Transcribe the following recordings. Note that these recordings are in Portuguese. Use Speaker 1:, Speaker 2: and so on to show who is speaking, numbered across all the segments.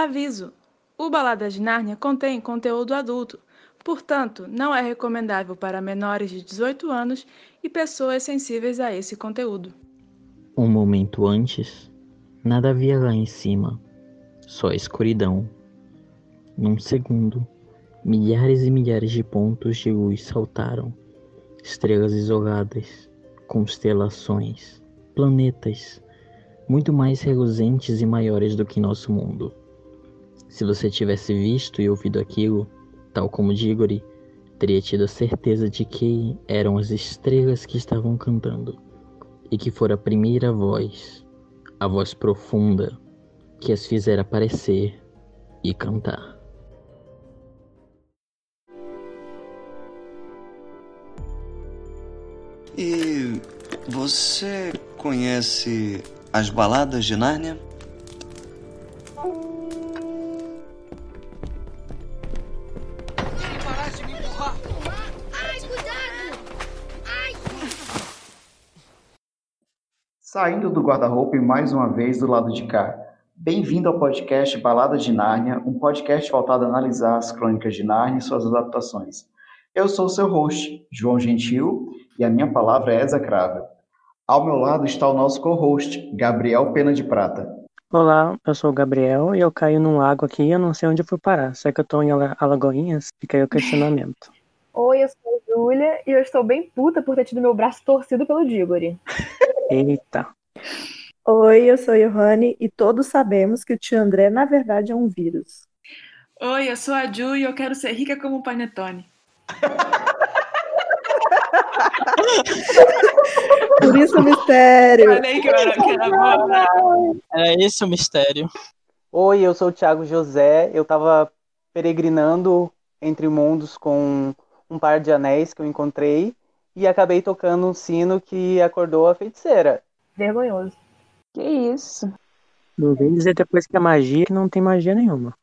Speaker 1: Aviso: o Balada de Nárnia contém conteúdo adulto, portanto, não é recomendável para menores de 18 anos e pessoas sensíveis a esse conteúdo.
Speaker 2: Um momento antes, nada havia lá em cima, só escuridão. Num segundo, milhares e milhares de pontos de luz saltaram, estrelas isoladas, constelações, planetas, muito mais reluzentes e maiores do que nosso mundo. Se você tivesse visto e ouvido aquilo, tal como Diggory, teria tido a certeza de que eram as estrelas que estavam cantando, e que fora a primeira voz, a voz profunda, que as fizera aparecer e cantar.
Speaker 3: E você conhece as baladas de Nárnia?
Speaker 4: Saindo do guarda-roupa e mais uma vez do lado de cá. Bem-vindo ao podcast Balada de Nárnia, um podcast voltado a analisar as crônicas de Nárnia e suas adaptações. Eu sou o seu host, João Gentil, e a minha palavra é execrável. Ao meu lado está o nosso co-host, Gabriel Pena de Prata.
Speaker 5: Olá, eu sou o Gabriel e eu caí num lago aqui e eu não sei onde eu fui parar. Será que eu tô em Alagoinhas? Fica aí o questionamento.
Speaker 6: Oi, eu sou a Júlia e eu estou bem puta por ter tido meu braço torcido pelo Diggory.
Speaker 5: Eita.
Speaker 7: Oi, eu sou a Johanne e todos sabemos que o tio André, na verdade, é um vírus.
Speaker 1: Oi, eu sou a Ju e eu quero ser rica como o Panetone.
Speaker 7: Por isso o mistério.
Speaker 1: Falei que era, que era bom?
Speaker 8: É esse o mistério.
Speaker 9: Oi, eu sou o Thiago José. Eu tava peregrinando entre mundos com um par de anéis que eu encontrei e acabei tocando um sino que acordou a feiticeira.
Speaker 6: Vergonhoso.
Speaker 10: Que isso?
Speaker 5: Não vem dizer depois que é magia que não tem magia nenhuma.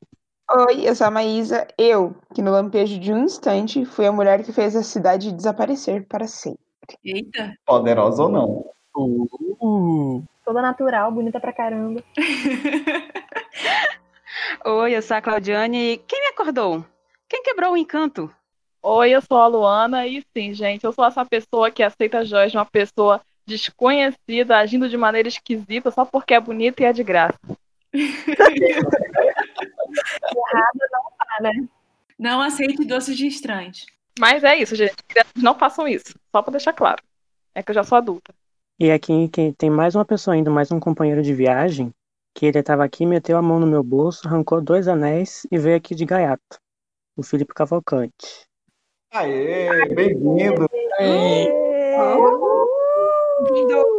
Speaker 10: Oi, eu sou a Maísa. Eu, que no lampejo de um instante, fui a mulher que fez a cidade desaparecer para sempre.
Speaker 1: Eita.
Speaker 4: Poderosa ou não?
Speaker 8: Uh,
Speaker 6: Toda natural, bonita pra caramba.
Speaker 11: Oi, eu sou a Claudiane e quem me acordou? Quem quebrou o encanto?
Speaker 12: Oi, eu sou a Luana e sim, gente, eu sou essa pessoa que aceita joias de uma pessoa desconhecida, agindo de maneira esquisita só porque é bonita e é de graça.
Speaker 6: Errada não tá, né?
Speaker 1: Não aceite doces de estranhos.
Speaker 12: Mas é isso, gente. Crianças não façam isso, só pra deixar claro. É que eu já sou adulta.
Speaker 5: E aqui que tem mais uma pessoa ainda, mais um companheiro de viagem, que ele tava aqui, meteu a mão no meu bolso, arrancou dois anéis e veio aqui de gaiato. O Felipe Cavalcante.
Speaker 4: Aê, bem-vindo.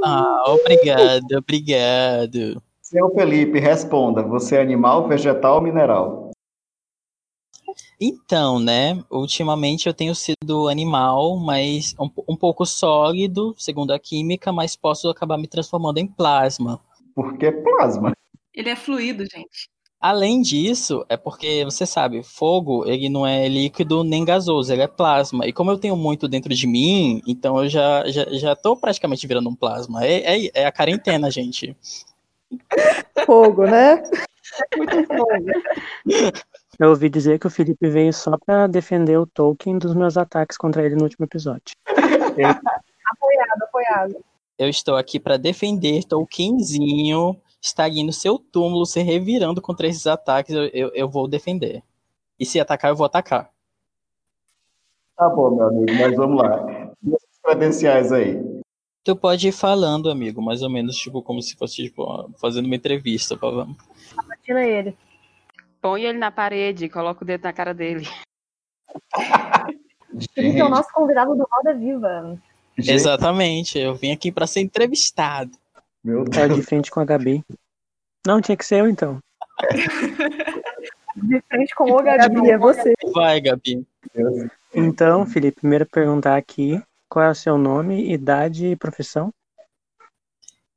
Speaker 8: ah, obrigado, obrigado.
Speaker 4: Seu Felipe, responda. Você é animal, vegetal ou mineral?
Speaker 8: Então, né? Ultimamente eu tenho sido animal, mas um, um pouco sólido, segundo a química, mas posso acabar me transformando em plasma.
Speaker 4: Por que plasma?
Speaker 1: Ele é fluido, gente.
Speaker 8: Além disso, é porque você sabe, fogo ele não é líquido nem gasoso, ele é plasma. E como eu tenho muito dentro de mim, então eu já já, já tô praticamente virando um plasma. É, é, é a quarentena, gente.
Speaker 7: Fogo, né?
Speaker 6: Muito fogo.
Speaker 5: Eu ouvi dizer que o Felipe veio só pra defender o Tolkien dos meus ataques contra ele no último episódio.
Speaker 6: Apoiado, apoiado.
Speaker 8: Eu estou aqui para defender Tolkienzinho, está ali no seu túmulo, se revirando contra esses ataques, eu, eu, eu vou defender. E se atacar, eu vou atacar.
Speaker 4: Tá bom, meu amigo, mas vamos lá. E as credenciais aí?
Speaker 8: Tu pode ir falando, amigo, mais ou menos, tipo, como se fosse, tipo, fazendo uma entrevista. Pra...
Speaker 6: Tira ele.
Speaker 11: Põe ele na parede, coloca o dedo na cara dele.
Speaker 6: Felipe é o nosso convidado do Roda Viva.
Speaker 4: Gente,
Speaker 8: Exatamente, eu vim aqui para ser entrevistado.
Speaker 4: Meu
Speaker 5: Tá de
Speaker 4: Deus.
Speaker 5: frente com a Gabi. Não, tinha que ser eu então.
Speaker 6: De frente com o Gabi.
Speaker 7: Gabi, é você.
Speaker 8: Vai, Gabi.
Speaker 5: Então, Felipe, primeiro perguntar aqui qual é o seu nome, idade e profissão.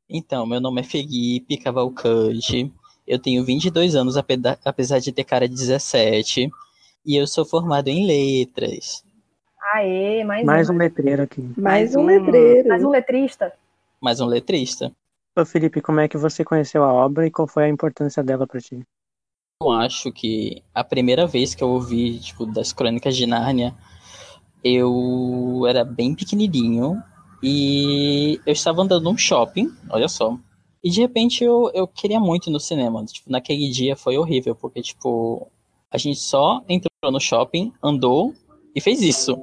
Speaker 8: Então, meu nome é Felipe Cavalcante. Eu tenho 22 anos, apesar de ter cara de 17. E eu sou formado em letras.
Speaker 6: Aê, mais,
Speaker 5: Mais
Speaker 6: um.
Speaker 5: um letreiro aqui.
Speaker 7: Mais um
Speaker 11: um-
Speaker 7: letreiro.
Speaker 6: Mais um letrista.
Speaker 8: Mais um letrista.
Speaker 5: Ô Felipe, como é que você conheceu a obra e qual foi a importância dela pra ti?
Speaker 8: Eu acho que a primeira vez que eu ouvi, tipo, das Crônicas de Nárnia, eu era bem pequenininho e eu estava andando num shopping, olha só. E de repente eu, eu queria muito ir no cinema. Tipo, naquele dia foi horrível, porque, tipo, a gente só entrou no shopping, andou e fez isso.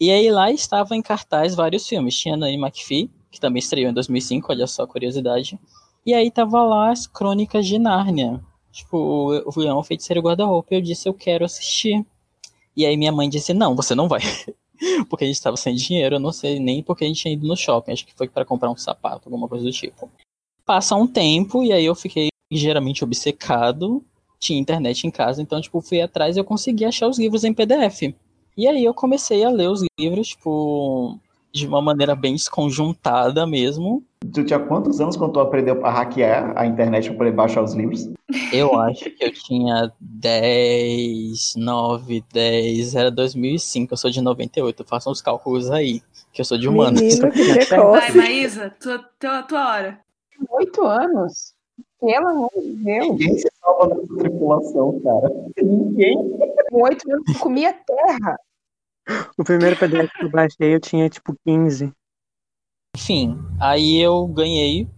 Speaker 8: E aí lá estava em cartaz vários filmes. Tinha Nanny McPhee, que também estreou em 2005, olha só a curiosidade. E aí tava lá as Crônicas de Nárnia. Tipo, o Leão, o Feiticeiro Guarda-Roupa. Eu disse, eu quero assistir. E aí minha mãe disse, não, você não vai. porque a gente estava sem dinheiro, eu não sei nem porque a gente tinha ido no shopping. Acho que foi para comprar um sapato, alguma coisa do tipo. Passa um tempo e aí eu fiquei ligeiramente obcecado. Tinha internet em casa, então, tipo, fui atrás e eu consegui achar os livros em PDF. E aí eu comecei a ler os livros, tipo, de uma maneira bem desconjuntada mesmo.
Speaker 4: Tu tinha quantos anos quando tu aprendeu a hackear a internet para poder baixar os livros?
Speaker 8: Eu acho que eu tinha 10, 9, 10, era 2005, eu sou de 98, façam os cálculos aí, que eu sou de humanos.
Speaker 7: Menino, que
Speaker 1: Vai. Maísa, tua, tua, tua hora.
Speaker 10: Oito anos? Pelo amor de Deus.
Speaker 4: Ninguém se salva dessa tripulação, cara. Ninguém.
Speaker 10: Com oito anos eu comia terra.
Speaker 5: O primeiro PDF que eu baixei eu tinha tipo 15.
Speaker 8: Enfim, aí eu ganhei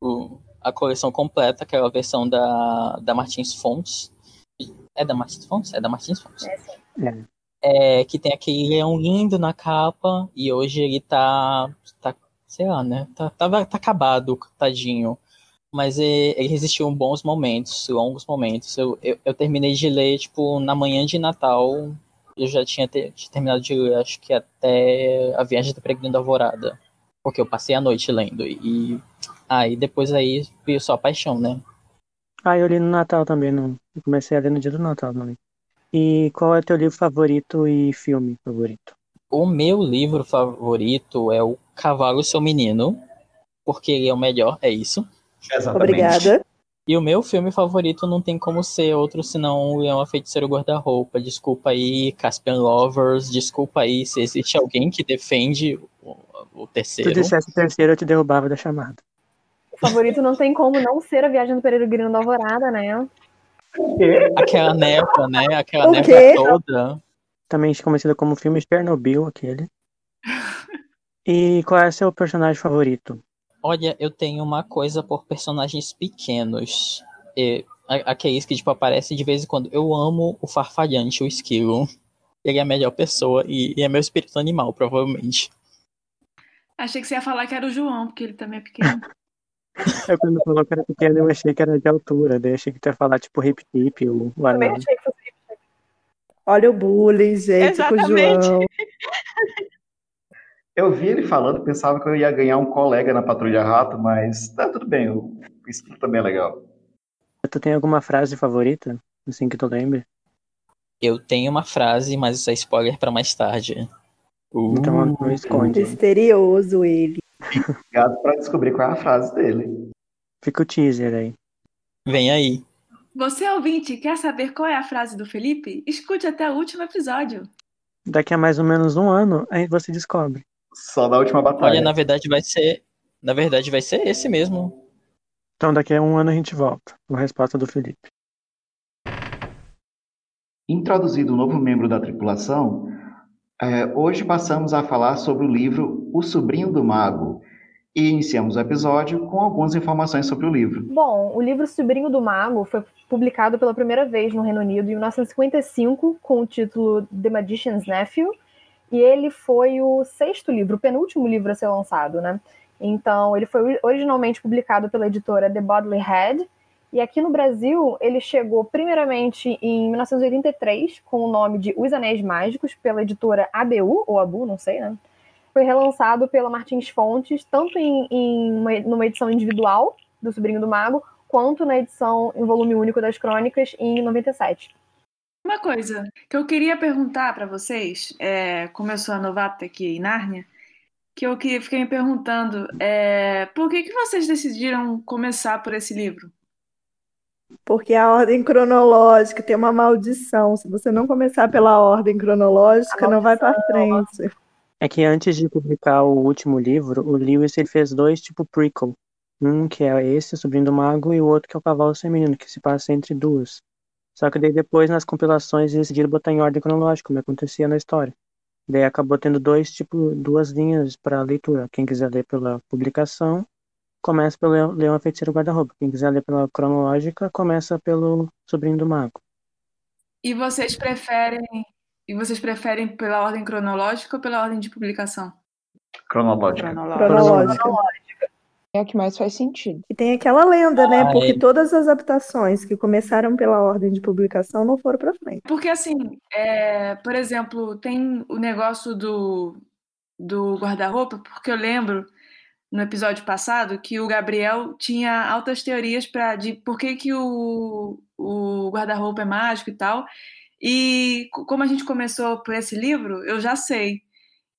Speaker 8: o- a coleção completa, aquela versão da, da Martins Fontes. É da Martins Fontes? É da Martins Fontes.
Speaker 5: É.
Speaker 8: É, que tem aquele leão lindo na capa, e hoje ele tá, tá sei lá, né? Tá, tá, tá acabado, tadinho. Mas é, ele resistiu bons momentos, longos momentos. Eu, eu, eu terminei de ler, tipo, na manhã de Natal. Eu já tinha, te- tinha terminado de ler, acho que até A Viagem do Peregrino da Alvorada. Porque eu passei a noite lendo. E aí depois aí veio só a paixão, né?
Speaker 5: Ah, eu li no Natal também, não. Eu comecei a ler no dia do Natal também. E qual é teu livro favorito e filme favorito?
Speaker 8: O meu livro favorito é o Cavalo e Seu Menino, porque ele é o melhor, é isso.
Speaker 7: Obrigada.
Speaker 8: E o meu filme favorito não tem como ser outro senão o Leão a Feiticeiro Guarda-Roupa. Desculpa aí, Caspian Lovers. Desculpa aí se existe alguém que defende o, o
Speaker 5: Se
Speaker 8: terceiro.
Speaker 5: tu dissesse o terceiro, eu te derrubava da chamada.
Speaker 6: O favorito não tem como não ser a viagem do Peregrino da Alvorada, né?
Speaker 8: Aquela névoa, né? Aquela
Speaker 7: quê?
Speaker 8: toda.
Speaker 5: Também conhecido como filme Chernobyl, aquele. E qual é seu personagem favorito?
Speaker 8: Olha, eu tenho uma coisa por personagens pequenos. E, a- aqueles que, tipo, aparecem de vez em quando. Eu amo o Farfalhante, o esquilo. Ele é a melhor pessoa e, e é meu espírito animal, provavelmente.
Speaker 1: Achei que você ia falar que era o João, porque ele também é pequeno.
Speaker 5: Eu quando falou que era pequeno, eu achei que era de altura. Daí achei que tu ia falar tipo Hip Tip, o, o
Speaker 6: Também
Speaker 5: anão.
Speaker 6: achei que fosse
Speaker 7: Olha o bullying, gente, com o
Speaker 11: Exatamente.
Speaker 7: João.
Speaker 4: Eu vi ele falando, pensava que eu ia ganhar um colega na Patrulha Rato, mas tá tudo bem, o espírito também é legal.
Speaker 5: Tu tem alguma frase favorita? Assim que tu lembra?
Speaker 8: Eu tenho uma frase, mas isso é spoiler pra mais tarde.
Speaker 5: Então não esconde.
Speaker 7: Misterioso ele.
Speaker 4: Obrigado pra descobrir qual é a frase dele.
Speaker 5: Fica o teaser aí.
Speaker 8: Vem aí.
Speaker 1: Você, ouvinte, quer saber qual é a frase do Felipe? Escute até o último episódio.
Speaker 5: Daqui a mais ou menos um ano, aí você descobre.
Speaker 4: Só da última batalha.
Speaker 8: Olha, na verdade vai ser. Na verdade vai ser esse mesmo.
Speaker 5: Então daqui a um ano a gente volta. Com a resposta do Felipe.
Speaker 4: Introduzido um novo membro da tripulação, é, hoje passamos a falar sobre o livro O Sobrinho do Mago e iniciamos o episódio com algumas informações sobre o livro.
Speaker 6: Bom, o livro Sobrinho do Mago foi publicado pela primeira vez no Reino Unido em 1955 com o título The Magician's Nephew e ele foi o sexto livro, o penúltimo livro a ser lançado, né? Então, ele foi originalmente publicado pela editora The Bodley Head e aqui no Brasil ele chegou primeiramente em 1983 com o nome de Os Anéis Mágicos pela editora ABU ou ABU, não sei, né? Foi relançado pela Martins Fontes tanto em, em uma, numa edição individual do Sobrinho do Mago quanto na edição em volume único das Crônicas em 97.
Speaker 1: Uma coisa que eu queria perguntar pra vocês, é, como eu sou a novata aqui em Nárnia, que eu que- fiquei me perguntando, é, por que que vocês decidiram começar por esse livro?
Speaker 7: Porque a ordem cronológica tem uma maldição. Se você não começar pela ordem cronológica, não vai pra frente.
Speaker 5: É que antes de publicar o último livro, o Lewis ele fez dois tipo prequel. Um que é esse, o Sobrinho do Mago, e o outro que é o Cavalo Feminino, que se passa entre duas. Só que daí depois, nas compilações, eles decidiram botar em ordem cronológica, como acontecia na história. Daí acabou tendo dois, tipo, duas linhas para leitura. Quem quiser ler pela publicação, começa pelo Leão a Guarda-Roupa. Quem quiser ler pela cronológica, começa pelo Sobrinho do Mago.
Speaker 1: E vocês preferem, e vocês preferem pela ordem cronológica ou pela ordem de publicação?
Speaker 4: Cronológica.
Speaker 7: Cronológica.
Speaker 10: É o que mais faz sentido.
Speaker 7: E tem aquela lenda, né?
Speaker 8: Ah,
Speaker 7: Porque
Speaker 8: é.
Speaker 7: todas as adaptações que começaram pela ordem de publicação não foram pra frente.
Speaker 1: Porque assim, é, por exemplo, tem o negócio do, do guarda-roupa, porque eu lembro no episódio passado que o Gabriel tinha altas teorias para de por que, que o, o guarda-roupa é mágico e tal. E co- como a gente começou por esse livro, eu já sei.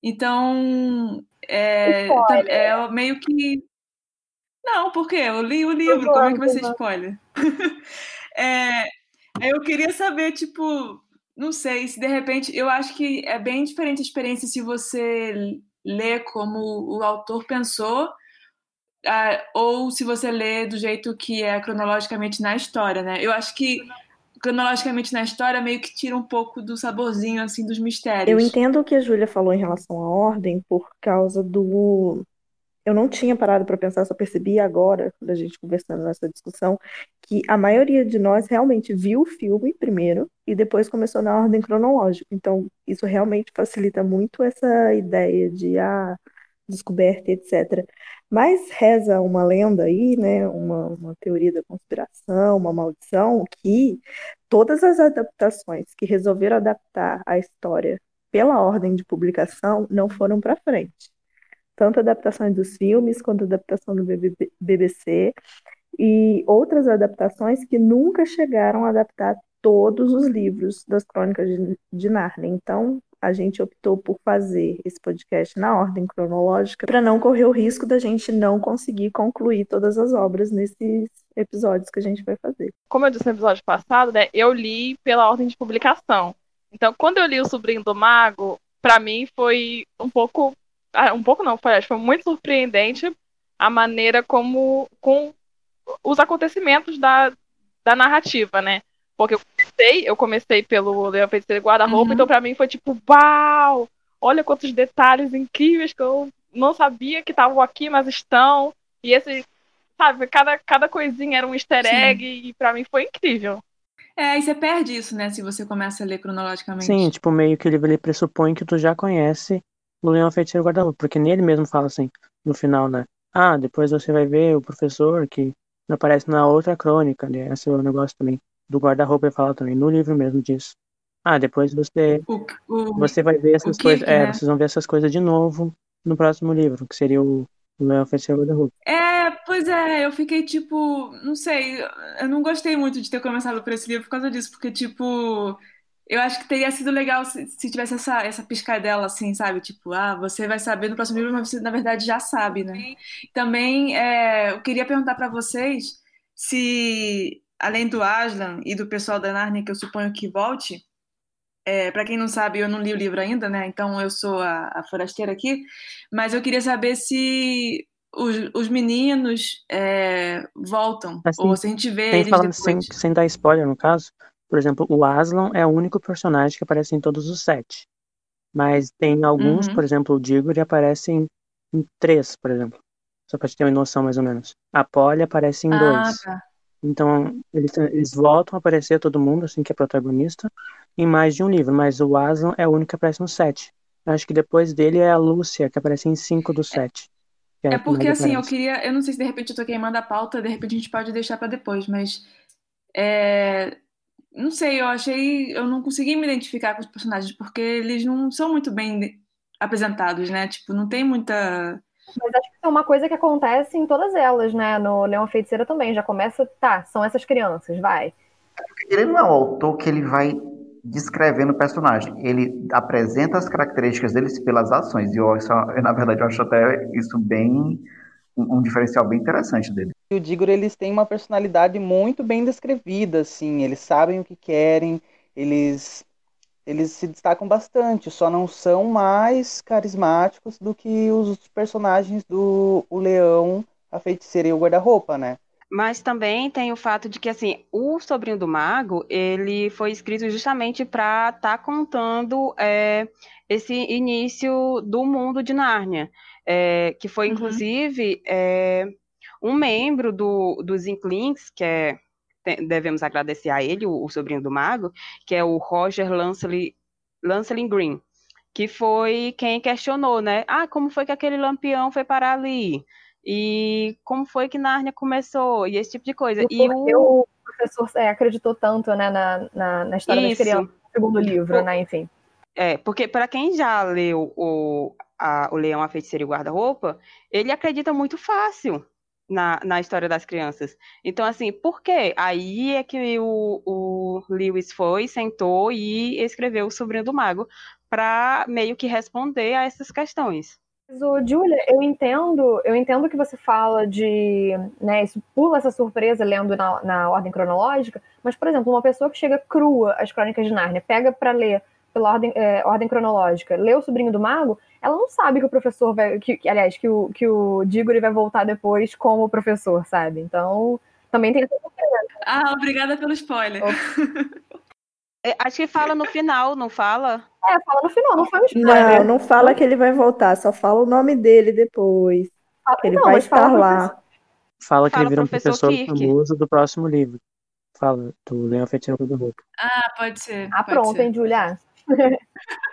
Speaker 1: Então, é, é meio que. Não, por quê? Eu li o livro, como é que vai ser spoiler? É, eu queria saber, tipo, não sei, se de repente. Eu acho que é bem diferente a experiência se você lê como o autor pensou, ah, ou se você lê do jeito que é cronologicamente na história, né? Eu acho que cronologicamente na história meio que tira um pouco do saborzinho, assim, dos mistérios.
Speaker 7: Eu entendo o que a Júlia falou em relação à ordem por causa do. Eu não tinha parado para pensar, só percebi agora, da gente conversando nessa discussão, que a maioria de nós realmente viu o filme primeiro e depois começou na ordem cronológica. Então, isso realmente facilita muito essa ideia de ah, descoberta, etc. Mas reza uma lenda aí, né, uma, uma teoria da conspiração, uma maldição, que todas as adaptações que resolveram adaptar a história pela ordem de publicação não foram para frente. Tanto adaptações dos filmes quanto adaptação do BB BBC e outras adaptações que nunca chegaram a adaptar todos os livros das Crônicas de, Nárnia. Então, a gente optou por fazer esse podcast na ordem cronológica para não correr o risco da gente não conseguir concluir todas as obras nesses episódios que a gente vai fazer.
Speaker 12: Como eu disse no episódio passado, né, eu li pela ordem de publicação. Então, quando eu li O Sobrinho do Mago, para mim foi um pouco. Ah, Um pouco não, foi, acho que foi muito surpreendente a maneira como. com os acontecimentos da, da narrativa, né? Porque eu comecei, eu comecei pelo Leão Feiticeiro Guarda-Roupa,
Speaker 1: Uhum.
Speaker 12: então pra mim foi tipo, uau! Olha quantos detalhes incríveis que eu não sabia que estavam aqui, mas estão. E esse, sabe, cada, cada coisinha era um easter
Speaker 1: Sim.
Speaker 12: egg e pra mim foi incrível.
Speaker 1: É, e você perde isso, né, se você começa a ler cronologicamente.
Speaker 5: Sim, tipo, meio que ele, ele pressupõe que tu já conhece o Leão Feiticeiro Guarda-Roupa, porque nele mesmo fala assim, no final, né? Ah, depois você vai ver o professor que aparece na outra crônica, né? Esse é o negócio também. Do guarda-roupa ele fala também, no livro mesmo disso. Ah, depois você,
Speaker 1: O, o,
Speaker 5: você vai ver essas coisas. É,
Speaker 1: né?
Speaker 5: vocês vão ver essas coisas de novo no próximo livro, que seria o o Leão Feiticeiro Guarda-Roupa.
Speaker 1: É, pois é, eu fiquei tipo, não sei, eu não gostei muito de ter começado por esse livro por causa disso, porque tipo, eu acho que teria sido legal se, se tivesse essa, essa piscadela assim, sabe? Tipo, ah, você vai saber no próximo livro, mas você na verdade já sabe, né? Também é, eu queria perguntar pra vocês se, além do Aslan e do pessoal da Narnia, que eu suponho que volte, é, para quem não sabe, eu não li o livro ainda, né? Então eu sou a, a forasteira aqui. Mas eu queria saber se os, os meninos é, voltam,
Speaker 5: Assim,
Speaker 1: ou se a gente vê
Speaker 5: Tem
Speaker 1: eles
Speaker 5: falando
Speaker 1: depois.
Speaker 5: sem, sem dar spoiler, no caso. Por exemplo, o Aslan é o único personagem que aparece em todos os sete. Mas tem alguns,
Speaker 1: Uhum.
Speaker 5: por exemplo, o Diggory aparece em, em três, por exemplo. Só pra te ter uma noção, mais ou menos. A Polly aparece em
Speaker 1: Ah,
Speaker 5: dois.
Speaker 1: tá.
Speaker 5: Então, eles, eles voltam a aparecer todo mundo, assim, que é protagonista, em mais de um livro. Mas o Aslan é o único que aparece no sete. Acho que depois dele é a Lúcia, que aparece em cinco dos sete. que
Speaker 1: É
Speaker 5: que
Speaker 1: porque assim, eu queria. Eu não sei se de repente eu tô queimando a pauta, de repente a gente pode deixar pra depois, mas. é, não sei, eu achei. Eu não consegui me identificar com os personagens, porque eles não são muito bem apresentados, né? Tipo, não tem muita.
Speaker 6: Mas acho que é uma coisa que acontece em todas elas, né? No Leão Feiticeira também. Já começa, tá, são essas crianças, vai.
Speaker 4: Ele não é o autor que ele vai descrevendo o personagem. Ele apresenta as características deles pelas ações. E eu, na verdade, eu acho até isso bem um, um diferencial bem interessante dele.
Speaker 9: E o Diggory, eles têm uma personalidade muito bem descrevida, assim, eles sabem o que querem, eles eles se destacam bastante, só não são mais carismáticos do que os personagens do o Leão, a Feiticeira e o Guarda-Roupa, né?
Speaker 11: Mas também tem o fato de que, assim, o Sobrinho do Mago, ele foi escrito justamente para estar tá contando é, esse início do mundo de Nárnia, é, que foi, uhum. inclusive, é, um membro do, dos Inklings, que é, devemos agradecer a ele, o, o, Sobrinho do Mago, que é o Roger Lancelin, Lancelin Green, que foi quem questionou, né? Ah, como foi que aquele lampião foi parar ali? E como foi que Nárnia começou? E esse tipo de coisa.
Speaker 6: E, e o... o professor é, acreditou tanto né, na, na, na história Isso. das crianças, no segundo livro, né? Enfim.
Speaker 11: É, porque para quem já leu o, a, o Leão, a Feiticeira e o Guarda-Roupa, ele acredita muito fácil na, na história das crianças. Então, assim, por quê? Aí é que o, o Lewis foi, sentou e escreveu O Sobrinho do Mago para meio que responder a essas questões.
Speaker 6: Mas, Julia, eu entendo, eu entendo que você fala de, né, isso pula essa surpresa lendo na, na ordem cronológica, mas, por exemplo, uma pessoa que chega crua às Crônicas de Nárnia, pega para ler pela ordem, é, ordem cronológica, lê o Sobrinho do Mago, ela não sabe que o professor vai, que, que aliás, que o, que o Diggory vai voltar depois como professor, sabe? Então, também tem essa.
Speaker 1: Ah, obrigada pelo spoiler.
Speaker 11: É, acho que fala no final, não fala?
Speaker 6: É, fala no final, não fala no spoiler.
Speaker 7: Não, não fala que ele vai voltar, só fala o nome dele depois. Fala, ele não, vai estar lá.
Speaker 5: Fala que fala ele vira um professor Kirk. famoso do próximo livro. Fala, do Leão Feiticeiro do Roupa.
Speaker 1: Ah, pode ser.
Speaker 6: Ah,
Speaker 1: pode
Speaker 6: pronto,
Speaker 1: ser.
Speaker 6: hein, Julia?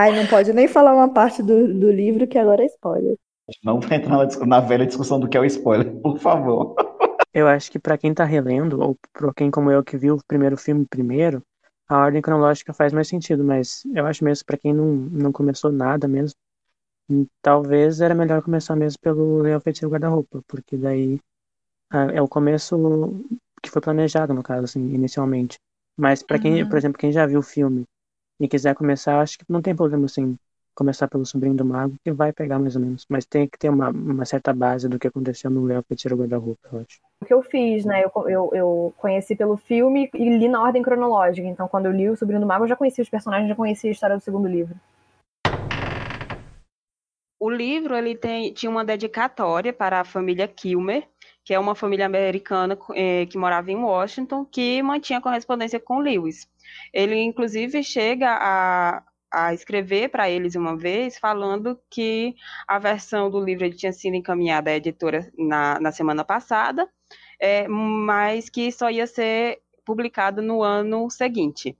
Speaker 7: Ai, não pode nem falar uma parte do, do livro que agora é spoiler.
Speaker 4: Não vai entrar na, na velha discussão do que é o spoiler, por favor.
Speaker 5: Eu acho que para quem tá relendo, ou pra quem como eu que viu o primeiro filme primeiro, a ordem cronológica faz mais sentido, mas eu acho mesmo para quem não, não começou nada mesmo, hum, talvez era melhor começar mesmo pelo Leão Feiticeiro Guarda-Roupa, porque daí é o começo que foi planejado, no caso, assim, inicialmente. Mas para quem, por uhum. exemplo, quem já viu o filme e quiser começar, acho que não tem problema, assim, começar pelo Sobrinho do Mago, que vai pegar mais ou menos. Mas tem que ter uma, uma certa base do que aconteceu no Léo Feiticeiro Guarda-Roupa, eu acho.
Speaker 6: O que eu fiz, né? Eu, eu, eu, conheci pelo filme e li na ordem cronológica. Então, quando eu li o Sobrinho do Mago, eu já conhecia os personagens, já conhecia a história do segundo livro.
Speaker 11: O livro ele tem, tinha uma dedicatória para a família Kilmer, que é uma família americana eh, que morava em Washington, que mantinha correspondência com Lewis. Ele, inclusive, chega a, a escrever para eles uma vez, falando que a versão do livro tinha sido encaminhada à editora na, na semana passada, é, mas que só ia ser publicado no ano seguinte.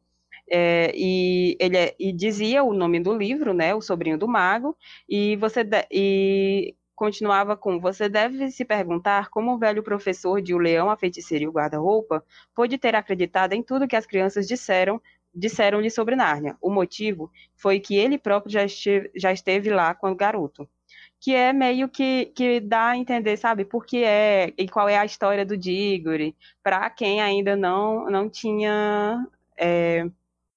Speaker 11: É, e ele é, e dizia o nome do livro, né, O Sobrinho do Mago, e você de, e continuava com: Você deve se perguntar como o velho professor de O Leão, a Feiticeira e o Guarda-Roupa pôde ter acreditado em tudo que as crianças disseram disseram-lhe sobre Nárnia. O motivo foi que ele próprio já esteve, já esteve lá quando garoto. Que é meio que, que dá a entender, sabe, por que é e qual é a história do Diggory, para quem ainda não, não tinha. É,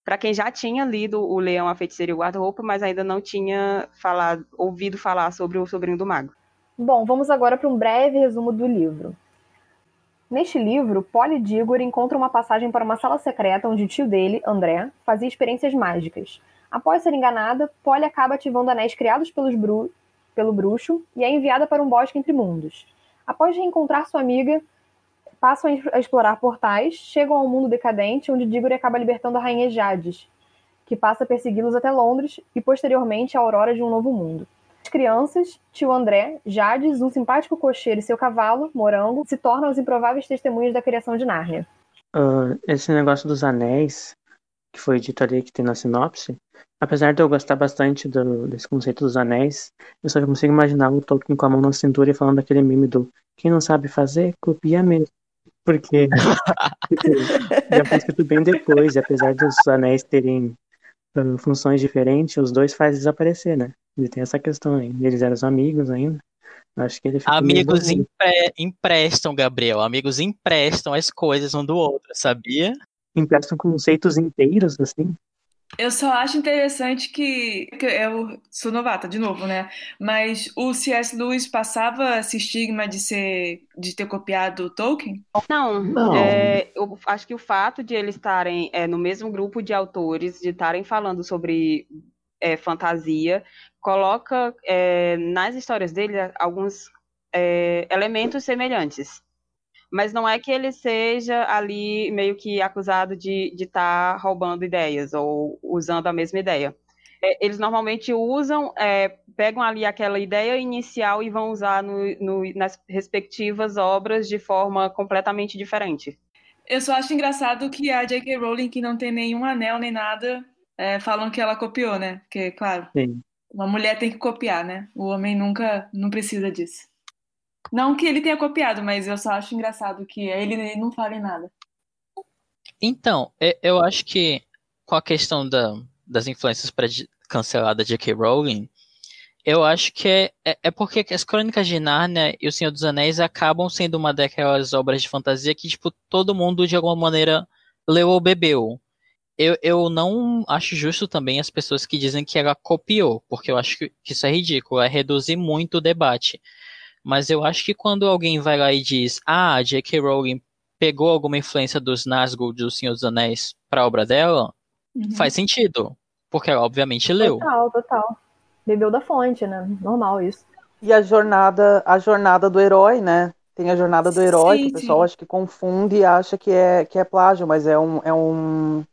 Speaker 11: para quem já tinha lido O Leão, a Feiticeira e o Guarda-Roupa, mas ainda não tinha falado, ouvido falar sobre o Sobrinho do Mago.
Speaker 6: Bom, vamos agora para um breve resumo do livro. Neste livro, Polly Digor encontra uma passagem para uma sala secreta onde o tio dele, André, fazia experiências mágicas. Após ser enganada, Polly acaba ativando anéis criados bru pelo bruxo e é enviada para um bosque entre mundos. Após reencontrar sua amiga, passam a explorar portais, chegam ao mundo decadente, onde Diggory acaba libertando a rainha Jades, que passa a persegui-los até Londres e posteriormente a aurora de um novo mundo crianças, tio André, Jades, um simpático cocheiro e seu cavalo, Morango, se tornam os improváveis testemunhas da criação de Nárnia.
Speaker 5: Uh, esse negócio dos anéis, que foi dito ali que tem na sinopse, apesar de eu gostar bastante do, desse conceito dos anéis, eu só consigo imaginar o Tolkien com a mão na cintura e falando daquele meme do quem não sabe fazer, copia mesmo. Porque já foi escrito bem depois, e apesar dos anéis terem uh, funções diferentes, os dois faz desaparecer, né? Ele tem essa questão aí. Eles eram amigos ainda. Acho que ele
Speaker 8: Amigos empre emprestam, Gabriel. Amigos emprestam as coisas um do outro, sabia?
Speaker 5: Emprestam conceitos inteiros, assim.
Speaker 1: Eu só acho interessante que, que eu sou novata de novo, né? Mas o C.S. Lewis passava esse estigma de ser de ter copiado o Tolkien?
Speaker 11: Não, Não. É, eu acho que o fato de eles estarem é, no mesmo grupo de autores, de estarem falando sobre é, fantasia, coloca é, nas histórias dele alguns é, elementos semelhantes. Mas não é que ele seja ali meio que acusado de estar tá roubando ideias ou usando a mesma ideia. É, eles normalmente usam, é, pegam ali aquela ideia inicial e vão usar no, no, nas respectivas obras de forma completamente diferente.
Speaker 1: Eu só acho engraçado que a J.K. Rowling, que não tem nenhum anel nem nada, é, falam que ela copiou, né? Porque, claro,
Speaker 5: Sim.
Speaker 1: uma mulher tem que copiar, né? O homem nunca, não precisa disso. Não que ele tenha copiado, mas eu só acho engraçado que ele não fale nada.
Speaker 8: Então, eu acho que com a questão da, das influências para cancelar da J.K. Rowling, eu acho que é, é, é, porque as Crônicas de Nárnia e O Senhor dos Anéis acabam sendo uma daquelas obras de fantasia que, tipo, todo mundo de alguma maneira leu ou bebeu. Eu, eu não acho justo também as pessoas que dizem que ela copiou, porque eu acho que isso é ridículo, é reduzir muito o debate. Mas eu acho que quando alguém vai lá e diz, ah, J.K. Rowling pegou alguma influência dos Nazgûl do Senhor dos Anéis para a obra dela, uhum. faz sentido, porque ela obviamente leu.
Speaker 6: Total, total. Bebeu da fonte, né? Normal isso.
Speaker 9: E a jornada, a jornada do herói, né? Tem a jornada do herói, sim, que o pessoal sim. acha que confunde e acha que é, que é plágio, mas é um, é um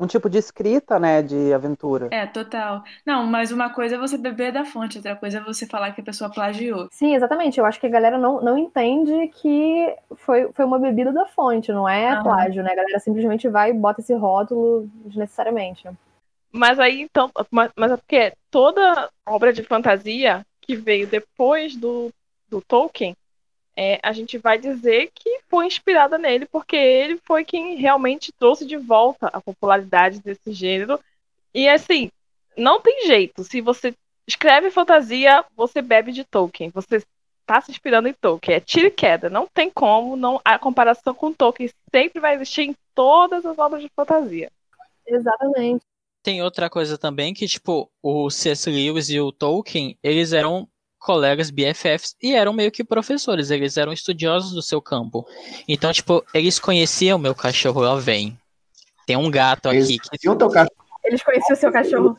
Speaker 9: um tipo de escrita, né, de aventura.
Speaker 1: É, total. Não, mas uma coisa é você beber da fonte, outra coisa é você falar que a pessoa plagiou.
Speaker 6: Sim, exatamente. Eu acho que a galera não, não entende que foi, foi uma bebida da fonte, não é Aham. plágio, né? A galera simplesmente vai e bota esse rótulo desnecessariamente.
Speaker 12: Mas aí, então, mas, mas é porque toda obra de fantasia que veio depois do, do Tolkien é, a gente vai dizer que foi inspirada nele, porque ele foi quem realmente trouxe de volta a popularidade desse gênero. E assim, não tem jeito. Se você escreve fantasia, você bebe de Tolkien. Você está se inspirando em Tolkien. É tiro e queda. Não tem como. Não, a comparação com Tolkien sempre vai existir em todas as obras de fantasia.
Speaker 6: Exatamente.
Speaker 8: Tem outra coisa também que, tipo, o C.S. Lewis e o Tolkien, eles eram colegas BFFs e eram meio que professores, eles eram estudiosos do seu campo. Então, tipo, eles conheciam meu cachorro, ó, vem. Tem um gato aqui.
Speaker 6: Que... Eles conheciam o seu cachorro.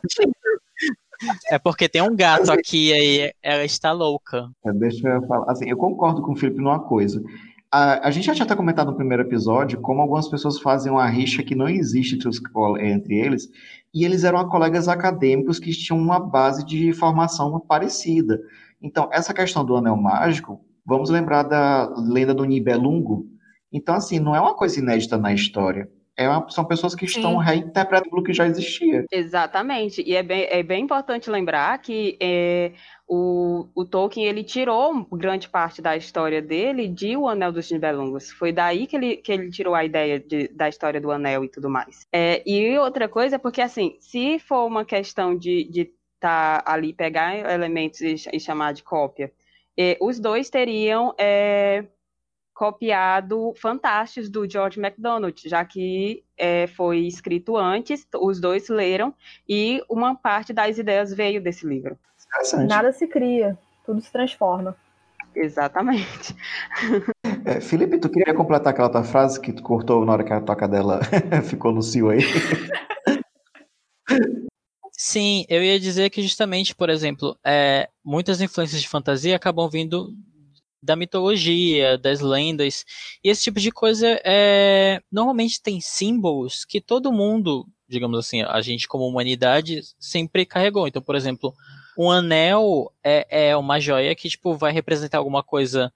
Speaker 8: É porque tem um gato aqui e ela está louca.
Speaker 4: É, deixa eu falar. Assim, eu concordo com o Felipe numa coisa. A, a gente já tinha até comentado no primeiro episódio como algumas pessoas fazem uma rixa que não existe entre, os, entre eles, e eles eram colegas acadêmicos que tinham uma base de formação parecida. Então, essa questão do anel mágico, vamos lembrar da lenda do Nibelungo. Então, assim, não é uma coisa inédita na história. É uma, são pessoas que estão Sim. reinterpretando o que já existia.
Speaker 11: Exatamente. E é bem, é bem importante lembrar que é, o, o, Tolkien ele tirou grande parte da história dele de O Anel dos Nibelungos. Foi daí que ele, que ele tirou a ideia de, da história do anel e tudo mais. É, e outra coisa, porque assim, se for uma questão de, de tá ali, pegar elementos e, e chamar de cópia. E os dois teriam é, copiado Fantásticos do George MacDonald, já que é, foi escrito antes, os dois leram e uma parte das ideias veio desse livro.
Speaker 6: Nada se cria, tudo se transforma.
Speaker 11: Exatamente.
Speaker 4: É, Felipe, tu queria completar aquela tua frase que tu cortou na hora que a toca dela ficou no cio aí?
Speaker 8: Sim, eu ia dizer que justamente, por exemplo, é, muitas influências de fantasia acabam vindo da mitologia, das lendas, e esse tipo de coisa é, normalmente tem símbolos que todo mundo, digamos assim, a gente como humanidade sempre carregou. Então, por exemplo, um anel é, é uma joia que tipo vai representar alguma coisa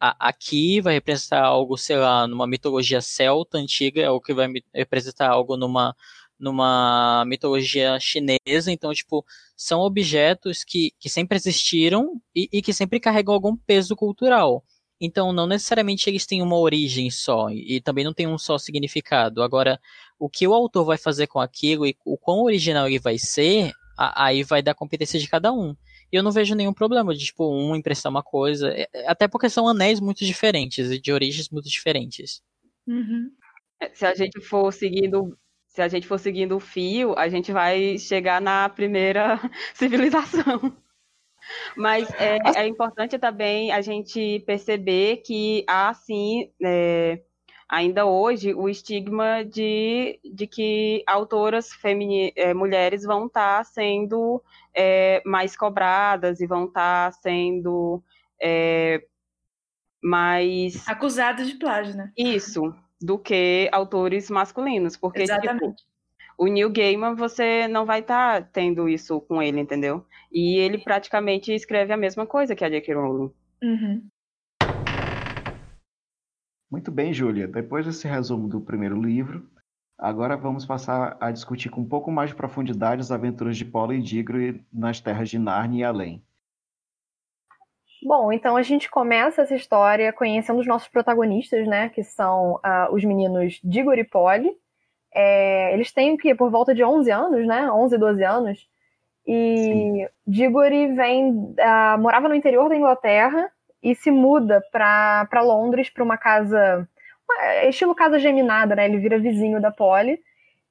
Speaker 8: aqui, vai representar algo, sei lá, numa mitologia celta antiga, ou que vai representar algo numa numa mitologia chinesa, então, tipo, são objetos que, que sempre existiram e, e, que sempre carregam algum peso cultural. Então, não necessariamente eles têm uma origem só, e, também não tem um só significado. Agora, o que o autor vai fazer com aquilo e o quão original ele vai ser, a, aí vai dar competência de cada um. E eu não vejo nenhum problema de, tipo, um emprestar uma coisa, é, é, até porque são anéis muito diferentes e de origens muito diferentes.
Speaker 1: Uhum.
Speaker 11: Se a gente for seguindo se a gente for seguindo o fio, a gente vai chegar na primeira civilização. Mas é, é importante também a gente perceber que há, sim, é, ainda hoje, o estigma de, de que autoras femini, é, mulheres vão estar tá sendo é, mais cobradas e vão estar tá sendo é, mais.
Speaker 1: Acusado de plágio, né?
Speaker 11: Isso, do que autores masculinos. Porque,
Speaker 1: Exatamente.
Speaker 11: tipo, o Neil Gaiman, você não vai estar tendo isso com ele, entendeu? E ele praticamente escreve a mesma coisa que a J.K. Rowling.
Speaker 1: Uhum.
Speaker 4: Muito bem, Júlia. Depois desse resumo do primeiro livro, agora vamos passar a discutir com um pouco mais de profundidade as aventuras de Paula e Diggory nas terras de Narnia e além.
Speaker 6: Bom, então a gente começa essa história conhecendo os nossos protagonistas, né? Que são ah, os meninos Diggory e Polly. É, eles têm que por volta de 11 anos, né? 11, 12 anos. E Diggory vem, ah, morava no interior da Inglaterra e se muda para Londres para uma casa, uma- estilo casa geminada, né? Ele vira vizinho da Polly.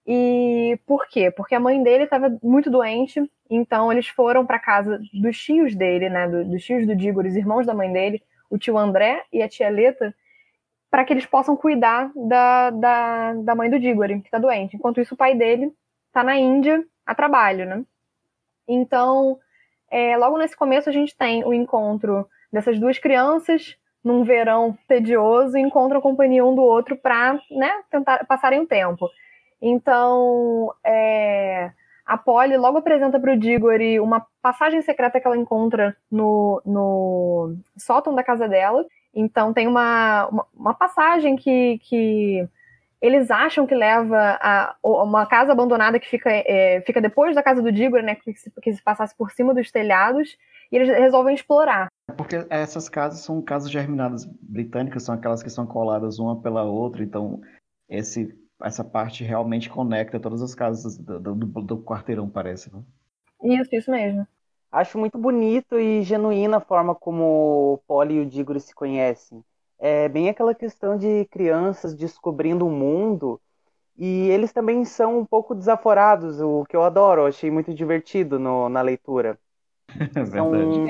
Speaker 6: E por quê? Porque a mãe dele estava muito doente, então eles foram para casa dos tios dele, né? do- dos tios do Diggory, os irmãos da mãe dele, o tio André e a tia Leta, para que eles possam cuidar da, da, da mãe do Diggory, que está doente. Enquanto isso, o pai dele está na Índia a trabalho, né? Então, é, logo nesse começo, a gente tem o encontro dessas duas crianças num verão tedioso e encontram a companhia um do outro para né, tentar passarem o tempo. Então, é, a Polly logo apresenta para o Diggory uma passagem secreta que ela encontra no, no sótão da casa dela. Então, tem uma, uma, uma passagem que, que eles acham que leva a uma casa abandonada que fica, é, fica depois da casa do Diggory, né, que se, que se passasse por cima dos telhados, e eles resolvem explorar.
Speaker 4: Porque essas casas são casas germinadas britânicas, são aquelas que são coladas uma pela outra, então esse, essa parte realmente conecta todas as casas do, do, do quarteirão, parece. Né?
Speaker 6: Isso, isso mesmo.
Speaker 9: Acho muito bonito e genuína a forma como o Polly e o Diggory se conhecem. É bem aquela questão de crianças descobrindo o mundo e eles também são um pouco desaforados, o que eu adoro, eu achei muito divertido no- na leitura.
Speaker 4: É
Speaker 9: São-
Speaker 4: verdade.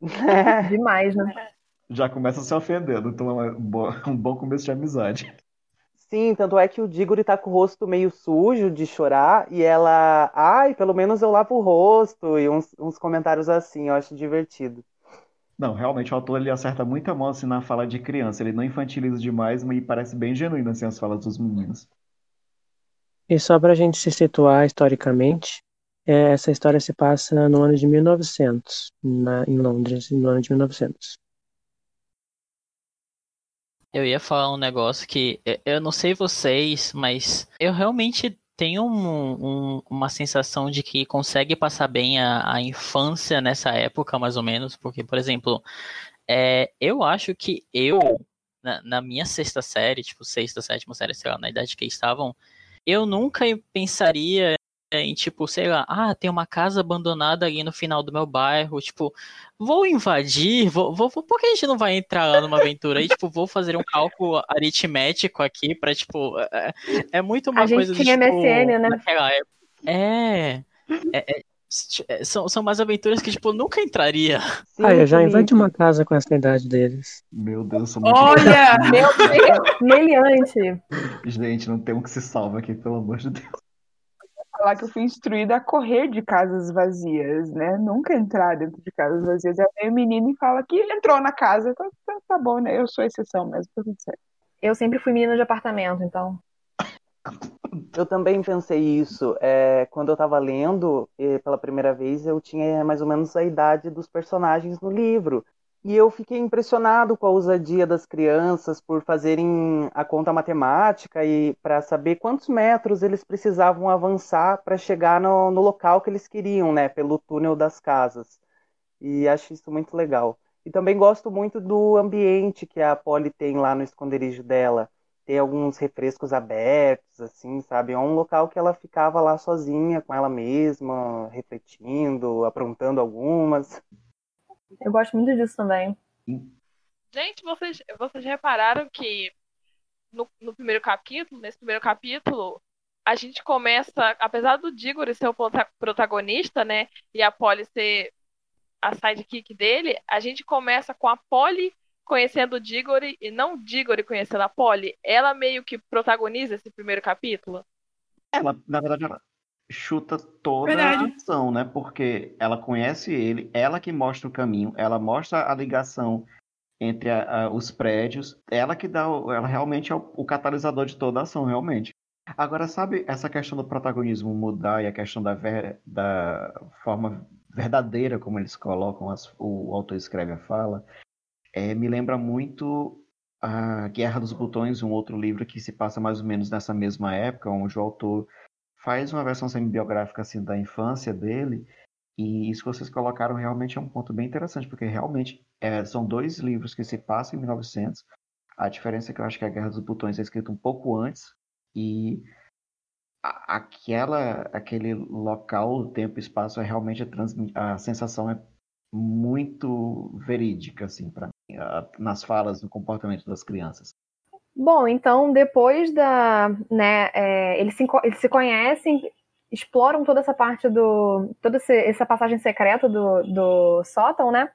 Speaker 6: Demais, né?
Speaker 4: Já começa se ofendendo, então é um bo- um bom começo de amizade.
Speaker 9: Sim, tanto é que o Diggory tá com o rosto meio sujo de chorar e ela, ai, pelo menos eu lavo o rosto e uns, uns comentários assim, eu acho divertido.
Speaker 4: Não, realmente o autor ele acerta muito a mão assim, na fala de criança, ele não infantiliza demais, mas parece bem genuíno assim, as falas dos meninos.
Speaker 5: E só para a gente se situar historicamente, é, essa história se passa no ano de 1900, na, em Londres, no ano de 1900.
Speaker 8: Eu ia falar um negócio que eu- não sei vocês, mas eu realmente tenho um- um- uma sensação de que consegue passar bem a, a infância nessa época, mais ou menos, porque, por exemplo, é, eu acho que eu, na, na minha sexta série, tipo, sexta, sétima série, sei lá, na idade que eles estavam, eu nunca pensaria em, tipo, sei lá, ah, tem uma casa abandonada ali no final do meu bairro, tipo, vou invadir, vou, vou, vou- por que a gente não vai entrar lá numa aventura aí, tipo, vou fazer um cálculo aritmético aqui pra, tipo, é, é muito uma
Speaker 6: A gente
Speaker 8: coisa de,
Speaker 6: tinha
Speaker 8: tipo,
Speaker 6: MSN, né?
Speaker 8: É, é, é, é, são, são umas aventuras que, tipo, nunca entraria.
Speaker 5: Ah, eu já invadi uma casa com essa idade deles.
Speaker 4: Meu Deus, sou muito
Speaker 1: Olha!
Speaker 6: Meu Deus, meliante.
Speaker 4: Gente, não tem um que se salva aqui, pelo amor de Deus.
Speaker 10: Falar que eu fui instruída a correr de casas vazias, né? Nunca entrar dentro de casas vazias. Aí vem o menino e fala que entrou na casa. Tá, tá, tá bom, né? Eu sou exceção mesmo, tá tudo certo.
Speaker 6: Eu sempre fui menina de apartamento, então.
Speaker 9: Eu também pensei isso. É, quando eu tava lendo eh, pela primeira vez, eu tinha mais ou menos a idade dos personagens no livro. E eu fiquei impressionado com a ousadia das crianças por fazerem a conta matemática e para saber quantos metros eles precisavam avançar para chegar no, no local que eles queriam, né, pelo túnel das casas. E acho isso muito legal. E também gosto muito do ambiente que a Polly tem lá no esconderijo dela ter alguns refrescos abertos, assim, sabe? É um local que ela ficava lá sozinha com ela mesma, refletindo, aprontando algumas.
Speaker 6: Eu gosto muito disso também.
Speaker 12: Gente, vocês, vocês repararam que no, no primeiro capítulo, nesse primeiro capítulo, a gente começa, apesar do Diggory ser o prota- protagonista, né, e a Polly ser a sidekick dele, a gente começa com a Polly conhecendo o Diggory e não o Diggory conhecendo a Polly. Ela meio que protagoniza esse primeiro capítulo.
Speaker 4: Ela, na verdade, ela chuta toda
Speaker 1: Verdade.
Speaker 4: a ação, né? Porque ela conhece ele, ela que mostra o caminho, ela mostra a ligação
Speaker 13: entre a, a, os prédios. Ela que dá, ela realmente é o, o, catalisador de toda a ação, realmente. Agora, sabe, essa questão do protagonismo mudar e a questão da, ver, da forma verdadeira como eles colocam, as, o autor escreve a fala, é, me lembra muito a Guerra dos Botões, um outro livro que se passa mais ou menos nessa mesma época, onde o autor faz uma versão semi-biográfica assim, da infância dele, e isso que vocês colocaram realmente é um ponto bem interessante, porque realmente é, são dois livros que se passam em 1900. A diferença é que eu acho que a Guerra dos Botões é escrita um pouco antes e a, aquela, aquele local, tempo e espaço é realmente a, a sensação é muito verídica assim para nas falas, no comportamento das crianças.
Speaker 6: Bom, então depois da, né, é, eles, se, eles se conhecem, exploram toda essa parte do, toda essa passagem secreta do, do sótão, né?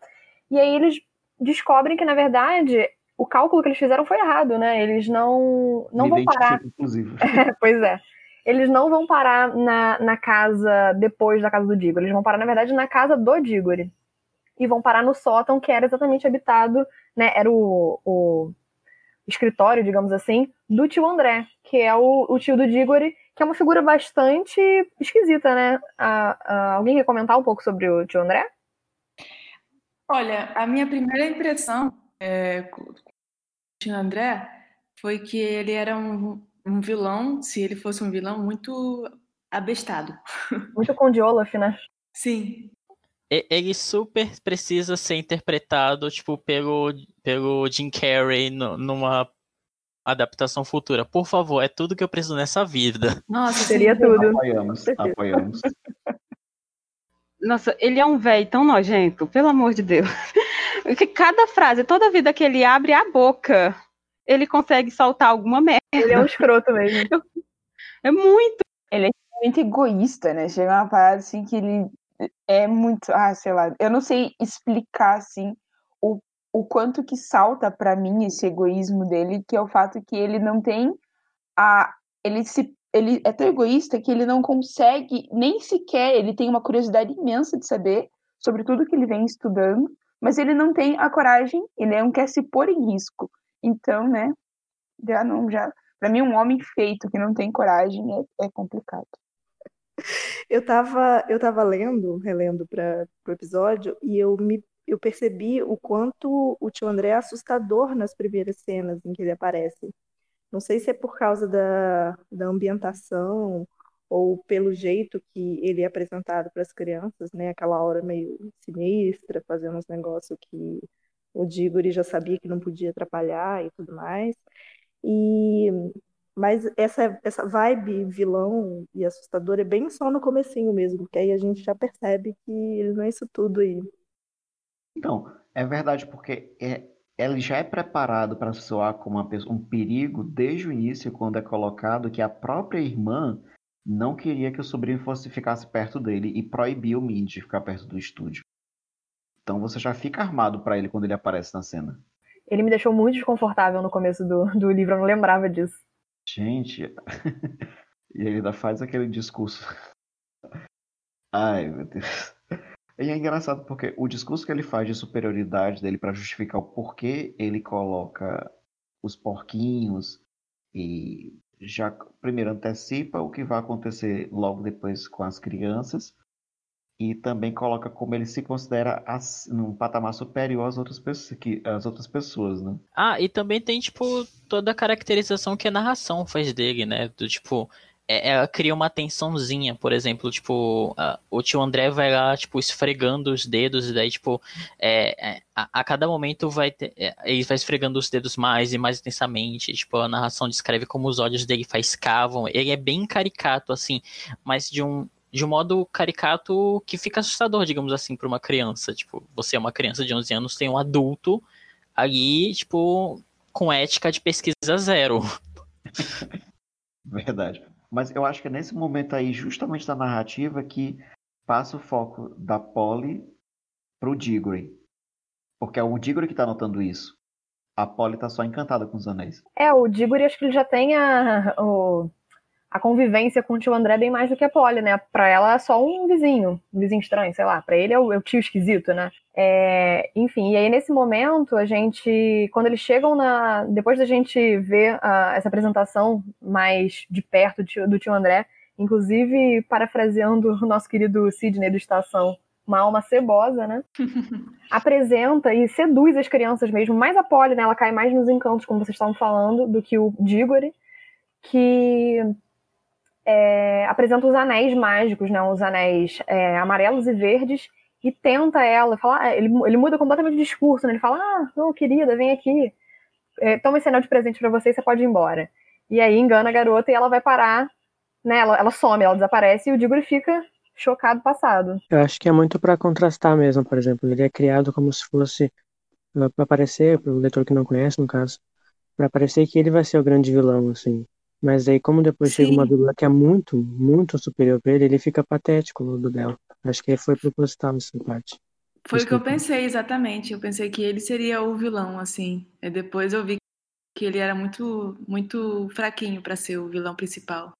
Speaker 6: E aí eles descobrem que na verdade o cálculo que eles fizeram foi errado, né? Eles não não vão parar.
Speaker 13: Inclusive.
Speaker 6: É, pois é. Eles não vão parar na, na casa depois da casa do Digor. Eles vão parar, na verdade, na casa do Digor. E vão parar no sótão, que era exatamente habitado, né? Era o, o escritório, digamos assim, do tio André, que é o, o tio do Diggory, que é uma figura bastante esquisita, né? alguém quer comentar um pouco sobre o tio André?
Speaker 1: Olha, a minha primeira impressão é, com o tio André foi que ele era um, um vilão, se ele fosse um vilão, muito abestado.
Speaker 6: Muito com Olaf, né?
Speaker 1: Sim.
Speaker 8: Ele super precisa ser interpretado, tipo, pelo, pelo Jim Carrey no, numa adaptação futura. Por favor, é tudo que eu preciso nessa vida.
Speaker 6: Nossa, seria tudo.
Speaker 13: Apoiamos, apoiamos.
Speaker 11: Nossa, ele é um velho tão nojento, pelo amor de Deus. Porque cada frase, toda vida que ele abre a boca, ele consegue soltar alguma merda.
Speaker 6: Ele é um escroto mesmo.
Speaker 11: É muito.
Speaker 10: Ele é muito egoísta, né? Chega uma parada assim que ele é muito. Ah, sei lá. Eu não sei explicar, assim, o, o quanto que salta para mim esse egoísmo dele, que é o fato que ele não tem a. Ele se. Ele é tão egoísta que ele não consegue nem sequer. Ele tem uma curiosidade imensa de saber sobre tudo que ele vem estudando, mas ele não tem a coragem, ele não quer se pôr em risco. Então, né? Já não. já Para mim, um homem feito que não tem coragem é, é complicado.
Speaker 7: Eu estava eu tava lendo, relendo para o episódio, e eu me eu percebi o quanto o tio André é assustador nas primeiras cenas em que ele aparece. Não sei se é por causa da, da ambientação ou pelo jeito que ele é apresentado para as crianças, né? Aquela hora meio sinistra, fazendo uns negócios que o Diggory já sabia que não podia atrapalhar e tudo mais. E mas essa, essa vibe vilão e assustador é bem só no comecinho mesmo, que aí a gente já percebe que ele não é isso tudo aí.
Speaker 13: Então, é verdade, porque é, ele já é preparado para soar como uma pessoa, um perigo desde o início, quando é colocado que a própria irmã não queria que o sobrinho fosse ficasse perto dele e proibiu o Mindy de ficar perto do estúdio. Então você já fica armado para ele quando ele aparece na cena.
Speaker 6: Ele me deixou muito desconfortável no começo do, do livro, eu não lembrava disso.
Speaker 13: Gente, e ele ainda faz aquele discurso. Ai, meu Deus. E é engraçado porque o discurso que ele faz de superioridade dele para justificar o porquê ele coloca os porquinhos e já primeiro antecipa o que vai acontecer logo depois com as crianças e também coloca como ele se considera as, num patamar superior às outras, pessoas, que, às outras pessoas, né?
Speaker 8: Ah, e também tem, tipo, toda a caracterização que a narração faz dele, né? Do tipo, é, ela cria uma tensãozinha, por exemplo, tipo, o tio André vai lá, tipo, esfregando os dedos, e daí, tipo, é, é, a, a, cada momento vai ter, é, ele vai esfregando os dedos mais e mais intensamente, tipo, a narração descreve como os olhos dele faiscavam, ele é bem caricato, assim, mas de um, de um modo caricato que fica assustador, digamos assim, para uma criança. Tipo, você é uma criança de 11 anos, tem um adulto ali, tipo, com ética de pesquisa zero.
Speaker 13: Verdade. Mas eu acho que é nesse momento aí, justamente da narrativa, que passa o foco da Polly pro Diggory. Porque é o Diggory que tá notando isso. A Polly tá só encantada com os anéis.
Speaker 6: É, o Diggory acho que ele já tem a, o, a convivência com o tio André bem mais do que a Polly, né? Pra ela é só um vizinho, um vizinho estranho, sei lá. Pra ele é o, é o tio esquisito, né? É, enfim, e aí nesse momento a gente, quando eles chegam na, depois da gente ver uh, essa apresentação mais de perto do tio, do tio André, inclusive parafraseando o nosso querido Sidney do Estação, uma alma cebosa, né? Apresenta e seduz as crianças mesmo. Mais a Polly, né? Ela cai mais nos encantos, como vocês estavam falando, do que o Diggory, que é, apresenta os anéis mágicos, né? Os anéis é, amarelos e verdes, e tenta ela, fala, ah, ele, ele muda completamente o discurso, né? Ele fala, ah, não, querida, vem aqui, é, toma esse anel de presente para você e você pode ir embora. E aí engana a garota e ela vai parar, né? Ela, ela some, ela desaparece e o Diggory fica chocado passado.
Speaker 5: Eu acho que é muito para contrastar mesmo, por exemplo, ele é criado como se fosse para parecer, para o leitor que não conhece, no caso, para parecer que ele vai ser o grande vilão, assim. Mas aí, como depois
Speaker 1: Sim.
Speaker 5: chega uma vilã que é muito, muito superior pra ele, ele fica patético no do dela. Acho que foi proposital essa parte.
Speaker 1: Foi o que eu pensei, exatamente. Eu pensei que ele seria o vilão, assim. E depois eu vi que ele era muito, muito fraquinho pra ser o vilão principal.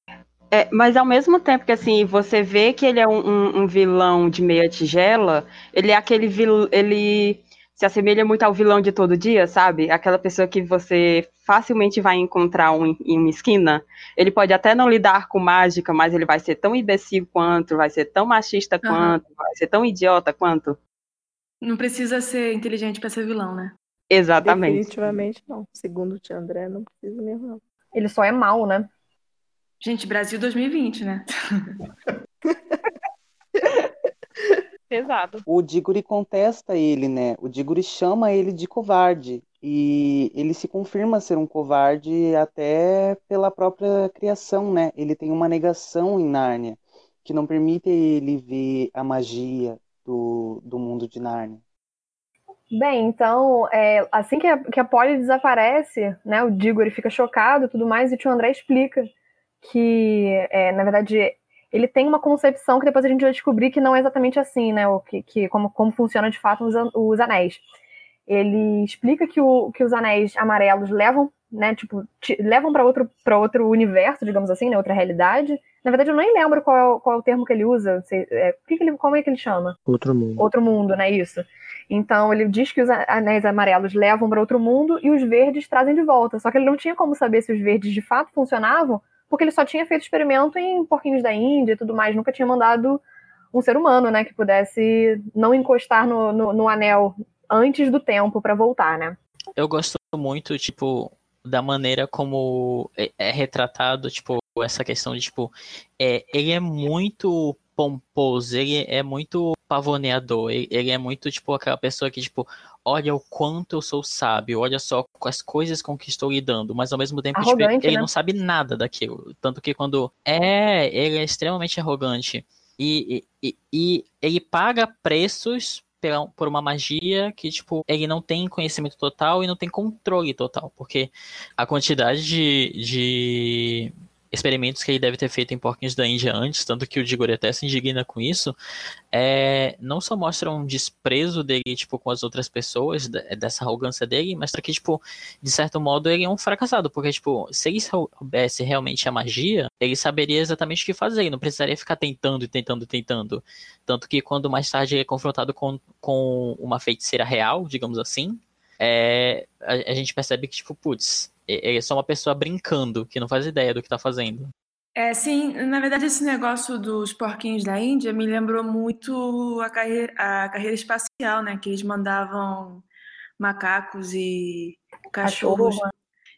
Speaker 11: É, mas ao mesmo tempo que assim, você vê que ele é um, um- um vilão de meia tigela, ele é aquele vil, ele se assemelha muito ao vilão de todo dia, sabe? Aquela pessoa que você facilmente vai encontrar um- em uma esquina. Ele pode até não lidar com mágica, mas ele vai ser tão imbecil quanto, vai ser tão machista
Speaker 1: Aham.
Speaker 11: quanto, vai ser tão idiota quanto.
Speaker 1: Não precisa ser inteligente pra ser vilão, né?
Speaker 11: Exatamente.
Speaker 7: Definitivamente não. Segundo o tio André, não precisa mesmo, não.
Speaker 6: Ele só é mal, né?
Speaker 1: Gente, Brasil 2020, né?
Speaker 12: Pesado.
Speaker 9: O Diggory contesta ele, né? O Diggory chama ele de covarde. E ele se confirma ser um covarde até pela própria criação, né? Ele tem uma negação em Nárnia, que não permite ele ver a magia do, do mundo de Nárnia.
Speaker 6: Bem, então, é, assim que a, que a Polly desaparece, né, o Diggory fica chocado e tudo mais, e o tio André explica que, é, na verdade, ele tem uma concepção que depois a gente vai descobrir que não é exatamente assim, né, o que, que como, como funciona de fato os, os anéis. Ele explica que, o, que os anéis amarelos levam, né, tipo, te- levam para outro, para outro universo, digamos assim, né, outra realidade. Na verdade, eu nem lembro qual é o, qual é o termo que ele usa, é, que que ele, como é que ele chama?
Speaker 5: Outro mundo.
Speaker 6: outro mundo, né? Isso. Então ele diz que os anéis amarelos levam para outro mundo e os verdes trazem de volta. Só que ele não tinha como saber se os verdes de fato funcionavam, porque ele só tinha feito experimento em porquinhos da Índia e tudo mais, nunca tinha mandado um ser humano, né, que pudesse não encostar no, no, no anel antes do tempo para voltar, né?
Speaker 8: Eu gosto muito, tipo, da maneira como é, é retratado, tipo, essa questão de, tipo, é, ele é muito pomposo, ele é muito pavoneador, ele, ele é muito, tipo, aquela pessoa que, tipo, olha o quanto eu sou sábio, olha só as coisas com que estou lidando, mas ao mesmo tempo, tipo, ele
Speaker 6: né?
Speaker 8: não sabe nada daquilo. Tanto que quando. É, ele é extremamente arrogante. E, e, e- e ele paga preços pela- por uma magia que, tipo, ele não tem conhecimento total e não tem controle total. Porque a quantidade de, de experimentos que ele deve ter feito em porquinhos da Índia antes, tanto que o Diggory até se indigna com isso, é, não só mostra um desprezo dele, tipo, com as outras pessoas, de- dessa arrogância dele, mas que, tipo, de certo modo ele é um fracassado, porque, tipo, se ele soubesse realmente a magia, ele saberia exatamente o que fazer, ele não precisaria ficar tentando e tentando e tentando. Tanto que quando mais tarde ele é confrontado com, com uma feiticeira real, digamos assim, é, a, a gente percebe que, tipo, putz, é só uma pessoa brincando, que não faz ideia do que tá fazendo.
Speaker 1: É, sim, na verdade, esse negócio dos porquinhos da Índia me lembrou muito a carreira, a carreira espacial, né? Que eles mandavam macacos e cachorros
Speaker 6: Cachorro,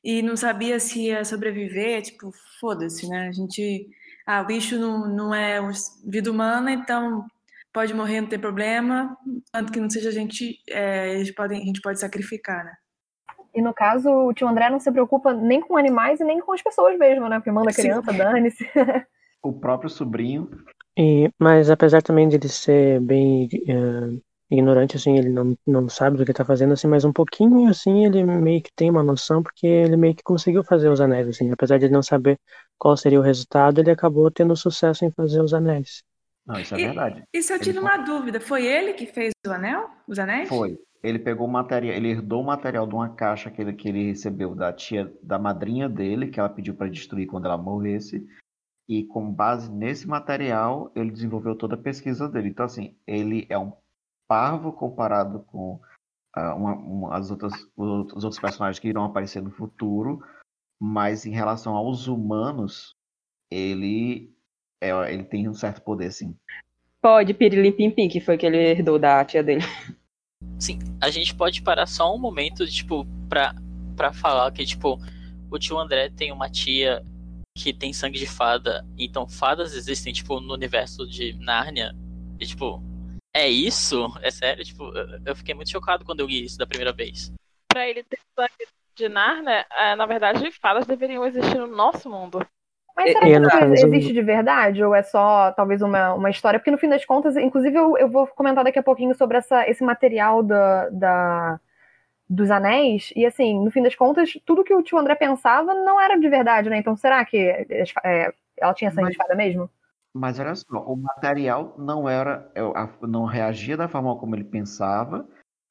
Speaker 1: e não sabia se ia sobreviver, tipo, foda-se, né? A gente. Ah, o bicho não, não é vida humana, então pode morrer, não tem problema, tanto que não seja a gente, é, eles podem, a gente pode sacrificar, né?
Speaker 6: E no caso, o tio André não se preocupa nem com animais e nem com as pessoas mesmo, né? Porque manda
Speaker 1: Sim.
Speaker 6: criança, dane-se.
Speaker 4: O próprio sobrinho.
Speaker 5: E, mas apesar também de ele ser bem eh, ignorante, assim, ele não, não sabe do que tá fazendo, assim, mas um pouquinho, assim, ele meio que tem uma noção, porque ele meio que conseguiu fazer os anéis, assim, apesar de ele não saber qual seria o resultado, ele acabou tendo sucesso em fazer os anéis.
Speaker 4: Não, isso é
Speaker 1: E-
Speaker 4: verdade.
Speaker 1: E se eu
Speaker 4: Ele
Speaker 1: tiro
Speaker 4: só-
Speaker 1: uma dúvida, foi ele que fez o anel? Os anéis?
Speaker 4: Foi. Ele pegou material, ele herdou o material de uma caixa que ele, que ele recebeu da tia, da madrinha dele, que ela pediu para destruir quando ela morresse. E com base nesse material, ele desenvolveu toda a pesquisa dele. Então, assim, ele é um parvo comparado com uh, uma, uma, as outras, os outros personagens que irão aparecer no futuro, mas em relação aos humanos, ele, é, ele tem um certo poder, sim.
Speaker 11: Pode, Pirilim Pim Pim, que foi que ele herdou da tia dele.
Speaker 8: Sim, a gente pode parar só um momento, tipo, pra, pra falar que, tipo, o tio André tem uma tia que tem sangue de fada, então fadas existem, tipo, no universo de Nárnia, e, tipo, é isso? É sério? Tipo, eu fiquei muito chocado quando eu li isso da primeira vez.
Speaker 12: Pra ele ter sangue de Nárnia, é, na verdade, fadas deveriam existir no nosso mundo.
Speaker 6: Mas será que isso existe de verdade? Ou é só, talvez, uma, uma história? Porque, no fim das contas, inclusive, eu, eu vou comentar daqui a pouquinho sobre essa, esse material da, da, dos anéis. E, assim, no fim das contas, tudo que o tio André pensava não era de verdade, né? Então, será que é, ela tinha sangue
Speaker 4: Mas-
Speaker 6: de fada mesmo?
Speaker 4: Mas olha só, o material não era, é, a- não reagia da forma como ele pensava,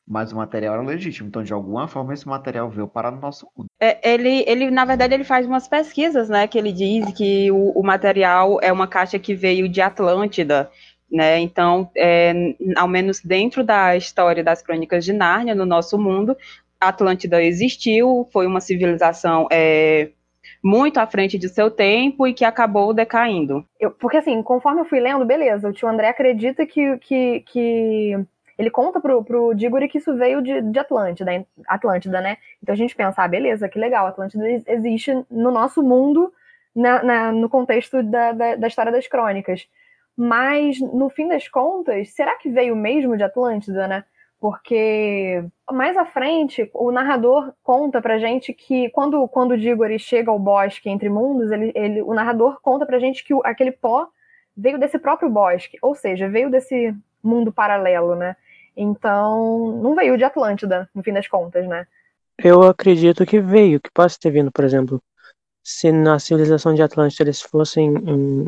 Speaker 4: mas o material era legítimo. Então, de alguma forma, esse material veio para o nosso mundo.
Speaker 11: É, ele, ele, na verdade, ele faz umas pesquisas, né? Que ele diz que o, o material é uma caixa que veio de Atlântida, né? Então, é, ao menos dentro da história das crônicas de Nárnia, no nosso mundo, Atlântida existiu, foi uma civilização é, muito à frente de seu tempo e que acabou decaindo.
Speaker 6: Eu- porque assim, conforme eu fui lendo, beleza, o tio André acredita que, que, que ele conta pro, pro Diggory que isso veio de, de Atlântida, Atlântida, né? Então a gente pensa, ah, beleza, que legal, Atlântida ex- existe no nosso mundo, na, na- no contexto da, da, da história das crônicas. Mas, no fim das contas, será que veio mesmo de Atlântida, né? Porque mais à frente, o narrador conta pra gente que quando, quando o Diggory chega ao bosque entre mundos, ele, ele, o narrador conta pra gente que o- aquele pó veio desse próprio bosque, ou seja, veio desse mundo paralelo, né? Então, não veio de Atlântida, no fim das contas, né?
Speaker 5: Eu acredito que veio, que possa ter vindo, por exemplo, se na civilização de Atlântida eles fossem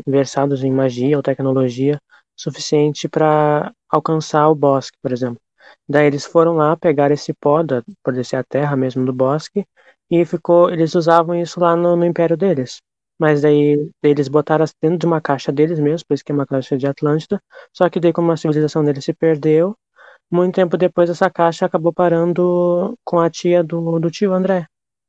Speaker 5: versados em magia ou tecnologia suficiente para alcançar o bosque, por exemplo. Daí eles foram lá pegar esse pó, da, por ser a terra mesmo do bosque, e ficou, eles usavam isso lá no, no império deles. Mas daí eles botaram dentro de uma caixa deles mesmo, por isso que é uma caixa de Atlântida. Só que daí como a civilização deles se perdeu, muito tempo depois essa caixa acabou parando com a tia do, do tio André.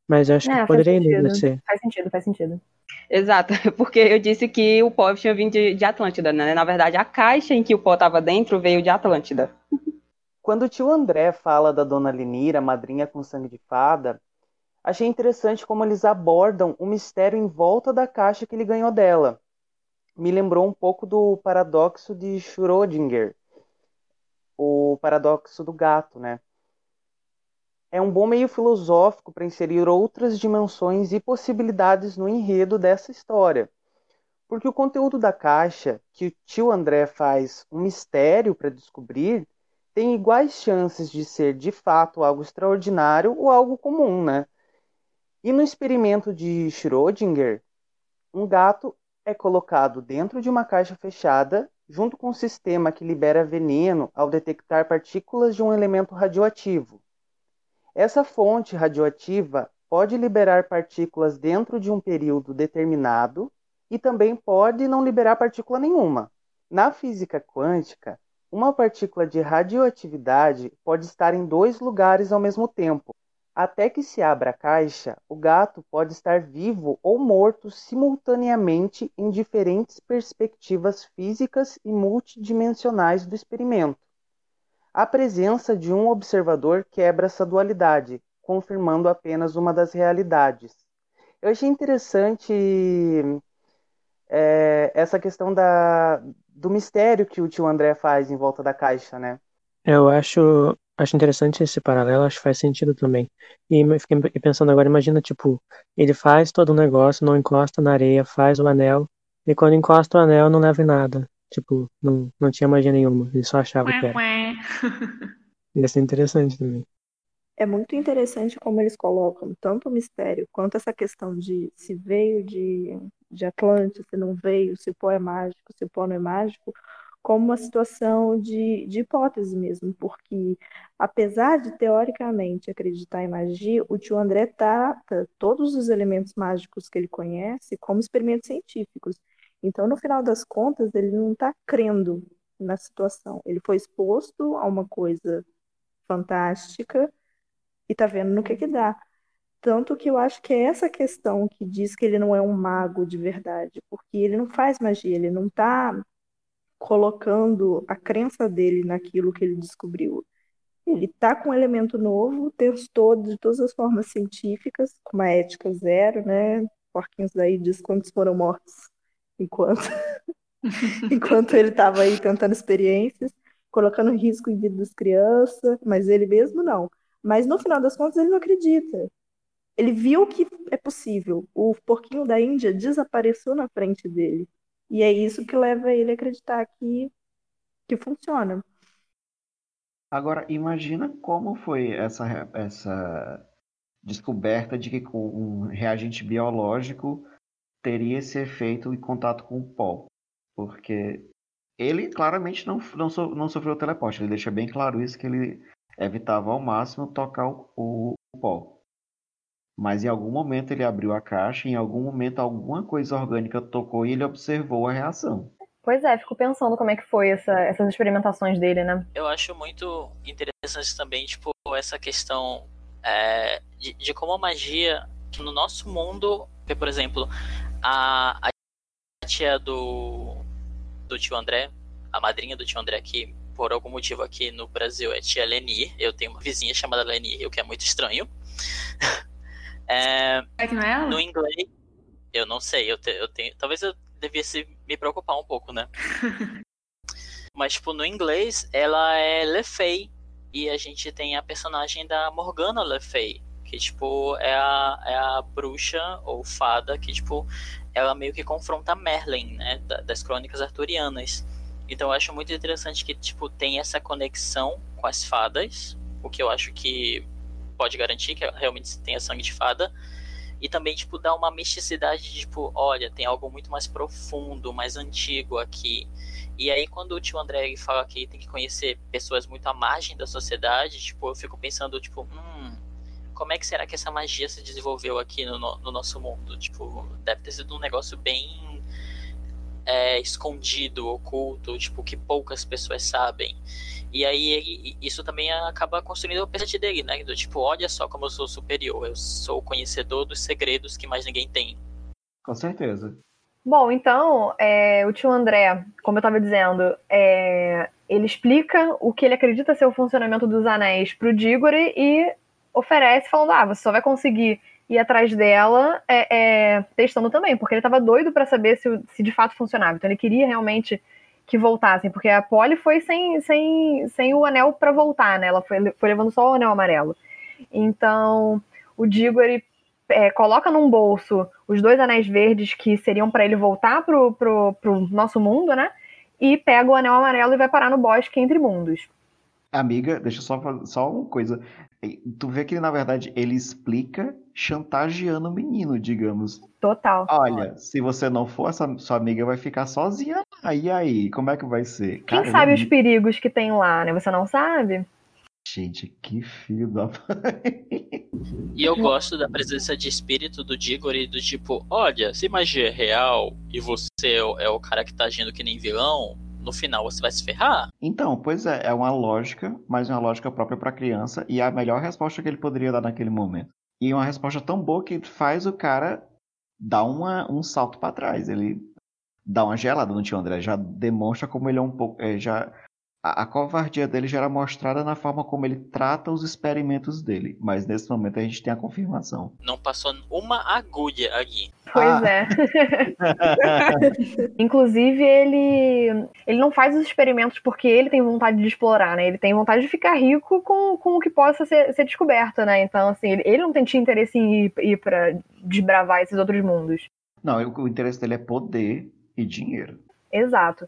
Speaker 5: Mas eu acho
Speaker 6: É,
Speaker 5: que poderia
Speaker 6: sentido.
Speaker 5: ser.
Speaker 6: Faz sentido, faz sentido.
Speaker 11: Exato, porque eu disse que o pó tinha vindo de, de Atlântida, né? Na verdade, a caixa em que o pó estava dentro veio de Atlântida.
Speaker 9: Quando o tio André fala da dona Lenira, madrinha com sangue de fada, achei interessante como eles abordam o mistério em volta da caixa que ele ganhou dela. Me lembrou um pouco do paradoxo de Schrödinger, o paradoxo do gato, né? É um bom meio filosófico para inserir outras dimensões e possibilidades no enredo dessa história. Porque o conteúdo da caixa, que o tio André faz um mistério para descobrir, tem iguais chances de ser de fato algo extraordinário ou algo comum, né? E no experimento de Schrödinger, um gato é colocado dentro de uma caixa fechada, junto com um sistema que libera veneno ao detectar partículas de um elemento radioativo. Essa fonte radioativa pode liberar partículas dentro de um período determinado e também pode não liberar partícula nenhuma. Na física quântica, uma partícula de radioatividade pode estar em dois lugares ao mesmo tempo. Até que se abra a caixa, o gato pode estar vivo ou morto simultaneamente em diferentes perspectivas físicas e multidimensionais do experimento. A presença de um observador quebra essa dualidade, confirmando apenas uma das realidades. Eu achei interessante é, essa questão da, do mistério que o tio André faz em volta da caixa, né?
Speaker 5: Eu acho, acho interessante esse paralelo, acho que faz sentido também. E eu fiquei pensando agora, imagina, tipo, ele faz todo o negócio, não encosta na areia, faz o anel, e quando encosta o anel não leva em nada. Tipo, não, não tinha magia nenhuma, ele só achava que era. Ia ser interessante também.
Speaker 7: É muito interessante como eles colocam tanto o mistério quanto essa questão de se veio de, de Atlântida, se não veio, se o pó é mágico, se o pó não é mágico, como uma situação de, de hipótese mesmo, porque apesar de teoricamente acreditar em magia, o tio André trata todos os elementos mágicos que ele conhece como experimentos científicos. Então, no final das contas, ele não está crendo na situação. Ele foi exposto a uma coisa fantástica e está vendo no que que dá. Tanto que eu acho que é essa questão que diz que ele não é um mago de verdade, porque ele não faz magia, ele não está colocando a crença dele naquilo que ele descobriu. Ele está com um elemento novo, testou de todas as formas científicas, com uma ética zero, né? Porquinhos daí diz quantos foram mortos enquanto, enquanto ele estava aí tentando experiências, colocando risco em vida das crianças, mas ele mesmo não. Mas no final das contas ele não acredita. Ele viu que é possível. O porquinho da Índia desapareceu na frente dele. E é isso que leva ele a acreditar que, que funciona.
Speaker 13: Agora, imagina como foi essa, essa descoberta de que um reagente biológico teria esse efeito em contato com o pó. Porque ele claramente não, não, so, não sofreu teleporte. Ele deixa bem claro isso, que ele evitava ao máximo tocar o, o, o pó. Mas em algum momento ele abriu a caixa, em algum momento alguma coisa orgânica tocou e ele observou a reação.
Speaker 6: Pois é, fico pensando como é que foi essa, essas experimentações dele, né?
Speaker 8: Eu acho muito interessante também, tipo, essa questão é, de, de, como a magia, no nosso mundo, por exemplo, a, a tia do, do tio André, a madrinha do tio André aqui, por algum motivo aqui no Brasil é tia Leni. Eu tenho uma vizinha chamada Leni, o que é muito estranho. É,
Speaker 1: é que não é ela?
Speaker 8: No inglês, eu não sei, eu, te, eu tenho. Talvez eu devesse me preocupar um pouco, né? Mas, tipo, no inglês, ela é Le Fay. E a gente tem a personagem da Morgana Le Fay. Que, tipo, é a, é a bruxa ou fada que, tipo, ela meio que confronta Merlin, né? Das crônicas arturianas. Então eu acho muito interessante que, tipo, tem essa conexão com as fadas. O que eu acho que pode garantir que realmente tenha sangue de fada. E também, tipo, dá uma misticidade de, tipo, olha, tem algo muito mais profundo, mais antigo aqui. E aí, quando o tio André fala que tem que conhecer pessoas muito à margem da sociedade, tipo, eu fico pensando, tipo, hum, como é que será que essa magia se desenvolveu aqui no, no nosso mundo? Tipo, deve ter sido um negócio bem é, escondido, oculto, tipo, que poucas pessoas sabem. E aí isso também acaba construindo o presente dele, né? Do tipo, olha só como eu sou superior, eu sou o conhecedor dos segredos que mais ninguém tem.
Speaker 13: Com certeza.
Speaker 6: Bom, então, é, o tio André, como eu estava dizendo, é, ele explica o que ele acredita ser o funcionamento dos anéis para o Diggory e oferece, falando: ah, você só vai conseguir ir atrás dela é, é testando também, porque ele estava doido para saber se, se de fato funcionava. Então, ele queria realmente que voltassem, porque a Polly foi sem, sem, sem o anel para voltar, né? Ela foi, foi levando só o anel amarelo. Então, o Digo é, coloca num bolso os dois anéis verdes que seriam para ele voltar pro, pro, pro nosso mundo, né? E pega o anel amarelo e vai parar no bosque entre mundos.
Speaker 13: Amiga, deixa eu só só uma coisa. Tu vê que, na verdade, ele explica chantageando o menino, digamos.
Speaker 6: Total.
Speaker 13: Olha, se você não for, essa sua amiga vai ficar sozinha. E aí, como é que vai ser?
Speaker 6: Quem Cara, sabe os perigos que tem lá, né? Você não sabe?
Speaker 13: Gente, que filho da
Speaker 8: E eu gosto da presença de espírito do Diggory, do tipo, olha, se magia é real e você é o cara que tá agindo que nem vilão, no final você vai se ferrar.
Speaker 13: Então, pois é, é uma lógica, mas uma lógica própria para criança e a melhor resposta que ele poderia dar naquele momento. E uma resposta tão boa que faz o cara dar uma, um salto para trás. Ele dá uma gelada no tio André, já demonstra como ele é um pouco, é, já a, a, covardia dele já era mostrada na forma como ele trata os experimentos dele. Mas nesse momento a gente tem a confirmação.
Speaker 8: Não passou uma agulha aqui.
Speaker 6: Pois ah. é. Inclusive, ele, ele não faz os experimentos porque ele tem vontade de explorar, né? Ele tem vontade de ficar rico com, com o que possa ser, ser descoberto, né? Então, assim, ele, ele não tem interesse em ir, ir para desbravar esses outros mundos.
Speaker 13: Não, o interesse dele é poder e dinheiro.
Speaker 6: Exato.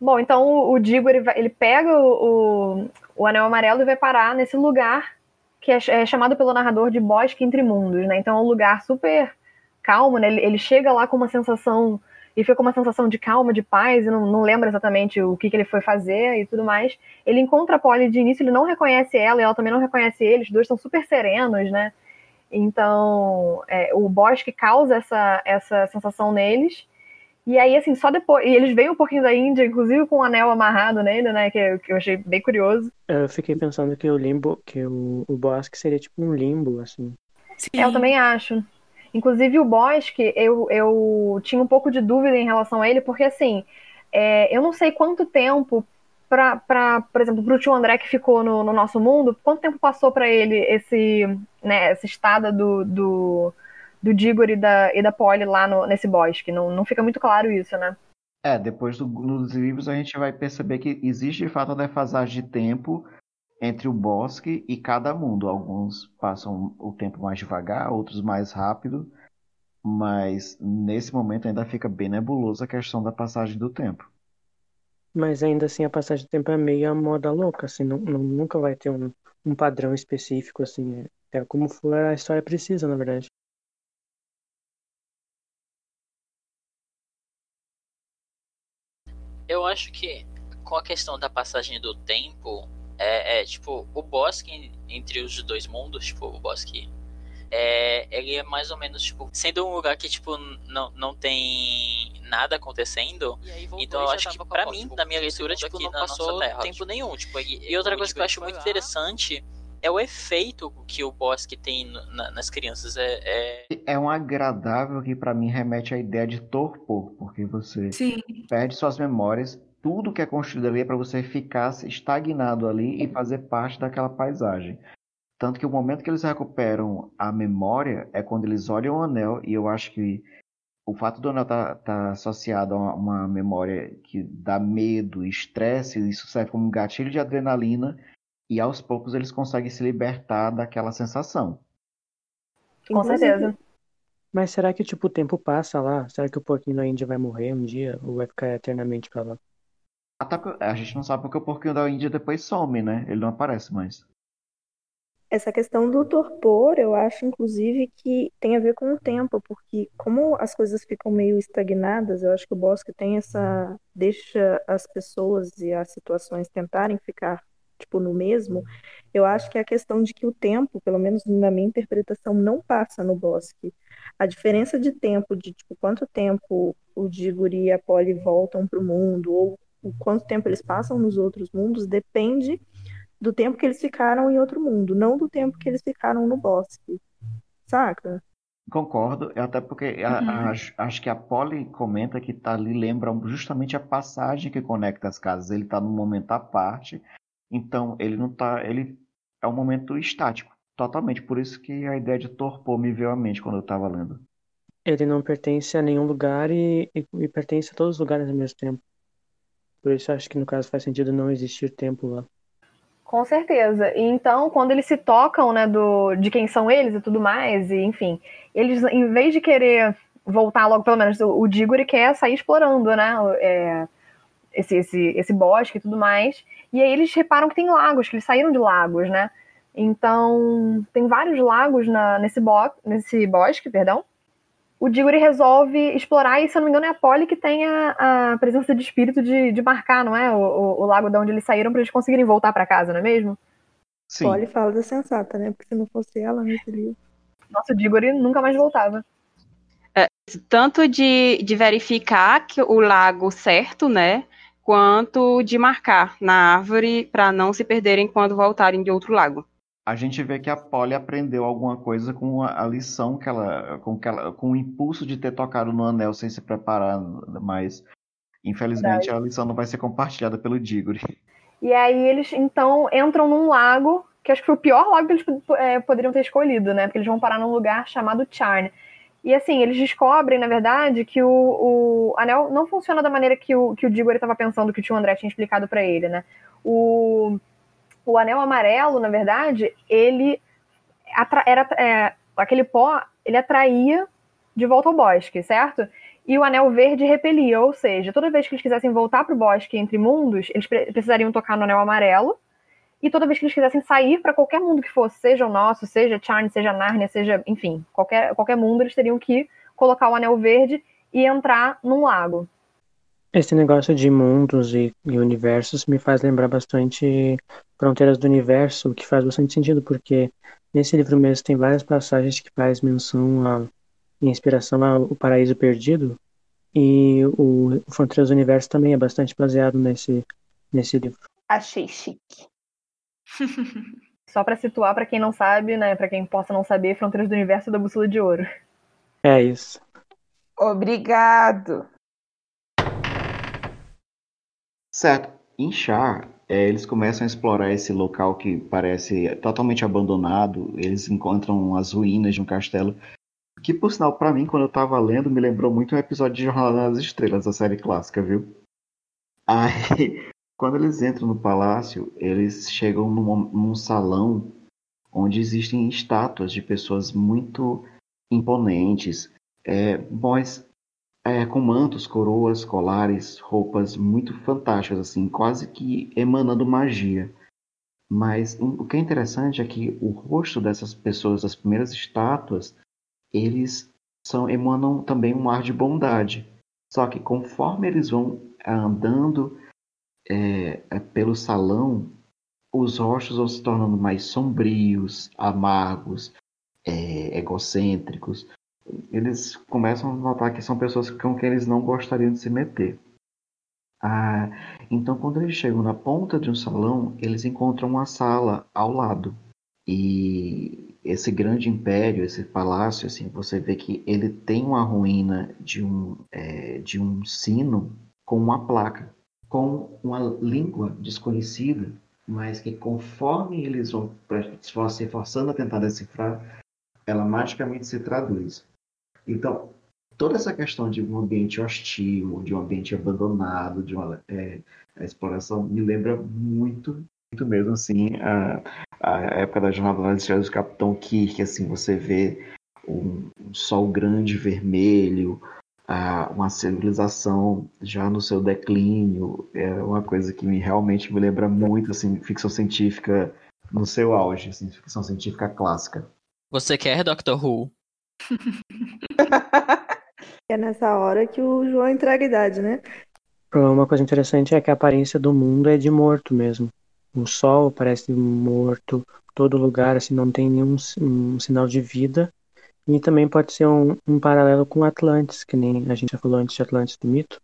Speaker 6: Bom, então o, Digo ele, vai, ele pega o, o, o, anel amarelo e vai parar nesse lugar que é, é, chamado pelo narrador de Bosque Entre Mundos, né? Então é um lugar super calmo, né? Ele, ele, chega lá com uma sensação e fica com uma sensação de calma, de paz, e não, não lembra exatamente o que, que ele foi fazer e tudo mais. Ele encontra a Polly de início, ele não reconhece ela e ela também não reconhece ele, os dois estão super serenos, né? Então, é, o bosque causa essa, essa sensação neles. E aí, assim, só depois. E eles veem um pouquinho da Índia, inclusive com o um anel amarrado nele, né? Que, que eu achei bem curioso.
Speaker 5: Eu fiquei pensando que o limbo, que o, o bosque seria tipo um limbo, assim.
Speaker 6: Sim. Eu também acho. Inclusive, o bosque, eu, eu tinha um pouco de dúvida em relação a ele, porque assim, é, eu não sei quanto tempo para, por exemplo, para o tio André que ficou no, no nosso mundo, quanto tempo passou para ele esse, né, essa estada do, do, do Digor e da, e da Polly lá no, nesse bosque? Não, não fica muito claro isso, né?
Speaker 13: É, depois do, dos livros a gente vai perceber que existe de fato uma defasagem de tempo entre o bosque e cada mundo. Alguns passam o tempo mais devagar, outros mais rápido, mas nesse momento ainda fica bem nebulosa a questão da passagem do tempo.
Speaker 5: Mas ainda assim a passagem do tempo é meio a moda louca, assim, não, não, nunca vai ter um, um padrão específico, assim, é, é como for a história precisa, na verdade.
Speaker 8: Eu acho que com a questão da passagem do tempo, é, é tipo, o bosque entre os dois mundos, tipo, o bosque é, ele é mais ou menos, tipo, sendo um lugar que, tipo, não, não tem nada acontecendo, então eu acho que pra mim, tipo, na minha leitura, tipo, não passou terra, tempo tipo, nenhum, tipo, e, e outra coisa que eu acho muito interessante é o efeito que o bosque tem na, nas crianças, é, é...
Speaker 13: É um agradável que para mim remete à ideia de torpor, porque você Sim. perde suas memórias, tudo que é construído ali é para você ficar estagnado ali e fazer parte daquela paisagem. Tanto que o momento que eles recuperam a memória é quando eles olham o anel, e eu acho que o fato do anel estar tá, tá associado a uma memória que dá medo, estresse, isso serve como um gatilho de adrenalina, e aos poucos eles conseguem se libertar daquela sensação.
Speaker 6: Com certeza.
Speaker 5: Mas será que tipo o tempo passa lá? Será que o porquinho da Índia vai morrer um dia ou vai ficar eternamente pra lá?
Speaker 13: A gente não sabe porque o porquinho da Índia depois some, né? Ele não aparece mais.
Speaker 7: Essa questão do torpor, eu acho, inclusive, que tem a ver com o tempo, porque como as coisas ficam meio estagnadas, eu acho que o Bosque tem essa. deixa as pessoas e as situações tentarem ficar, tipo, no mesmo. Eu acho que é a questão de que o tempo, pelo menos na minha interpretação, não passa no Bosque. A diferença de tempo, de tipo, quanto tempo o Diguri e a Polly voltam para o mundo, ou o quanto tempo eles passam nos outros mundos, depende do tempo que eles ficaram em outro mundo, não do tempo que eles ficaram no bosque. Saca?
Speaker 13: Concordo, até porque uhum. a, a, acho que a Polly comenta que tá ali lembra justamente a passagem que conecta as casas. Ele tá num momento à parte, então ele não tá. Ele é um momento estático, totalmente. Por isso que a ideia de torpor me veio à mente quando eu tava lendo.
Speaker 5: Ele não pertence a nenhum lugar e, e, e pertence a todos os lugares ao mesmo tempo. Por isso acho que no caso faz sentido não existir tempo lá.
Speaker 6: Com certeza. E então, quando eles se tocam, né, do, de quem são eles e tudo mais, e enfim, eles, em vez de querer voltar logo, pelo menos o, o Diggory quer sair explorando, né, é, esse, esse, esse bosque e tudo mais. E aí eles reparam que tem lagos, que eles saíram de lagos, né. Então, tem vários lagos na, nesse, bo nesse bosque, perdão, o Diggory resolve explorar, e se eu não me engano é a Polly que tem a, a presença de espírito de, de marcar, não é? O, o, o lago de onde eles saíram para eles conseguirem voltar para casa, não é mesmo?
Speaker 7: Sim. Polly fala da sensata, né? Porque se não fosse ela nesse livro.
Speaker 6: Nossa, o Diggory nunca mais voltava.
Speaker 11: É, tanto de, de verificar que o lago certo, né? Quanto de marcar na árvore para não se perderem quando voltarem de outro lago
Speaker 13: a gente vê que a Polly aprendeu alguma coisa com a, lição que ela com, que ela, com o impulso de ter tocado no anel sem se preparar, mas infelizmente Verdade. a lição não vai ser compartilhada pelo Diggory.
Speaker 6: E aí eles então entram num lago, que acho que foi o pior lago que eles é, poderiam ter escolhido, né? Porque eles vão parar num lugar chamado Charn. E assim, eles descobrem, na verdade, que o, o anel não funciona da maneira que o, que o Diggory estava pensando, que o tio André tinha explicado para ele, né? O, o anel amarelo, na verdade, ele era é, aquele pó, ele atraía de volta ao bosque, certo? E o anel verde repelia, ou seja, toda vez que eles quisessem voltar para o bosque entre mundos, eles precisariam tocar no anel amarelo. E toda vez que eles quisessem sair para qualquer mundo que fosse, seja o nosso, seja Charn, seja Narnia, seja, enfim, qualquer, qualquer mundo, eles teriam que colocar o anel verde e entrar num lago.
Speaker 5: Esse negócio de mundos e, e universos me faz lembrar bastante Fronteiras do Universo, o que faz bastante sentido, porque nesse livro mesmo tem várias passagens que faz menção em inspiração ao Paraíso Perdido, e o, o Fronteiras do Universo também é bastante baseado nesse, nesse livro.
Speaker 10: Achei chique.
Speaker 6: Só pra situar pra quem não sabe, né, Pra quem possa não saber, Fronteiras do Universo da Bússola de Ouro.
Speaker 5: É isso.
Speaker 10: Obrigado.
Speaker 13: Certo. Em Char, é, eles começam a explorar esse local que parece totalmente abandonado. Eles encontram as ruínas de um castelo. Que, por sinal, pra mim, quando eu tava lendo, me lembrou muito um episódio de Jornada nas Estrelas, a série clássica, viu? Aí, quando eles entram no palácio, eles chegam num, num salão onde existem estátuas de pessoas muito imponentes, é, mas é, com mantos, coroas, colares, roupas muito fantásticas, assim, quase que emanando magia. Mas o que é interessante é que o rosto dessas pessoas, das primeiras estátuas, eles são emanam também um ar de bondade. Só que conforme eles vão andando é, é, pelo salão, os rostos vão se tornando mais sombrios, amargos, é, egocêntricos. Eles começam a notar que são pessoas com quem eles não gostariam de se meter. Ah, então, quando eles chegam na ponta de um salão, eles encontram uma sala ao lado. E esse grande império, esse palácio, assim, você vê que ele tem uma ruína de um, é, de um sino com uma placa, com uma língua desconhecida, mas que conforme eles vão se forçando a tentar decifrar, ela magicamente se traduz. Então, toda essa questão de um ambiente hostil, de um ambiente abandonado, de uma é, exploração, me lembra muito, muito mesmo, assim, a, a época da Jornada nas Estrelas do Capitão Kirk, assim, você vê um, um sol grande vermelho, uma civilização já no seu declínio, é uma coisa que me, realmente me lembra muito, assim, ficção científica no seu auge, assim, ficção científica clássica.
Speaker 8: Você quer Doctor Who?
Speaker 7: É nessa hora que o João entrega a idade, né?
Speaker 5: Uma coisa interessante é que a aparência do mundo é de morto mesmo. O sol parece morto, todo lugar assim não tem nenhum um sinal de vida. E também pode ser um, um, paralelo com Atlantis, que nem a gente já falou antes de Atlantis do mito.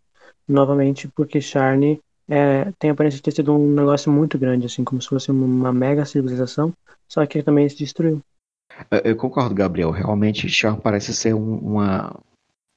Speaker 5: Novamente, porque Charne é, tem a aparência de ter sido um negócio muito grande, assim, como se fosse uma mega civilização, só que também se destruiu.
Speaker 13: Eu concordo, Gabriel. Realmente, Char parece ser um, uma,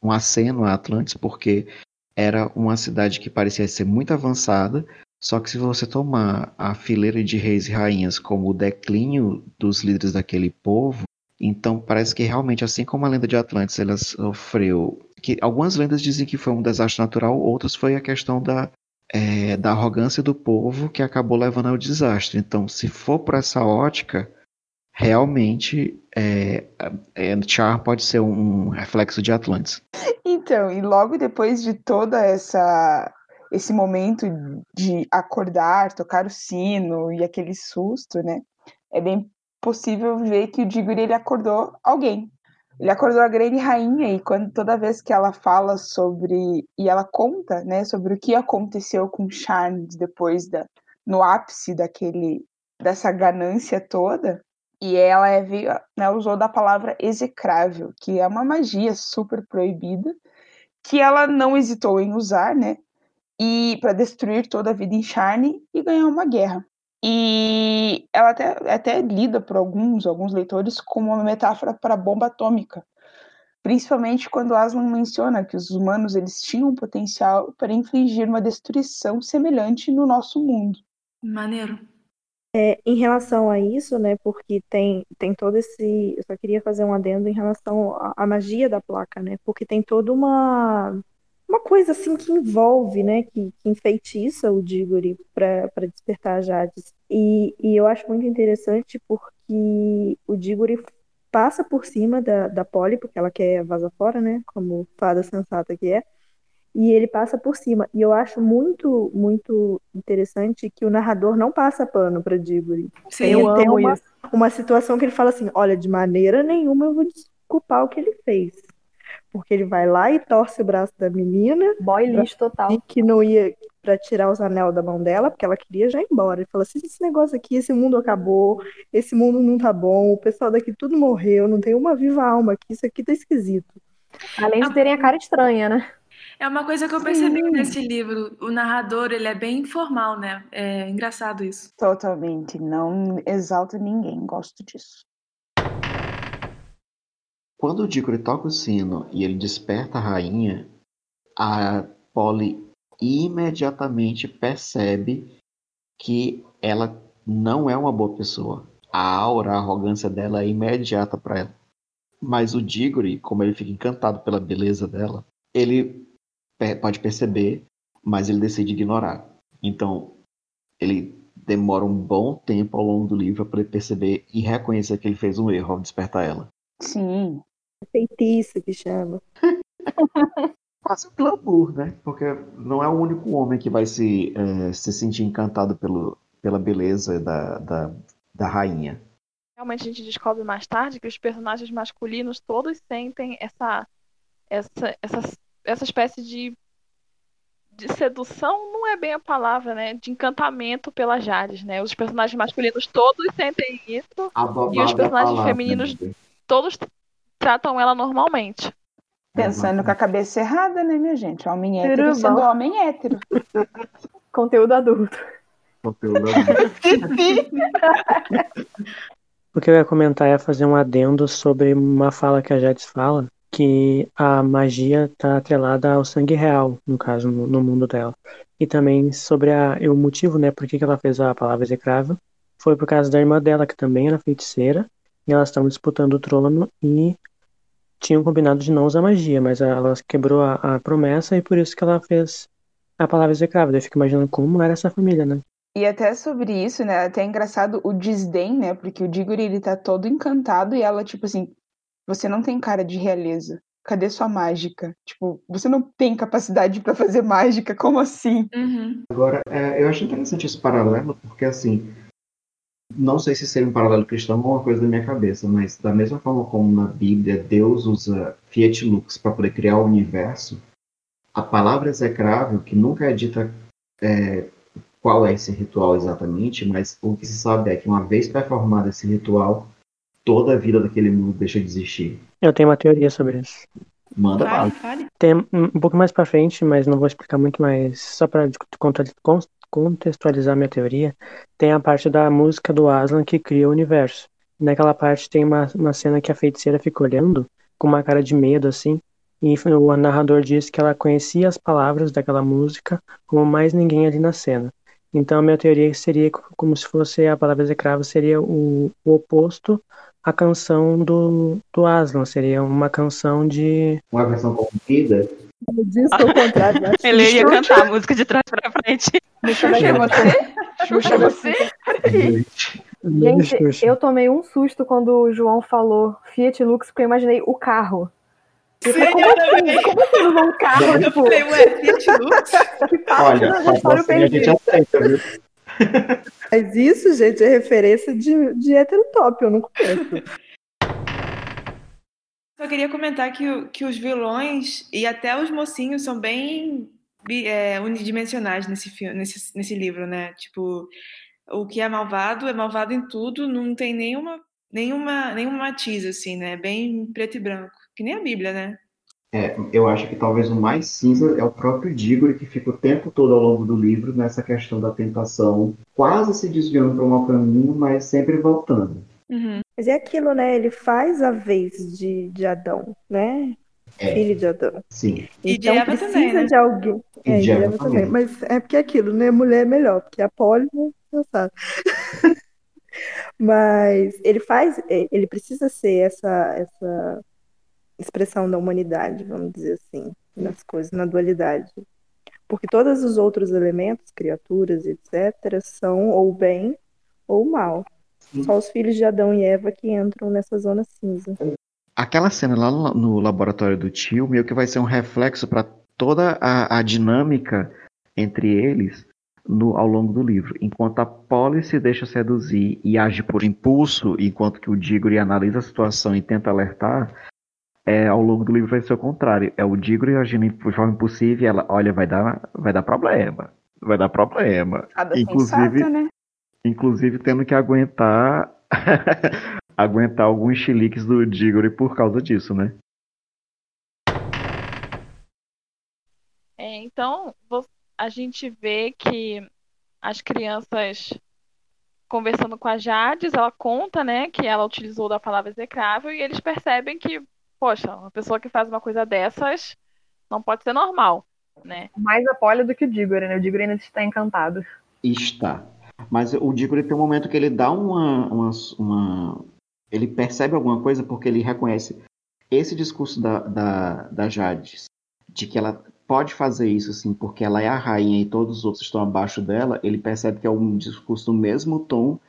Speaker 13: um aceno a Atlantis, porque era uma cidade que parecia ser muito avançada, só que se você tomar a fileira de reis e rainhas como o declínio dos líderes daquele povo, então parece que realmente, assim como a lenda de Atlantis, ela sofreu. Que algumas lendas dizem que foi um desastre natural, outras foi a questão da, é, da arrogância do povo que acabou levando ao desastre. Então, se for por essa ótica, realmente é, é, Char pode ser um reflexo de Atlantis.
Speaker 10: Então, e logo depois de toda essa esse momento de acordar, tocar o sino e aquele susto, né? É bem possível ver que o Diggory ele acordou alguém. Ele acordou a grande rainha e quando toda vez que ela fala sobre e ela conta, né, sobre o que aconteceu com Charles depois da no ápice daquele dessa ganância toda, e ela é, né, usou da palavra execrável, que é uma magia super proibida, que ela não hesitou em usar, né? E para destruir toda a vida em Charne e ganhar uma guerra. E ela até, é até lida por alguns, alguns leitores como uma metáfora para a bomba atômica, principalmente quando Aslan menciona que os humanos eles tinham potencial para infligir uma destruição semelhante no nosso mundo.
Speaker 1: Maneiro.
Speaker 7: É, em relação a isso, né, porque tem, tem todo esse. Eu só queria fazer um adendo em relação à, à magia da placa, né, porque tem toda uma, uma coisa assim que envolve, né, que, que enfeitiça o Diggory para despertar Jades. E, e eu acho muito interessante porque o Diggory passa por cima da, da Polly, porque ela quer vazar fora, né, como fada sensata que é e ele passa por cima. E eu acho muito, muito interessante que o narrador não passa pano para Diggory.
Speaker 6: Sim, eu amo
Speaker 7: tem uma,
Speaker 6: isso.
Speaker 7: uma situação que ele fala assim: olha, de maneira nenhuma eu vou desculpar o que ele fez. Porque ele vai lá e torce o braço da menina.
Speaker 6: Boy lixo total.
Speaker 7: E que não ia para tirar os anel da mão dela, porque ela queria já ir embora. Ele falou assim: esse negócio aqui, esse mundo acabou, esse mundo não tá bom, o pessoal daqui tudo morreu, não tem uma viva alma aqui, isso aqui tá esquisito.
Speaker 6: Além de terem a cara estranha, né?
Speaker 1: É uma coisa que eu percebi nesse livro. O narrador, ele é bem informal, né? É engraçado isso.
Speaker 10: Totalmente. Não exalta ninguém. Gosto disso.
Speaker 13: Quando o Diggory toca o sino e ele desperta a rainha, a Polly imediatamente percebe que ela não é uma boa pessoa. A aura, a arrogância dela é imediata para ela. Mas o Diggory, como ele fica encantado pela beleza dela, ele pode perceber, mas ele decide ignorar. Então, ele demora um bom tempo ao longo do livro para perceber e reconhecer que ele fez um erro ao despertar ela.
Speaker 10: Sim.
Speaker 7: Feitiço que chama.
Speaker 13: Quase um glamour, né? Porque não é o único homem que vai se, é, se sentir encantado pelo, pela beleza da, da, da rainha.
Speaker 12: Realmente a gente descobre mais tarde que os personagens masculinos todos sentem essa, essa, essa essa espécie de, de sedução não é bem a palavra, né? De encantamento pela Jades, né? Os personagens masculinos todos sentem isso e os personagens palavra, femininos né? todos tratam ela normalmente.
Speaker 10: Pensando com a cabeça errada, né, minha gente? Homem hétero sendo homem hétero.
Speaker 6: Conteúdo adulto.
Speaker 13: Conteúdo adulto.
Speaker 5: o que eu ia comentar é fazer um adendo sobre uma fala que a Jades fala, que a magia está atrelada ao sangue real, no caso, no, no, mundo dela. E também sobre a, o motivo, né, por que ela fez a palavra execrável, foi por causa da irmã dela, que também era feiticeira, e elas estavam disputando o trono e tinham combinado de não usar magia, mas ela quebrou a, a promessa e por isso que ela fez a palavra execrável. Eu fico imaginando como era essa família, né?
Speaker 10: E até sobre isso, né, até é engraçado o desdém, né, porque o Diggory, ele tá todo encantado e ela, tipo assim, você não tem cara de realeza. Cadê sua mágica? Tipo, você não tem capacidade para fazer mágica, como assim?
Speaker 1: Uhum.
Speaker 13: Agora, é, eu acho interessante esse paralelo, porque assim, não sei se seria um paralelo cristão ou uma coisa da minha cabeça, mas da mesma forma como na Bíblia Deus usa Fiat Lux para poder criar o universo, a palavra execrável, que nunca é dita é, qual é esse ritual exatamente, mas o que se sabe é que uma vez performado esse ritual, toda a vida daquele mundo deixa de existir.
Speaker 5: Eu tenho uma teoria sobre isso.
Speaker 13: Manda
Speaker 1: fale.
Speaker 5: Tem um pouco mais para frente, mas não vou explicar muito mais. Só para contextualizar minha teoria, tem a parte da música do Aslan que cria o universo. Naquela parte tem uma, uma cena que a feiticeira fica olhando com uma cara de medo assim, e o narrador diz que ela conhecia as palavras daquela música como mais ninguém ali na cena. Então, minha teoria seria como se fosse a palavra execrável seria o, o oposto à canção do, do Aslan. Seria uma canção de.
Speaker 13: Uma versão corrompida?
Speaker 7: Diz o contrário.
Speaker 11: Ele ia cantar a música de trás pra frente.
Speaker 10: Xuxa você? Xuxa você?
Speaker 6: Gente, eu tomei um susto quando o João falou Fiat Lux, porque eu imaginei o carro.
Speaker 1: Sim,
Speaker 6: como, assim? como assim usar um carro?
Speaker 1: Eu
Speaker 6: tipo,
Speaker 1: falei, ué, Fiat Lux?
Speaker 13: Olha, assim a gente aceita, viu?
Speaker 7: Mas isso, gente, é referência de, de heterotop, eu não conheço.
Speaker 1: Só queria comentar que, que os vilões e até os mocinhos são bem é, unidimensionais nesse, filme, nesse, nesse livro, né? Tipo, o que é malvado é malvado em tudo, não tem nenhuma, nenhuma, nenhum matiz, assim, né? Bem preto e branco. Que nem a Bíblia, né?
Speaker 13: É, eu acho que talvez o mais cinza é o próprio Diggory, que fica o tempo todo ao longo do livro nessa questão da tentação, quase se desviando para um mau caminho, mas sempre voltando.
Speaker 1: Uhum.
Speaker 7: Mas é aquilo, né? Ele faz a vez de, de Adão, né?
Speaker 13: É.
Speaker 7: Filho de Adão.
Speaker 13: Sim.
Speaker 1: E
Speaker 7: então
Speaker 1: de Eva
Speaker 7: precisa
Speaker 1: também, né?
Speaker 7: de alguém.
Speaker 13: E
Speaker 7: É,
Speaker 13: de Eva
Speaker 7: Eva também.
Speaker 13: também.
Speaker 7: Mas é porque é aquilo, né? Mulher é melhor, porque a Polly, né? Você sabe. Mas ele faz, é, ele precisa ser essa, essa expressão da humanidade, vamos dizer assim, nas coisas, na dualidade. Porque todos os outros elementos, criaturas, etc., são ou bem ou mal. Só os filhos de Adão e Eva que entram nessa zona cinza.
Speaker 13: Aquela cena lá no, no laboratório do tio meio que vai ser um reflexo para toda a, a dinâmica entre eles no, ao longo do livro. Enquanto a Polly se deixa seduzir e age por impulso, enquanto que o Diggory analisa a situação e tenta alertar, é, ao longo do livro vai ser o contrário. É o Digro agindo de forma impulsiva e ela, olha, vai dar, vai dar problema. Vai dar problema.
Speaker 10: Cada
Speaker 13: inclusive,
Speaker 10: sensata, né?
Speaker 13: Inclusive tendo que aguentar aguentar alguns chiliques do Diggory por causa disso, né?
Speaker 12: É, então, a gente vê que as crianças conversando com a Jades, ela conta, né, que ela utilizou da palavra execrável e eles percebem que, poxa, uma pessoa que faz uma coisa dessas não pode ser normal, né?
Speaker 6: Mais a Polly do que o Diggory, né? O Diggory ainda está encantado.
Speaker 4: Está. Mas o Diggory tem um momento que ele dá uma, uma, uma- Ele percebe alguma coisa porque ele reconhece esse discurso da, da, da Jades, de que ela pode fazer isso, assim, porque ela é a rainha e todos os outros estão abaixo dela. Ele percebe que é um discurso no mesmo tom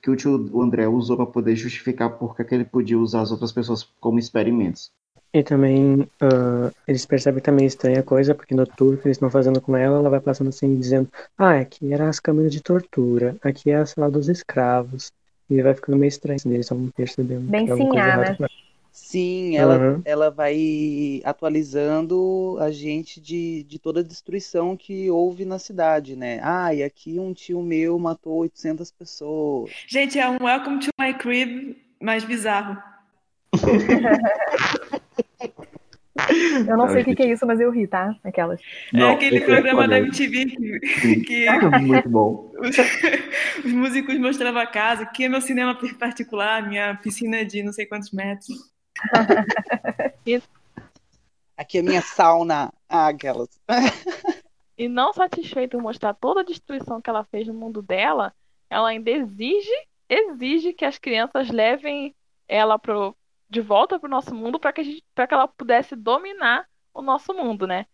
Speaker 4: que o tio André usou para poder justificar porque que ele podia usar as outras pessoas como experimentos.
Speaker 5: E também ah, eles percebem também estranha coisa, porque no tour que eles estão fazendo com ela, ela vai passando assim, dizendo, ah, aqui eram as câmeras de tortura, aqui é a sala dos escravos. E vai ficando meio estranho, assim, eles estão percebendo
Speaker 6: Bem
Speaker 5: é
Speaker 6: sinhá, né?
Speaker 9: Sim, ela,
Speaker 5: Aham.
Speaker 9: ela vai atualizando a gente de, de toda a destruição que houve na cidade, né? Ah, e aqui um tio meu matou 800 pessoas.
Speaker 1: Gente, é um Welcome to My Crib mais bizarro.
Speaker 6: Eu não sei o que, que é isso, mas eu ri, tá? Aquelas.
Speaker 1: é aquele
Speaker 4: esse
Speaker 1: programa da. MTV que, que
Speaker 4: Muito bom.
Speaker 1: os, os músicos mostravam a casa, aqui é meu cinema particular, minha piscina de não sei quantos metros.
Speaker 9: Aqui é minha sauna. Ah, aquelas.
Speaker 12: E não satisfeita em mostrar toda a destruição que ela fez no mundo dela, ela ainda exige, exige que as crianças levem ela pro, de volta pro nosso mundo para que, a gente- que ela pudesse dominar o nosso mundo, né?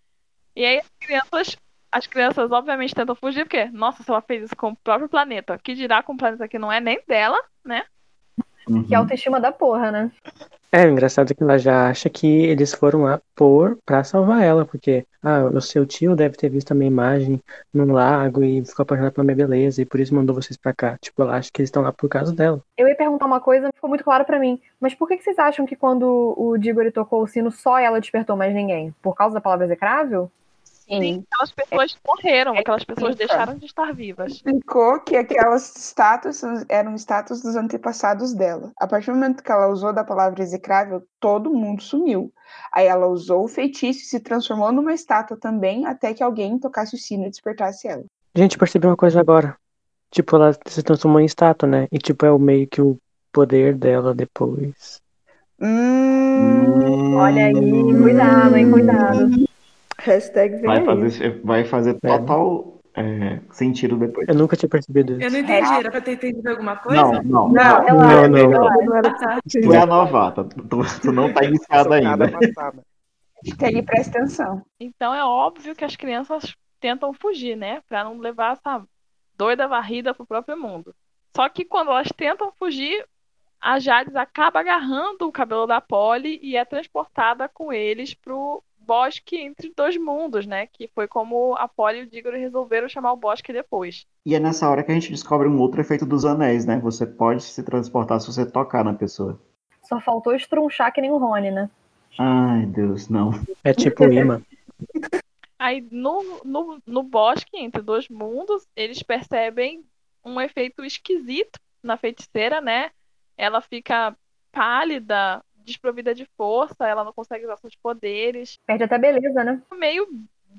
Speaker 12: E aí as crianças, as crianças obviamente tentam fugir, porque, nossa, se ela fez isso com o próprio planeta, que dirá com um planeta que não é nem dela, né?
Speaker 6: Que autoestima da porra, né?
Speaker 5: É, o engraçado é que ela já acha que eles foram lá por pra salvar ela, porque ah, o seu tio deve ter visto a minha imagem num lago e ficou apaixonado pela minha beleza e por isso mandou vocês pra cá. Tipo, ela acha que eles estão lá por causa dela.
Speaker 6: Eu ia perguntar uma coisa, não ficou muito claro pra mim. Mas por que, que vocês acham que quando o Diggory tocou o sino, só ela despertou mais ninguém? Por causa da palavra execrável?
Speaker 10: Sim.
Speaker 12: Aquelas pessoas morreram, aquelas pessoas deixaram de estar vivas.
Speaker 10: Explicou que aquelas estátuas eram estátuas dos antepassados dela. A partir do momento que ela usou da palavra execrável, todo mundo sumiu. Aí ela usou o feitiço e se transformou numa estátua também, até que alguém tocasse o sino e despertasse ela.
Speaker 5: Gente, percebi uma coisa agora. Tipo, ela se transformou em estátua, né? E tipo, é o meio que o poder dela depois.
Speaker 10: Hum,
Speaker 6: Olha aí, cuidado, hein, cuidado.
Speaker 7: Hashtag vem
Speaker 4: Vai
Speaker 7: aí.
Speaker 4: fazer, vai fazer
Speaker 5: É.
Speaker 4: total é, sentido depois.
Speaker 5: Eu nunca tinha percebido
Speaker 1: Eu
Speaker 5: isso.
Speaker 1: não entendi, era pra ter entendido alguma coisa?
Speaker 4: Não, não.
Speaker 10: Não,
Speaker 5: Não, não.
Speaker 7: Não era
Speaker 1: Ah, tá.
Speaker 4: Tu é a novata. Tu, tu não tá iniciada ainda.
Speaker 9: passada.
Speaker 10: Pega e presta atenção.
Speaker 12: Então é óbvio que as crianças tentam fugir, né? Pra não levar essa doida varrida pro próprio mundo. Só que quando elas tentam fugir, a Jades acaba agarrando o cabelo da Polly e é transportada com eles pro bosque entre dois mundos, né? Que foi como a Polly e o Diggory resolveram chamar o bosque depois.
Speaker 4: E é nessa hora que a gente descobre um outro efeito dos anéis, né? Você pode se transportar se você tocar na pessoa.
Speaker 6: Só faltou estrunchar que nem o Rony, né?
Speaker 4: Ai, Deus, não.
Speaker 5: É tipo imã.
Speaker 12: Aí no, no, no bosque entre dois mundos, eles percebem um efeito esquisito na feiticeira, né? Ela fica pálida, desprovida de força, ela não consegue usar seus poderes,
Speaker 6: Perde até beleza, né?
Speaker 12: meio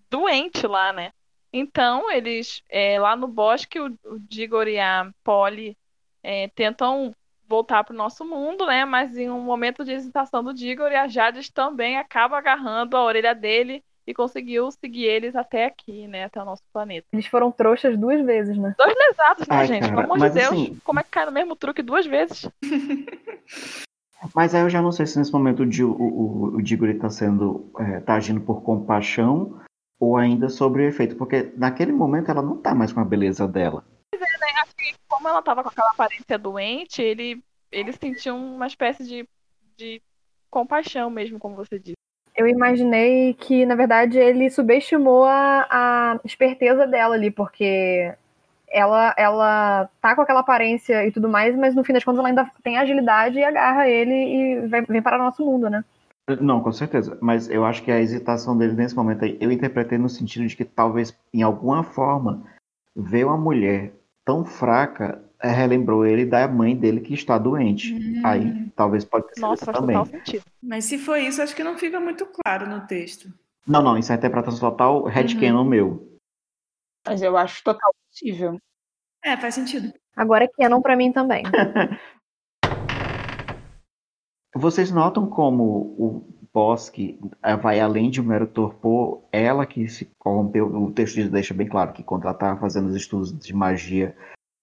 Speaker 12: doente lá, né? Então, eles, é, lá no bosque, o, o Digor e a Polly é, tentam voltar pro nosso mundo, né? Mas em um momento de hesitação do Digor, a Jades também acaba agarrando a orelha dele e conseguiu seguir eles até aqui, né? Até o nosso planeta.
Speaker 6: Eles foram trouxas duas vezes, né?
Speaker 12: Dois lesados, né,
Speaker 4: Ai,
Speaker 12: gente?
Speaker 4: cara,
Speaker 12: Pelo amor de
Speaker 4: mas
Speaker 12: Deus.
Speaker 4: assim-
Speaker 12: Como é que cai no mesmo truque duas vezes?
Speaker 4: Mas aí eu já não sei se nesse momento o, o, o, o Diggory tá sendo. É, tá agindo por compaixão ou ainda sobre o efeito. Porque naquele momento ela não tá mais com a beleza dela.
Speaker 12: Acho que como ela tava com aquela aparência doente, ele, ele sentiu uma espécie de, de compaixão mesmo, como você disse.
Speaker 6: Eu imaginei que, na verdade, ele subestimou a, a esperteza dela ali, porque ela, ela tá com aquela aparência e tudo mais, mas no fim das contas ela ainda tem agilidade e agarra ele e vai, vem parar no nosso mundo, né?
Speaker 13: Não, com certeza. Mas eu acho que a hesitação dele nesse momento aí, eu interpretei no sentido de que talvez, em alguma forma, ver uma mulher tão fraca é, relembrou ele da mãe dele que está doente.
Speaker 1: Hum.
Speaker 13: Aí talvez pode ter sido
Speaker 12: Nossa,
Speaker 13: isso
Speaker 12: faz
Speaker 13: também.
Speaker 12: total sentido.
Speaker 1: Mas se for isso, acho que não fica muito claro no texto.
Speaker 13: Não, não, isso é interpretação total headcanon meu.
Speaker 10: Mas eu acho total possível.
Speaker 1: É, faz sentido.
Speaker 6: Agora é canon pra mim também.
Speaker 13: Vocês notam como o Bosque eh, vai além de um mero torpor, ela que se corrompeu, o texto diz- deixa bem claro que quando ela estava fazendo os estudos de magia,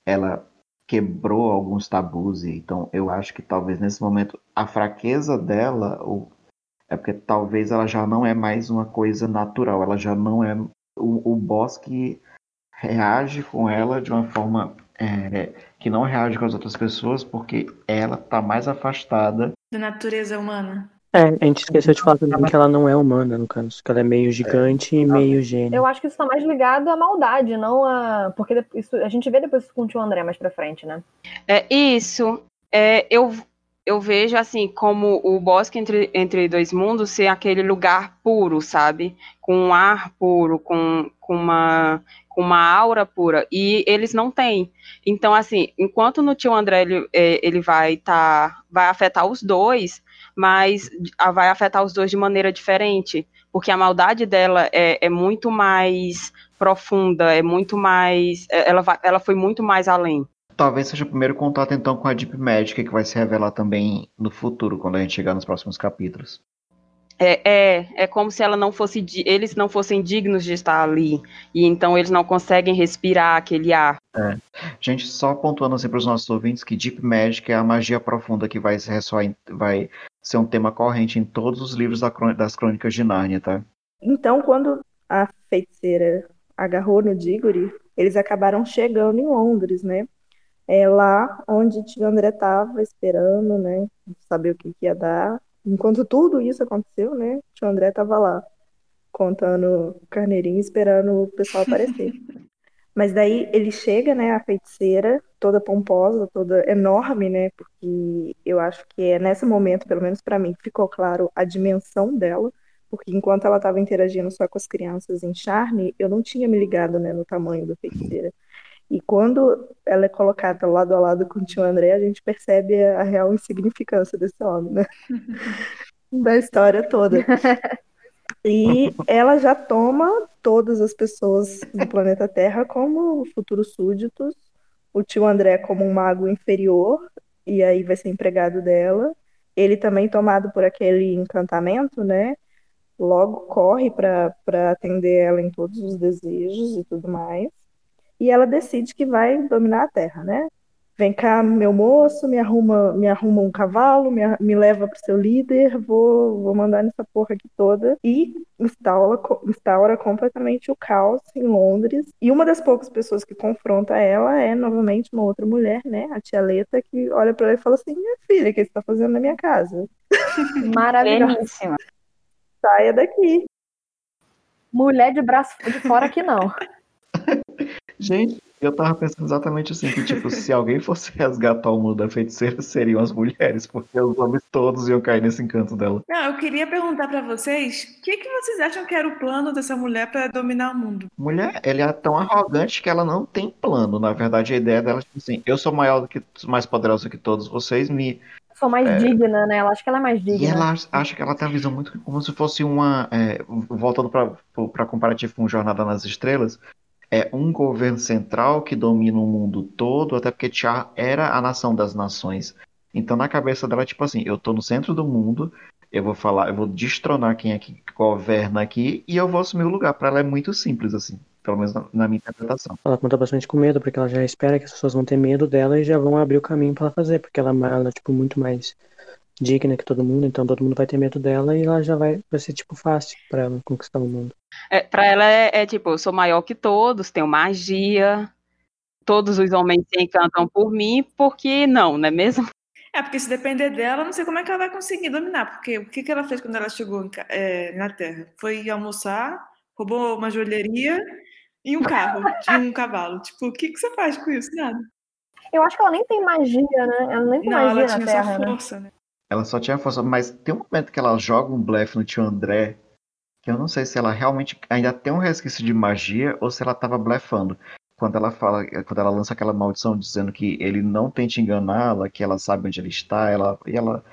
Speaker 13: ela quebrou alguns tabus, e então eu acho que talvez nesse momento a fraqueza dela, ou, é porque talvez ela já não é mais uma coisa natural, ela já não é. O, o Bosque reage com ela de uma forma eh, que não reage com as outras pessoas, porque ela está mais afastada
Speaker 1: Da natureza humana.
Speaker 5: É, a gente esqueceu de falar também que ela não é humana, no caso. Que ela é meio gigante e meio gênio.
Speaker 6: Eu acho que isso tá mais ligado à maldade, não a. Porque isso, a gente vê depois isso com o tio André mais pra frente, né?
Speaker 11: É isso. É, eu, eu vejo assim como o bosque entre, entre dois mundos ser aquele lugar puro, sabe? Com um ar puro, com, com uma com uma aura pura e eles não têm. Então assim, enquanto no tio André ele, é, ele vai tá vai afetar os dois, mas vai afetar os dois de maneira diferente, porque a maldade dela é, é muito mais profunda, é muito mais é, ela ela foi muito mais além.
Speaker 13: Talvez seja o primeiro contato então com a Deep Magic que vai se revelar também no futuro, quando a gente chegar nos próximos capítulos.
Speaker 11: É, é, é como se ela não fosse, eles não fossem dignos de estar ali, e então eles não conseguem respirar aquele ar.
Speaker 13: É. Gente, só pontuando assim para os nossos ouvintes que Deep Magic é a magia profunda que vai, ressoar vai ser um tema corrente em todos os livros da das crônicas de Nárnia, tá?
Speaker 7: Então, quando a feiticeira agarrou no Diggory, eles acabaram chegando em Londres, né? É lá onde tio André estava esperando, né? Saber o que, que ia dar. Enquanto tudo isso aconteceu, né? Tio André estava lá, contando carneirinho, esperando o pessoal aparecer. Mas daí ele chega, né, a feiticeira, toda pomposa, toda enorme, né? Porque eu acho que é nesse momento, pelo menos pra mim, ficou claro a dimensão dela. Porque enquanto ela estava interagindo só com as crianças em Charne, eu não tinha me ligado, né, no tamanho da feiticeira. E quando ela é colocada lado a lado com o tio André, a gente percebe a real insignificância desse homem, né? Da história toda. E ela já toma todas as pessoas do planeta Terra como futuros súditos, o tio André como um mago inferior, e aí vai ser empregado dela. Ele também tomado por aquele encantamento, né? Logo corre para atender ela em todos os desejos e tudo mais. E ela decide que vai dominar a Terra, né? Vem cá, meu moço, me arruma, me arruma um cavalo, me, me leva pro seu líder, vou, vou mandar nessa porra aqui toda. E instaura, co- instaura completamente o caos em Londres. E uma das poucas pessoas que confronta ela é novamente uma outra mulher, né? A tia Leta, que olha pra ela e fala assim: Minha filha, o que você tá fazendo na minha casa?
Speaker 6: Maravilhosa.
Speaker 7: Saia daqui.
Speaker 6: Mulher de braço de fora aqui não.
Speaker 13: Gente, eu tava pensando exatamente assim, que tipo, se alguém fosse resgatar o mundo da feiticeira, seriam as mulheres, porque os homens todos iam cair nesse encanto dela.
Speaker 1: Não, eu queria perguntar pra vocês, o que, que vocês acham que era o plano dessa mulher pra dominar o mundo?
Speaker 13: Mulher, ela é tão arrogante que ela não tem plano. Na verdade, a ideia dela é tipo assim, eu sou maior do que, mais poderosa que todos vocês, me
Speaker 6: Sou mais
Speaker 13: É.
Speaker 6: digna, né? Ela acha que ela é mais
Speaker 13: E
Speaker 6: digna.
Speaker 13: ela acha que ela tem uma visão muito como se fosse uma. é, voltando para comparativo com Jornada nas Estrelas, é um governo central que domina o mundo todo, até porque Char era a nação das nações. Então, na cabeça dela, é tipo assim: eu tô no centro do mundo, eu vou falar, eu vou destronar quem é que governa aqui e eu vou assumir o lugar. Para ela é muito simples, assim, pelo menos na, na minha interpretação.
Speaker 5: Ela conta bastante com medo, porque ela já espera que as pessoas vão ter medo dela e já vão abrir o caminho pra ela fazer, porque ela, ela é, tipo, muito mais digna que todo mundo, então todo mundo vai ter medo dela e ela já vai, vai ser, tipo, fácil pra ela conquistar o mundo.
Speaker 11: É, para ela é, é tipo, eu sou maior que todos, tenho magia, todos os homens se encantam por mim, porque não, não é mesmo?
Speaker 1: É, porque se depender dela, eu não sei como é que ela vai conseguir dominar. Porque o que, que ela fez quando ela chegou é, na Terra? Foi almoçar, roubou uma joalheria e um carro, de um cavalo. Tipo, o que, que você faz com isso? Nada.
Speaker 6: Eu acho que ela nem tem magia, né? Ela nem tem
Speaker 1: Não, ela
Speaker 6: magia na
Speaker 1: tinha
Speaker 6: Terra,
Speaker 1: só
Speaker 6: né?
Speaker 1: força, né?
Speaker 13: Ela só tinha força, mas tem um momento que ela joga um blefe no tio André, que eu não sei se ela realmente ainda tem um resquício de magia ou se ela tava blefando. Quando ela fala, quando ela lança aquela maldição dizendo que ele não tente enganá-la, que ela sabe onde ele está, ela e ela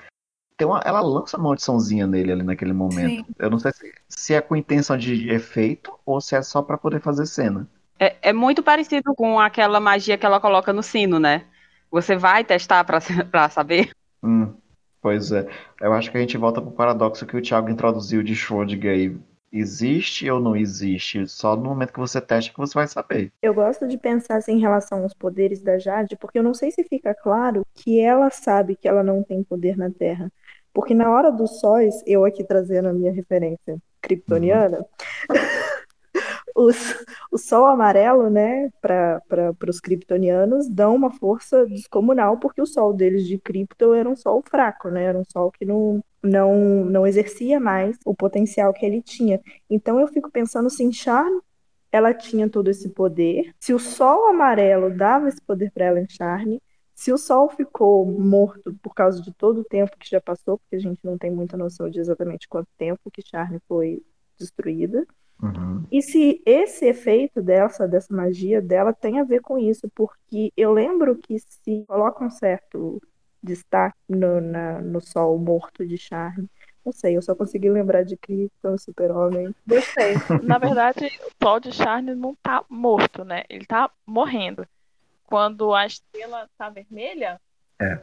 Speaker 13: tem uma, ela lança uma maldiçãozinha nele ali naquele momento.
Speaker 1: Sim.
Speaker 13: Eu não sei se, se é com intenção de efeito ou se é só pra poder fazer cena.
Speaker 11: É, é muito parecido com aquela magia que ela coloca no sino, né? Você vai testar pra, pra saber?
Speaker 13: Hum, pois é. Eu acho que a gente volta pro paradoxo que o Thiago introduziu de Schrödinger aí. Existe ou não existe? Só no momento que você testa que você vai saber.
Speaker 7: Eu gosto de pensar assim, em relação aos poderes da Jade, porque eu não sei se fica claro que ela sabe que ela não tem poder na Terra. Porque na hora dos sóis, eu aqui trazendo a minha referência kryptoniana, os, o sol amarelo, né, para os kryptonianos, dão uma força descomunal, porque o sol deles de Krypton era um sol fraco, né, era um sol que não, não, não exercia mais o potencial que ele tinha. Então eu fico pensando assim, Charme, ela tinha todo esse poder. Se o sol amarelo dava esse poder para ela em Charme, se o sol ficou morto por causa de todo o tempo que já passou, porque a gente não tem muita noção de exatamente quanto tempo que Charme foi destruída.
Speaker 13: Uhum.
Speaker 7: E se esse efeito dessa, dessa magia dela tem a ver com isso, porque eu lembro que se coloca um certo destaque no, na, no sol morto de Charme, não sei, eu só consegui lembrar de Krypton, Super-Homem. Gostei.
Speaker 12: Na verdade, o sol de Charne não tá morto, né? Ele tá morrendo. Quando a estrela tá vermelha,
Speaker 13: É.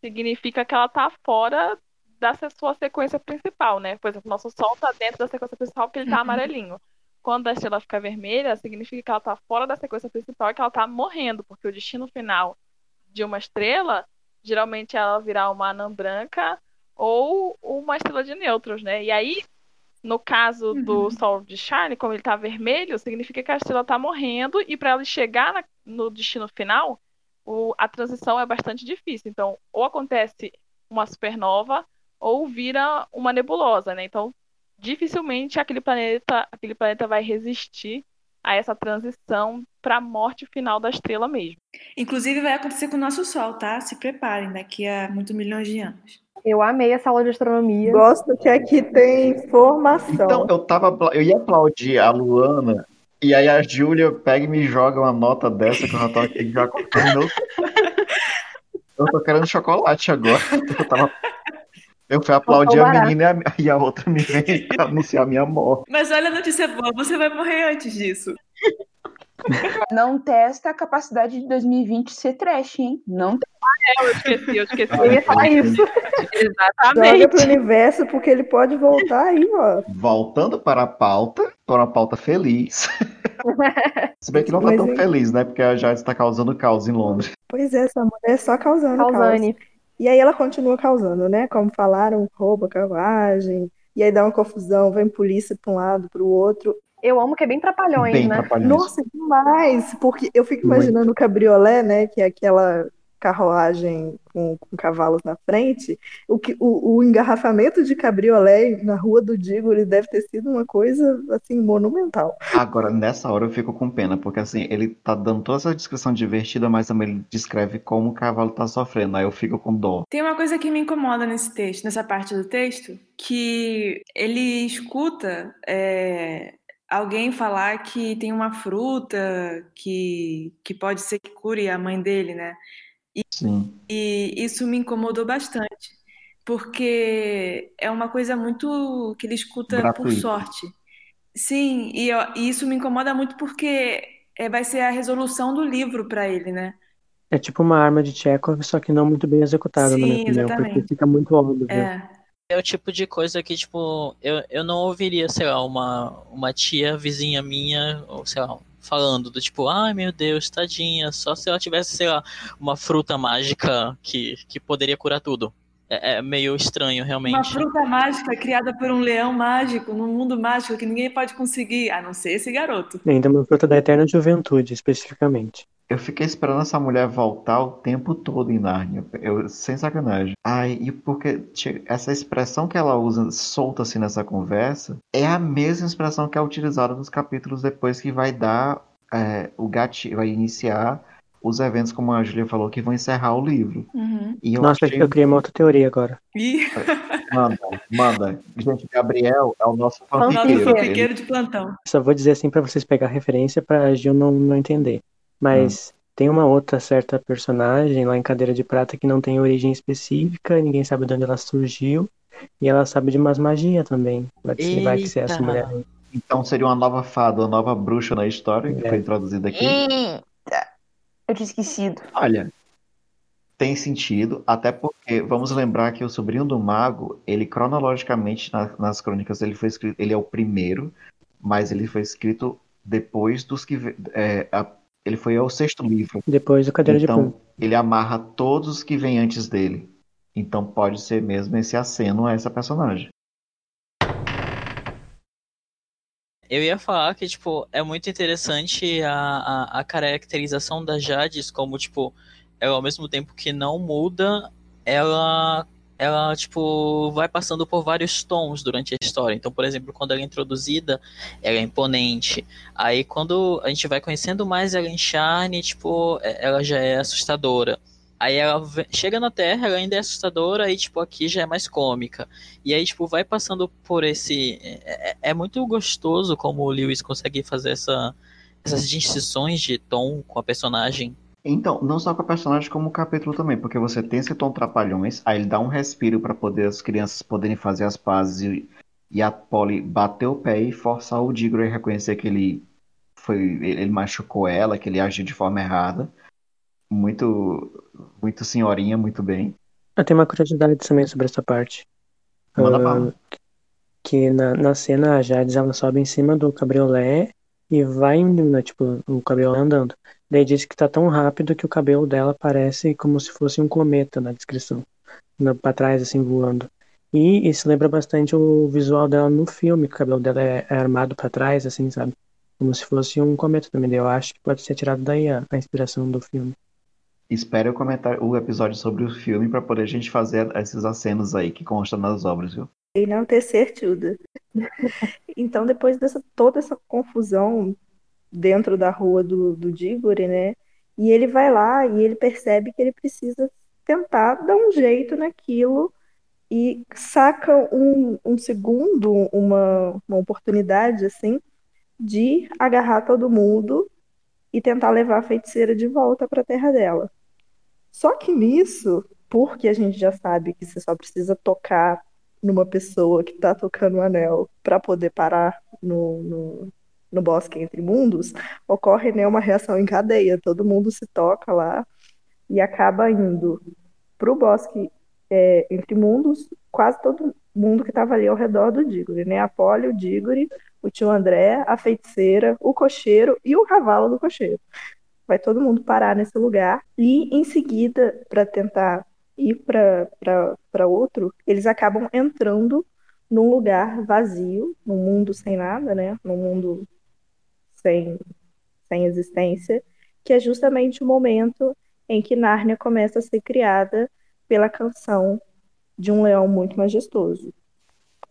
Speaker 12: significa que ela tá fora da sua sequência principal, né? Por exemplo, nosso Sol tá dentro da sequência principal porque ele tá amarelinho. Quando a estrela fica vermelha, significa que ela tá fora da sequência principal e que ela tá morrendo, porque o destino final de uma estrela, geralmente ela virar uma anã branca ou uma estrela de nêutrons, né? E aí, no caso do Sol de Charlie, como ele tá vermelho, significa que a estrela tá morrendo e para ela chegar na- no destino final, o- a transição é bastante difícil. Então, ou acontece uma supernova ou vira uma nebulosa, né? Então, dificilmente aquele planeta, aquele planeta vai resistir a essa transição para a morte final da estrela mesmo.
Speaker 1: Inclusive vai acontecer com o nosso Sol, tá? Se preparem, daqui a muitos milhões de anos.
Speaker 6: Eu amei essa aula de astronomia.
Speaker 7: Gosto que aqui tem informação.
Speaker 13: Então, eu tava. Eu ia aplaudir a Luana, e aí a Júlia pega e me joga uma nota dessa que eu já tô aqui já. Eu tô querendo chocolate agora. Eu tava. Eu fui aplaudir a menina e a, e a outra me vem anunciar minha morte.
Speaker 1: Mas olha a notícia boa, você vai morrer antes disso.
Speaker 10: Não testa a capacidade de 2020 ser trash, hein? Não
Speaker 12: É, eu esqueci, eu esqueci.
Speaker 7: Eu ia falar isso. Joga pro
Speaker 12: Exatamente.
Speaker 7: universo, porque ele pode voltar aí, ó.
Speaker 13: Voltando para a pauta, para uma pauta feliz. Se bem que não tá tão
Speaker 7: hein?
Speaker 13: feliz, né? Porque a Jade está causando caos em Londres.
Speaker 7: Pois é, essa mulher só causando
Speaker 6: Causane.
Speaker 7: caos. E aí ela continua causando, né? Como falaram, rouba carruagem, e aí dá uma confusão, vem polícia para um lado, para o outro.
Speaker 6: Eu amo que é bem trapalhões,
Speaker 13: Bem
Speaker 6: né?
Speaker 13: trapalhões.
Speaker 7: Nossa, demais! Porque eu fico
Speaker 13: Muito.
Speaker 7: imaginando o cabriolé, né? Que é aquela carruagem com, com cavalos na frente. O, que, o, o engarrafamento de cabriolé na Rua do Digo ele deve ter sido uma coisa, assim, monumental.
Speaker 13: Agora, nessa hora eu fico com pena, porque assim, ele tá dando toda essa descrição divertida, mas também ele descreve como o cavalo tá sofrendo. Aí eu fico com dó.
Speaker 1: Tem uma coisa que me incomoda nesse texto, nessa parte do texto, que ele escuta é, alguém falar que tem uma fruta que, que pode ser que cure a mãe dele, né?
Speaker 13: Sim.
Speaker 1: E isso me incomodou bastante, porque é uma coisa muito que ele escuta por
Speaker 13: Gratuito.
Speaker 1: sorte. Sim, e, eu- e isso me incomoda muito porque é, vai ser a resolução do livro para ele, né?
Speaker 5: É tipo uma arma de Chekhov, só que não muito bem executada, na minha
Speaker 1: Sim,
Speaker 5: opinião,
Speaker 1: exatamente.
Speaker 5: porque fica muito óbvio.
Speaker 1: É.
Speaker 8: É o tipo de coisa que, tipo, eu, eu não ouviria, sei lá, uma, uma tia vizinha minha, ou sei lá, falando do tipo, ai meu Deus, tadinha, só se ela tivesse, sei lá, uma fruta mágica que, que poderia curar tudo. É, é meio estranho,
Speaker 1: Uma
Speaker 8: realmente.
Speaker 1: fruta mágica criada por um leão mágico, num mundo mágico que ninguém pode conseguir, a não ser esse garoto.
Speaker 5: E ainda uma fruta da eterna juventude, especificamente.
Speaker 13: Eu fiquei esperando essa mulher voltar o tempo todo em Nárnia. Eu, sem sacanagem. Ai, e porque essa expressão que ela usa solta assim nessa conversa é a mesma expressão que é utilizada nos capítulos depois que vai dar é, o gatilho, vai iniciar os eventos, como a Julia falou, que vão encerrar o livro.
Speaker 1: Uhum.
Speaker 13: E eu
Speaker 5: Nossa,
Speaker 13: achei...
Speaker 5: eu criei uma outra teoria agora.
Speaker 13: Manda, manda. Gente, Gabriel é o nosso
Speaker 1: nosso
Speaker 13: fanfiqueiro.
Speaker 1: fanfiqueiro de plantão.
Speaker 5: Só vou dizer assim pra vocês pegar referência pra Gil não, não entender. Mas tem uma outra certa personagem lá em Cadeira de Prata que não tem origem específica, ninguém sabe de onde ela surgiu. E ela sabe de umas magias também. Vai que, se- vai que ser essa mulher aí.
Speaker 13: Então seria uma nova fada, uma nova bruxa na história que
Speaker 5: É.
Speaker 13: foi introduzida aqui.
Speaker 10: Eita! Eu tinha esquecido.
Speaker 13: Olha, tem sentido, até porque vamos lembrar que o sobrinho do mago, ele cronologicamente na- nas crônicas ele foi escrito, ele é o primeiro, mas ele foi escrito depois dos que é, a- ele foi ao sexto livro.
Speaker 5: Depois do Cadeira de
Speaker 13: Então
Speaker 5: Punho.
Speaker 13: ele amarra todos que vêm antes dele. Então pode ser mesmo esse aceno a essa personagem.
Speaker 8: Eu ia falar que, tipo, é muito interessante a, a, a caracterização da Jades, como, tipo, ela ao mesmo tempo que não muda, ela, ela, tipo, vai passando por vários tons durante a história. Então, por exemplo, quando ela é introduzida, ela é imponente. Aí, quando a gente vai conhecendo mais ela em Charne, tipo, é- ela já é assustadora. Aí ela chega na Terra, ela ainda é assustadora, e, tipo, aqui já é mais cômica. E aí, tipo, vai passando por esse. É, é- é muito gostoso como o Lewis consegue fazer essa, essas distinções de tom com a personagem.
Speaker 13: Então, não só com a personagem, como o capítulo também, porque você tem esse tom trapalhões, aí ele dá um respiro para poder as crianças poderem fazer as pazes e, e a Polly bater o pé e forçar o Diggory a reconhecer que ele foi, ele machucou ela, que ele agiu de forma errada. Muito, muito senhorinha, muito bem.
Speaker 5: Eu tenho uma curiosidade também sobre essa parte.
Speaker 13: Manda bala.
Speaker 5: que na, na cena a Jades ela sobe em cima do cabriolé e vai indo, né, tipo, o cabriolé andando. Daí diz que tá tão rápido que o cabelo dela parece como se fosse um cometa na descrição. Na, pra trás, assim, voando. E isso lembra bastante o visual dela no filme, que o cabelo dela é, é armado pra trás, assim, sabe? Como se fosse um cometa também. Eu acho que pode ser tirado daí a, a inspiração do filme.
Speaker 13: Espere o comentário, o episódio sobre o filme para poder a gente fazer esses acenos aí que constam nas obras, viu?
Speaker 7: enaltecer tudo. Então, depois dessa toda essa confusão dentro da rua do, do Diggory, né? E ele vai lá e ele percebe que ele precisa tentar dar um jeito naquilo e saca um, um segundo, uma, uma oportunidade, assim, de agarrar todo mundo e tentar levar a feiticeira de volta para a terra dela. Só que nisso, porque a gente já sabe que você só precisa tocar numa pessoa que tá tocando o anel para poder parar no, no, no bosque entre mundos, ocorre né, uma reação em cadeia. Todo mundo se toca lá e acaba indo pro bosque é, entre mundos, quase todo mundo que estava ali ao redor do Diggory, né? A Polly, o Diggory, o tio André, a feiticeira, o cocheiro e o cavalo do cocheiro. Vai todo mundo parar nesse lugar e em seguida, para tentar ir para outro, eles acabam entrando num lugar vazio, num mundo sem nada, né? Num mundo sem, sem existência, que é justamente o momento em que Nárnia começa a ser criada pela canção de um leão muito majestoso.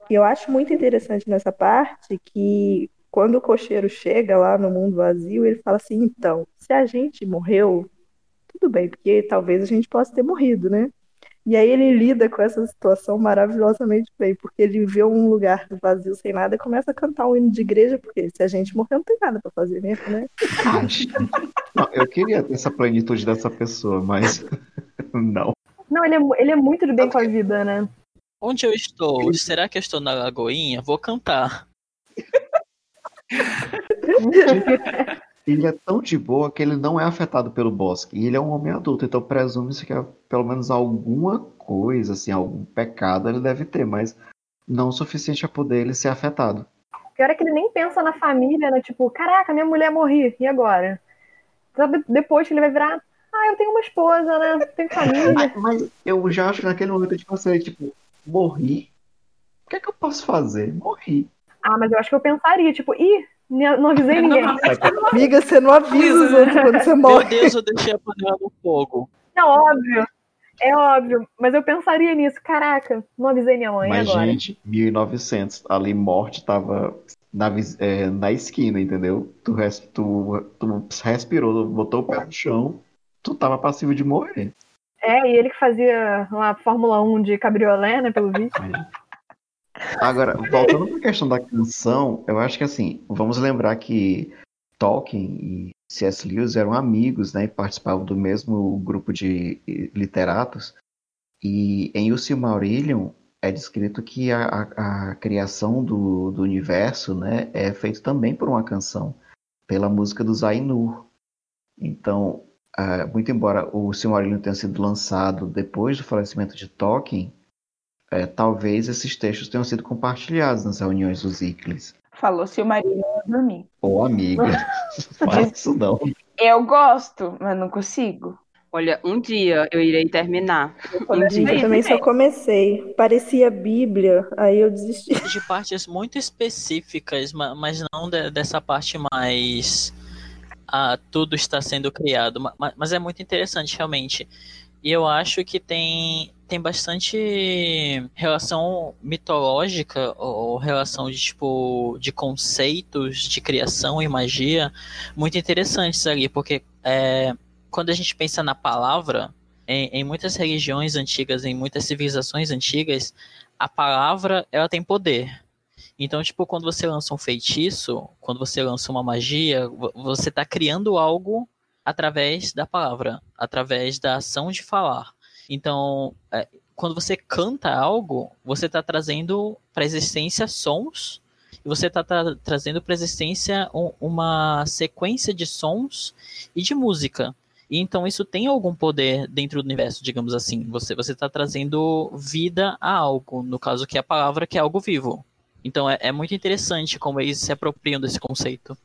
Speaker 7: E eu acho muito interessante nessa parte que quando o cocheiro chega lá no mundo vazio, ele fala assim: então, se a gente morreu, tudo bem, porque talvez a gente possa ter morrido, né? E aí ele lida com essa situação maravilhosamente bem, porque ele vê um lugar vazio sem nada e começa a cantar um hino de igreja, porque se a gente morrer não tem nada para fazer mesmo, né?
Speaker 13: Não, eu queria ter essa plenitude dessa pessoa, mas não.
Speaker 6: Não, ele é, ele é muito de bem com a vida, né?
Speaker 8: Onde eu estou? Será que eu estou na Lagoinha? Vou cantar.
Speaker 13: Ele é tão de boa que ele não é afetado pelo bosque. E ele é um homem adulto, então presume-se que pelo menos alguma coisa, assim, algum pecado ele deve ter, mas não o suficiente a poder ele ser afetado.
Speaker 6: Pior é que ele nem pensa na família, né? Tipo, caraca, minha mulher morri, e agora? Sabe, depois que ele vai virar, ah, eu tenho uma esposa, né? Tenho família.
Speaker 13: Mas eu já acho que naquele momento eu tipo assim, tipo, morri? O que é que eu posso fazer? Morri.
Speaker 6: Ah, mas eu acho que eu pensaria, tipo, ih, não avisei ninguém.
Speaker 7: Amiga, você não avisa os outros quando você
Speaker 8: Meu
Speaker 7: morre.
Speaker 8: Deus, eu deixei a panela no fogo.
Speaker 6: Não, óbvio. É óbvio. Mas eu pensaria nisso. Caraca, não avisei minha mãe
Speaker 13: Mas,
Speaker 6: agora.
Speaker 13: gente, 1900, ali morte tava na, é, na esquina, entendeu? Tu, res- tu, tu respirou, botou o pé no chão, tu tava passivo de morrer.
Speaker 6: É, e ele que fazia uma Fórmula 1 de cabriolé, né, pelo visto.
Speaker 13: Agora, voltando para a questão da canção, eu acho que assim, vamos lembrar que Tolkien e C.S. Lewis eram amigos, né, e participavam do mesmo grupo de literatos. E em O Silmarillion é descrito que a, a, a criação do, do universo, né, é feito também por uma canção, pela música dos Ainur. Então, uh, muito embora o Silmarillion tenha sido lançado depois do falecimento de Tolkien, é, talvez esses textos tenham sido compartilhados nas reuniões dos Iclis.
Speaker 10: Falou Silmarillion, eu dormi.
Speaker 13: Ô, amiga, fala isso não.
Speaker 10: Eu gosto, mas não consigo.
Speaker 11: Olha, um dia eu irei terminar. Um dia.
Speaker 7: Eu também só comecei. Parecia Bíblia, aí eu desisti.
Speaker 8: De partes muito específicas, mas não dessa parte mais. Ah, tudo está sendo criado. Mas é muito interessante, realmente. E eu acho que tem, tem bastante relação mitológica ou relação de tipo de conceitos de criação e magia muito interessantes ali, porque é, quando a gente pensa na palavra, em, em muitas religiões antigas, em muitas civilizações antigas, a palavra ela tem poder. Então, tipo, quando você lança um feitiço, quando você lança uma magia, você está criando algo através da palavra, através da ação de falar. Então, é, quando você canta algo, você está trazendo para a existência sons e você está tra trazendo para a existência um, uma sequência de sons e de música. E então isso tem algum poder dentro do universo, digamos assim. Você você está trazendo vida a algo, no caso que é a palavra que é algo vivo. Então é, é muito interessante como eles se apropriam desse conceito.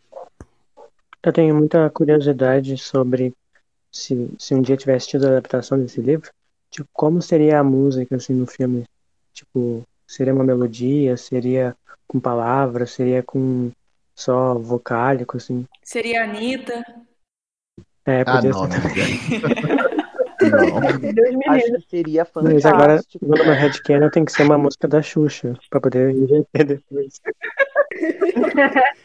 Speaker 5: Eu tenho muita curiosidade sobre se, se um dia tivesse tido a adaptação desse livro, tipo, como seria a música assim no filme? Tipo, seria uma melodia, seria com palavras, seria com só vocálico assim?
Speaker 1: Seria a Anitta.
Speaker 5: É,
Speaker 13: Ah,
Speaker 5: podia
Speaker 13: não,
Speaker 5: ser.
Speaker 13: né? Não.
Speaker 9: Acho que seria
Speaker 5: Mas agora,
Speaker 9: fantástico.
Speaker 5: no meu headcanon tem que ser uma música da Xuxa, pra poder inverter depois.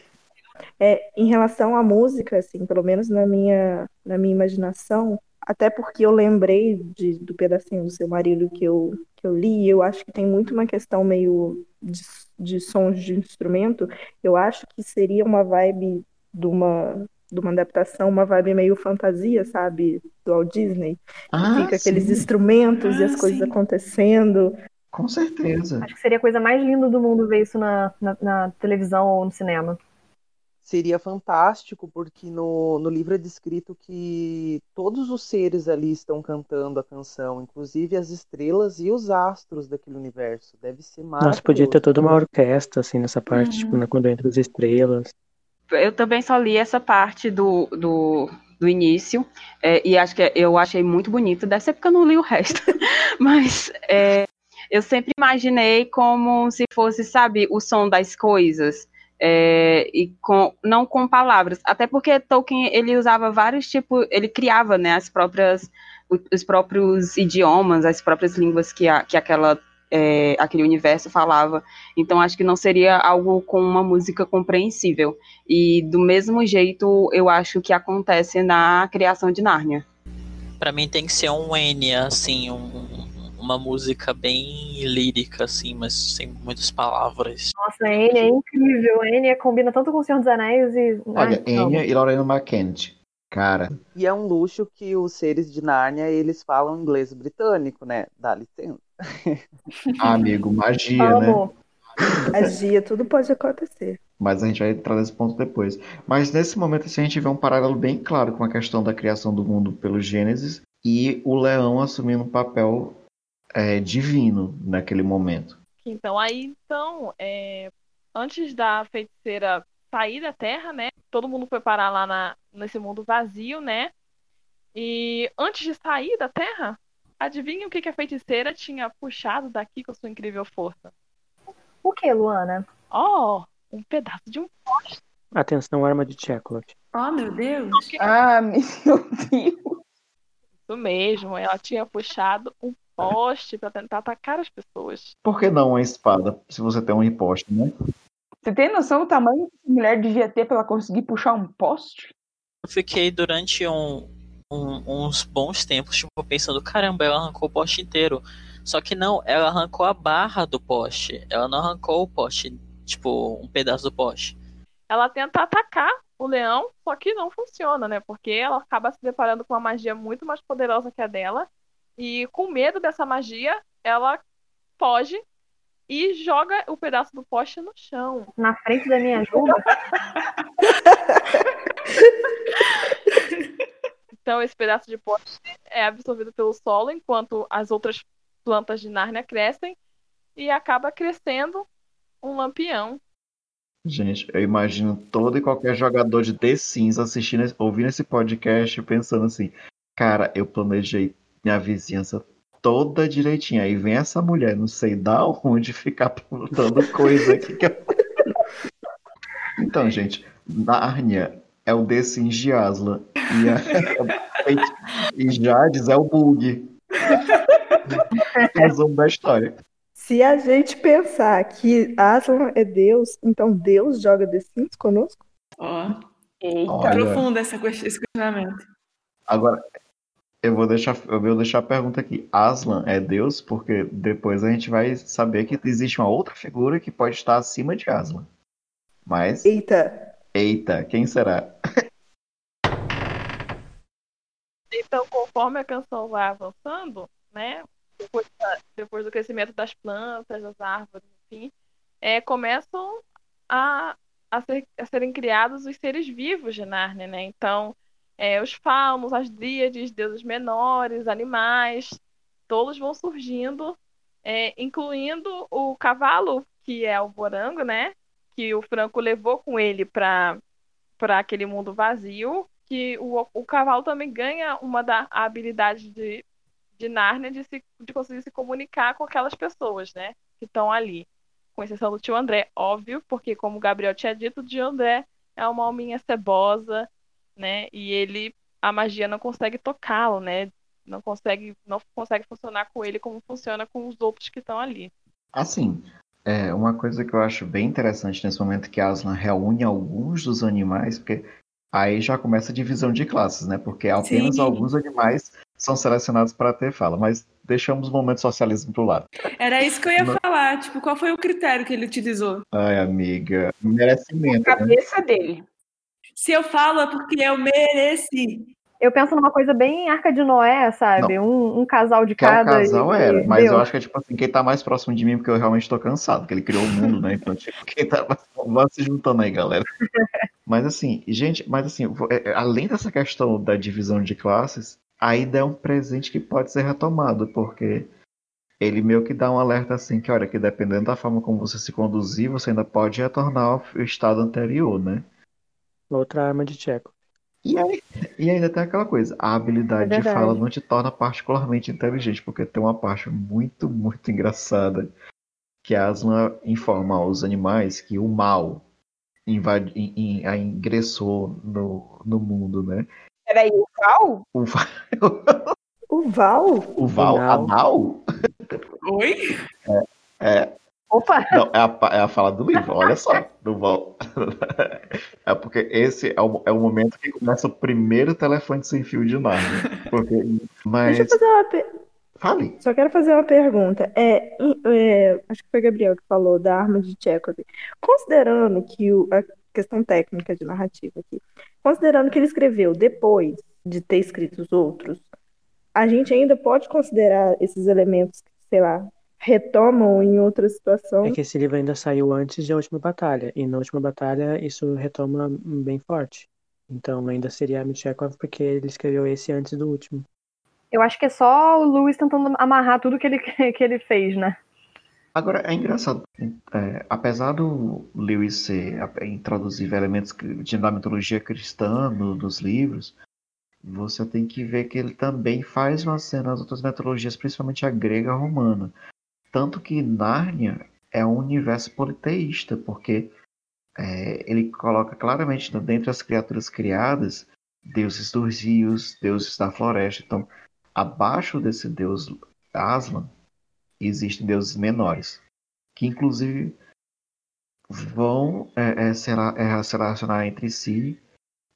Speaker 7: É, em relação à música, assim, pelo menos na minha, na minha imaginação, até porque eu lembrei de, do pedacinho do seu marido que eu, que eu li, eu acho que tem muito uma questão meio de, de sons de instrumento. Eu acho que seria uma vibe de uma, de uma adaptação, uma vibe meio fantasia, sabe? Do Walt Disney.
Speaker 13: Ah,
Speaker 7: Fica aqueles
Speaker 13: sim.
Speaker 7: instrumentos e
Speaker 1: Ah,
Speaker 7: as coisas
Speaker 1: sim.
Speaker 7: acontecendo.
Speaker 13: Com certeza.
Speaker 6: Acho que seria a coisa mais linda do mundo ver isso na, na, na televisão ou no cinema.
Speaker 9: Seria fantástico, porque no, no livro é descrito que todos os seres ali estão cantando a canção, inclusive as estrelas e os astros daquele universo. Deve ser
Speaker 5: Nossa, podia ter
Speaker 9: maravilhoso.
Speaker 5: toda uma orquestra, assim, nessa parte,
Speaker 1: Uhum.
Speaker 5: tipo, né, quando entra as estrelas.
Speaker 11: Eu também só li essa parte do, do, do início, é, e acho que eu achei muito bonito, deve ser porque eu não li o resto, mas é, eu sempre imaginei como se fosse, sabe, o som das coisas, é, e com, não com palavras, até porque Tolkien, ele usava vários tipos, ele criava, né, as próprias, os próprios idiomas, as próprias línguas que, a, que aquela é, aquele universo falava. Então acho que não seria algo com uma música compreensível. E do mesmo jeito eu acho que acontece na criação de Nárnia.
Speaker 8: Pra mim tem que ser um N, assim, um- uma música bem lírica, assim, mas sem muitas palavras.
Speaker 6: Nossa, a Anne é incrível. A Anne combina tanto com o Senhor dos Anéis e.
Speaker 13: Olha,
Speaker 6: Ai, amo.
Speaker 13: Enya e Lorena McKenzie. Cara,
Speaker 9: E é um luxo que os seres de Nárnia, eles falam inglês britânico, né? Dá licença.
Speaker 13: amigo, magia, né?
Speaker 6: Amo.
Speaker 7: Magia, tudo pode acontecer.
Speaker 13: Mas a gente vai entrar nesse ponto depois. Mas nesse momento assim, a gente vê um paralelo bem claro com a questão da criação do mundo pelo Gênesis e o leão assumindo um papel é, divino naquele momento.
Speaker 12: Então, aí, então, é, antes da feiticeira sair da Terra, né? Todo mundo foi parar lá na, nesse mundo vazio, né? E antes de sair da Terra, adivinha o que, que a feiticeira tinha puxado daqui com sua incrível força?
Speaker 6: O que, Luana?
Speaker 12: Oh, um pedaço de um poste.
Speaker 5: Atenção, arma de Chekhov.
Speaker 1: Oh, meu Deus.
Speaker 10: Ah, meu Deus.
Speaker 12: Isso mesmo, ela tinha puxado um poste para tentar atacar as pessoas.
Speaker 13: Por que não uma espada, se você tem um imposto, né?
Speaker 10: Você tem noção do tamanho que essa mulher devia ter pra ela conseguir puxar um poste?
Speaker 8: Eu fiquei durante um, um- uns bons tempos, tipo, pensando, caramba, ela arrancou o poste inteiro. Só que não, ela arrancou a barra do poste. Ela não arrancou o poste, tipo, um pedaço do poste.
Speaker 12: Ela tenta atacar o leão, só que não funciona, né? Porque ela acaba se deparando com uma magia muito mais poderosa que a dela. E com medo dessa magia, ela foge e joga o pedaço do poste no chão.
Speaker 6: Na frente da minha juba.
Speaker 12: Então, esse pedaço de poste é absorvido pelo solo, enquanto as outras plantas de Nárnia crescem, e acaba crescendo um lampião.
Speaker 13: Gente, eu imagino todo e qualquer jogador de The Sims assistindo, ouvindo esse podcast e pensando assim, cara, eu planejei minha vizinhança toda direitinho. Aí vem essa mulher, não sei da onde, ficar plantando coisa aqui. que eu- Então, gente, Nárnia é o The Sims de Aslan. E, a... e Jades é o bug. Resumo da história.
Speaker 7: Se a gente pensar que Aslan é Deus, então Deus joga The Sims conosco?
Speaker 1: Ó,
Speaker 10: Eita.
Speaker 13: Olha.
Speaker 1: profundo essa, esse questionamento.
Speaker 13: Agora, eu vou deixar, eu vou deixar a pergunta aqui. Aslan é Deus? Porque depois a gente vai saber que existe uma outra figura que pode estar acima de Aslan. Mas,
Speaker 7: Eita,
Speaker 13: eita, quem será?
Speaker 12: Então, conforme a canção vai avançando, né? Depois, da- depois do crescimento das plantas, das árvores, enfim, é, começam a, a, ser- a serem criados os seres vivos de Nárnia, né? Então, é, os faunos, as dríades, deuses menores, animais, todos vão surgindo, é, incluindo o cavalo, que é o Borango, né? Que o Franco levou com ele para aquele mundo vazio, que o, o cavalo também ganha uma da habilidade de, de Nárnia de, se, de conseguir se comunicar com aquelas pessoas, né? Que estão ali. Com exceção do tio André, óbvio, porque como o Gabriel tinha dito, o tio André é uma alminha cebosa, né? E ele, a magia não consegue tocá-lo, né? Não consegue, não consegue funcionar com ele como funciona com os outros que estão ali.
Speaker 13: Assim, é uma coisa que eu acho bem interessante nesse momento que Aslan reúne alguns dos animais, porque aí já começa a divisão de classes, né? Porque apenas
Speaker 1: Sim.
Speaker 13: alguns animais são selecionados para ter fala, mas deixamos o momento socialismo pro lado.
Speaker 1: Era isso que eu ia
Speaker 13: Não.
Speaker 1: falar. Tipo, qual foi o critério que ele utilizou?
Speaker 13: Ai, amiga, merecimento, né?
Speaker 10: Cabeça dele.
Speaker 1: Se eu falo é porque eu mereci.
Speaker 6: Eu penso numa coisa bem Arca de Noé, sabe? Um, um casal de
Speaker 13: Que é
Speaker 6: cada.
Speaker 13: casal
Speaker 6: e-
Speaker 13: era, mas
Speaker 6: deu.
Speaker 13: eu acho que é tipo assim, quem tá mais próximo de mim, porque eu realmente tô cansado, porque ele criou o mundo, né? Então, tipo, quem tá mais... Vamos se juntando aí, galera. Mas assim, gente, mas assim, é- é, além dessa questão da divisão de classes, ainda é um presente que pode ser retomado, porque ele meio que dá um alerta assim, que olha, que dependendo da forma como você se conduzir, você ainda pode retornar ao estado anterior, né?
Speaker 5: Outra arma de Tcheco.
Speaker 13: E, aí, e ainda tem aquela coisa, a habilidade
Speaker 6: É
Speaker 13: de fala não te torna particularmente inteligente, porque tem uma parte muito, muito engraçada que a Aslan informa aos animais que o mal invade, in- in- a ingressou no, no mundo, né?
Speaker 10: Peraí, o Val?
Speaker 13: O, Va-
Speaker 7: O Val?
Speaker 13: o Val, a
Speaker 5: Vinal.
Speaker 13: Nau?
Speaker 1: Oi?
Speaker 13: É,
Speaker 6: Opa!
Speaker 13: não, é a, é a fala do livro, olha só, do Val. É porque esse é o, é o momento que começa o primeiro telefone sem fio de Narnia. Porque, mas,
Speaker 7: Deixa eu fazer uma per...
Speaker 13: fale.
Speaker 7: Só quero fazer uma pergunta. É, é, acho que foi Gabriel que falou da arma de Chekhov. Considerando que o, a questão técnica de narrativa aqui, considerando que ele escreveu depois de ter escrito os outros, a gente ainda pode considerar esses elementos sei lá, retomam em outra situação.
Speaker 5: É que esse livro ainda saiu antes da última batalha, e na última batalha isso retoma bem forte. Então ainda seria Mitchekov porque ele escreveu esse antes do último.
Speaker 6: Eu acho que é só o Lewis tentando amarrar tudo que ele, que ele fez, né?
Speaker 13: Agora, é engraçado, é, apesar do Lewis ser, a- introduzir elementos de, da mitologia cristã no- nos livros, você tem que ver que ele também faz uma cena nas outras mitologias, principalmente a grega e a romana. Tanto que Nárnia é um universo politeísta, porque é, ele coloca claramente né, dentre as criaturas criadas deuses dos rios, deuses da floresta. Então, abaixo desse deus Aslan, existem deuses menores, que inclusive vão é, é, é, se relacionar entre si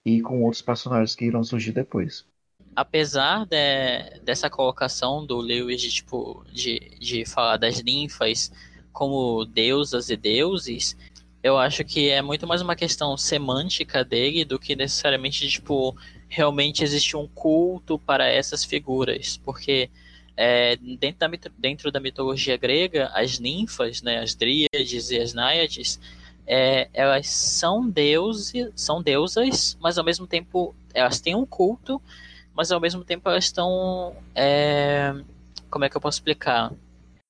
Speaker 13: e com outros personagens que irão surgir depois.
Speaker 8: Apesar de, dessa colocação do Lewis de, tipo, de, de falar das ninfas como deusas e deuses, eu acho que é muito mais uma questão semântica dele do que necessariamente, tipo, realmente existe um culto para essas figuras. Porque é, dentro, da, dentro da mitologia grega, as ninfas, né, as dríades e as náiades, é, elas são deuses, são deusas, mas ao mesmo tempo elas têm um culto, mas ao mesmo tempo elas estão. É, como é que eu posso explicar?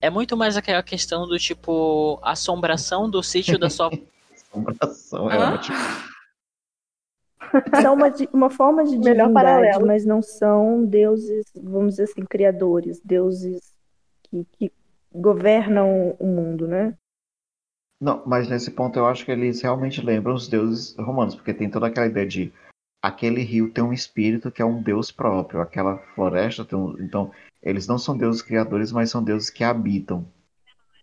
Speaker 8: É muito mais aquela questão do tipo assombração do sítio da sua.
Speaker 13: assombração é
Speaker 7: Hã?
Speaker 13: ótimo.
Speaker 7: São uma, uma forma de
Speaker 6: Melhor
Speaker 7: divindade,
Speaker 6: paralelo.
Speaker 7: mas não são deuses, vamos dizer assim, criadores, deuses que, que governam o mundo, né?
Speaker 13: Não, mas nesse ponto eu acho que eles realmente lembram os deuses romanos, porque tem toda aquela ideia de aquele rio tem um espírito que é um deus próprio, aquela floresta tem um. Então, eles não são deuses criadores, mas são deuses que habitam.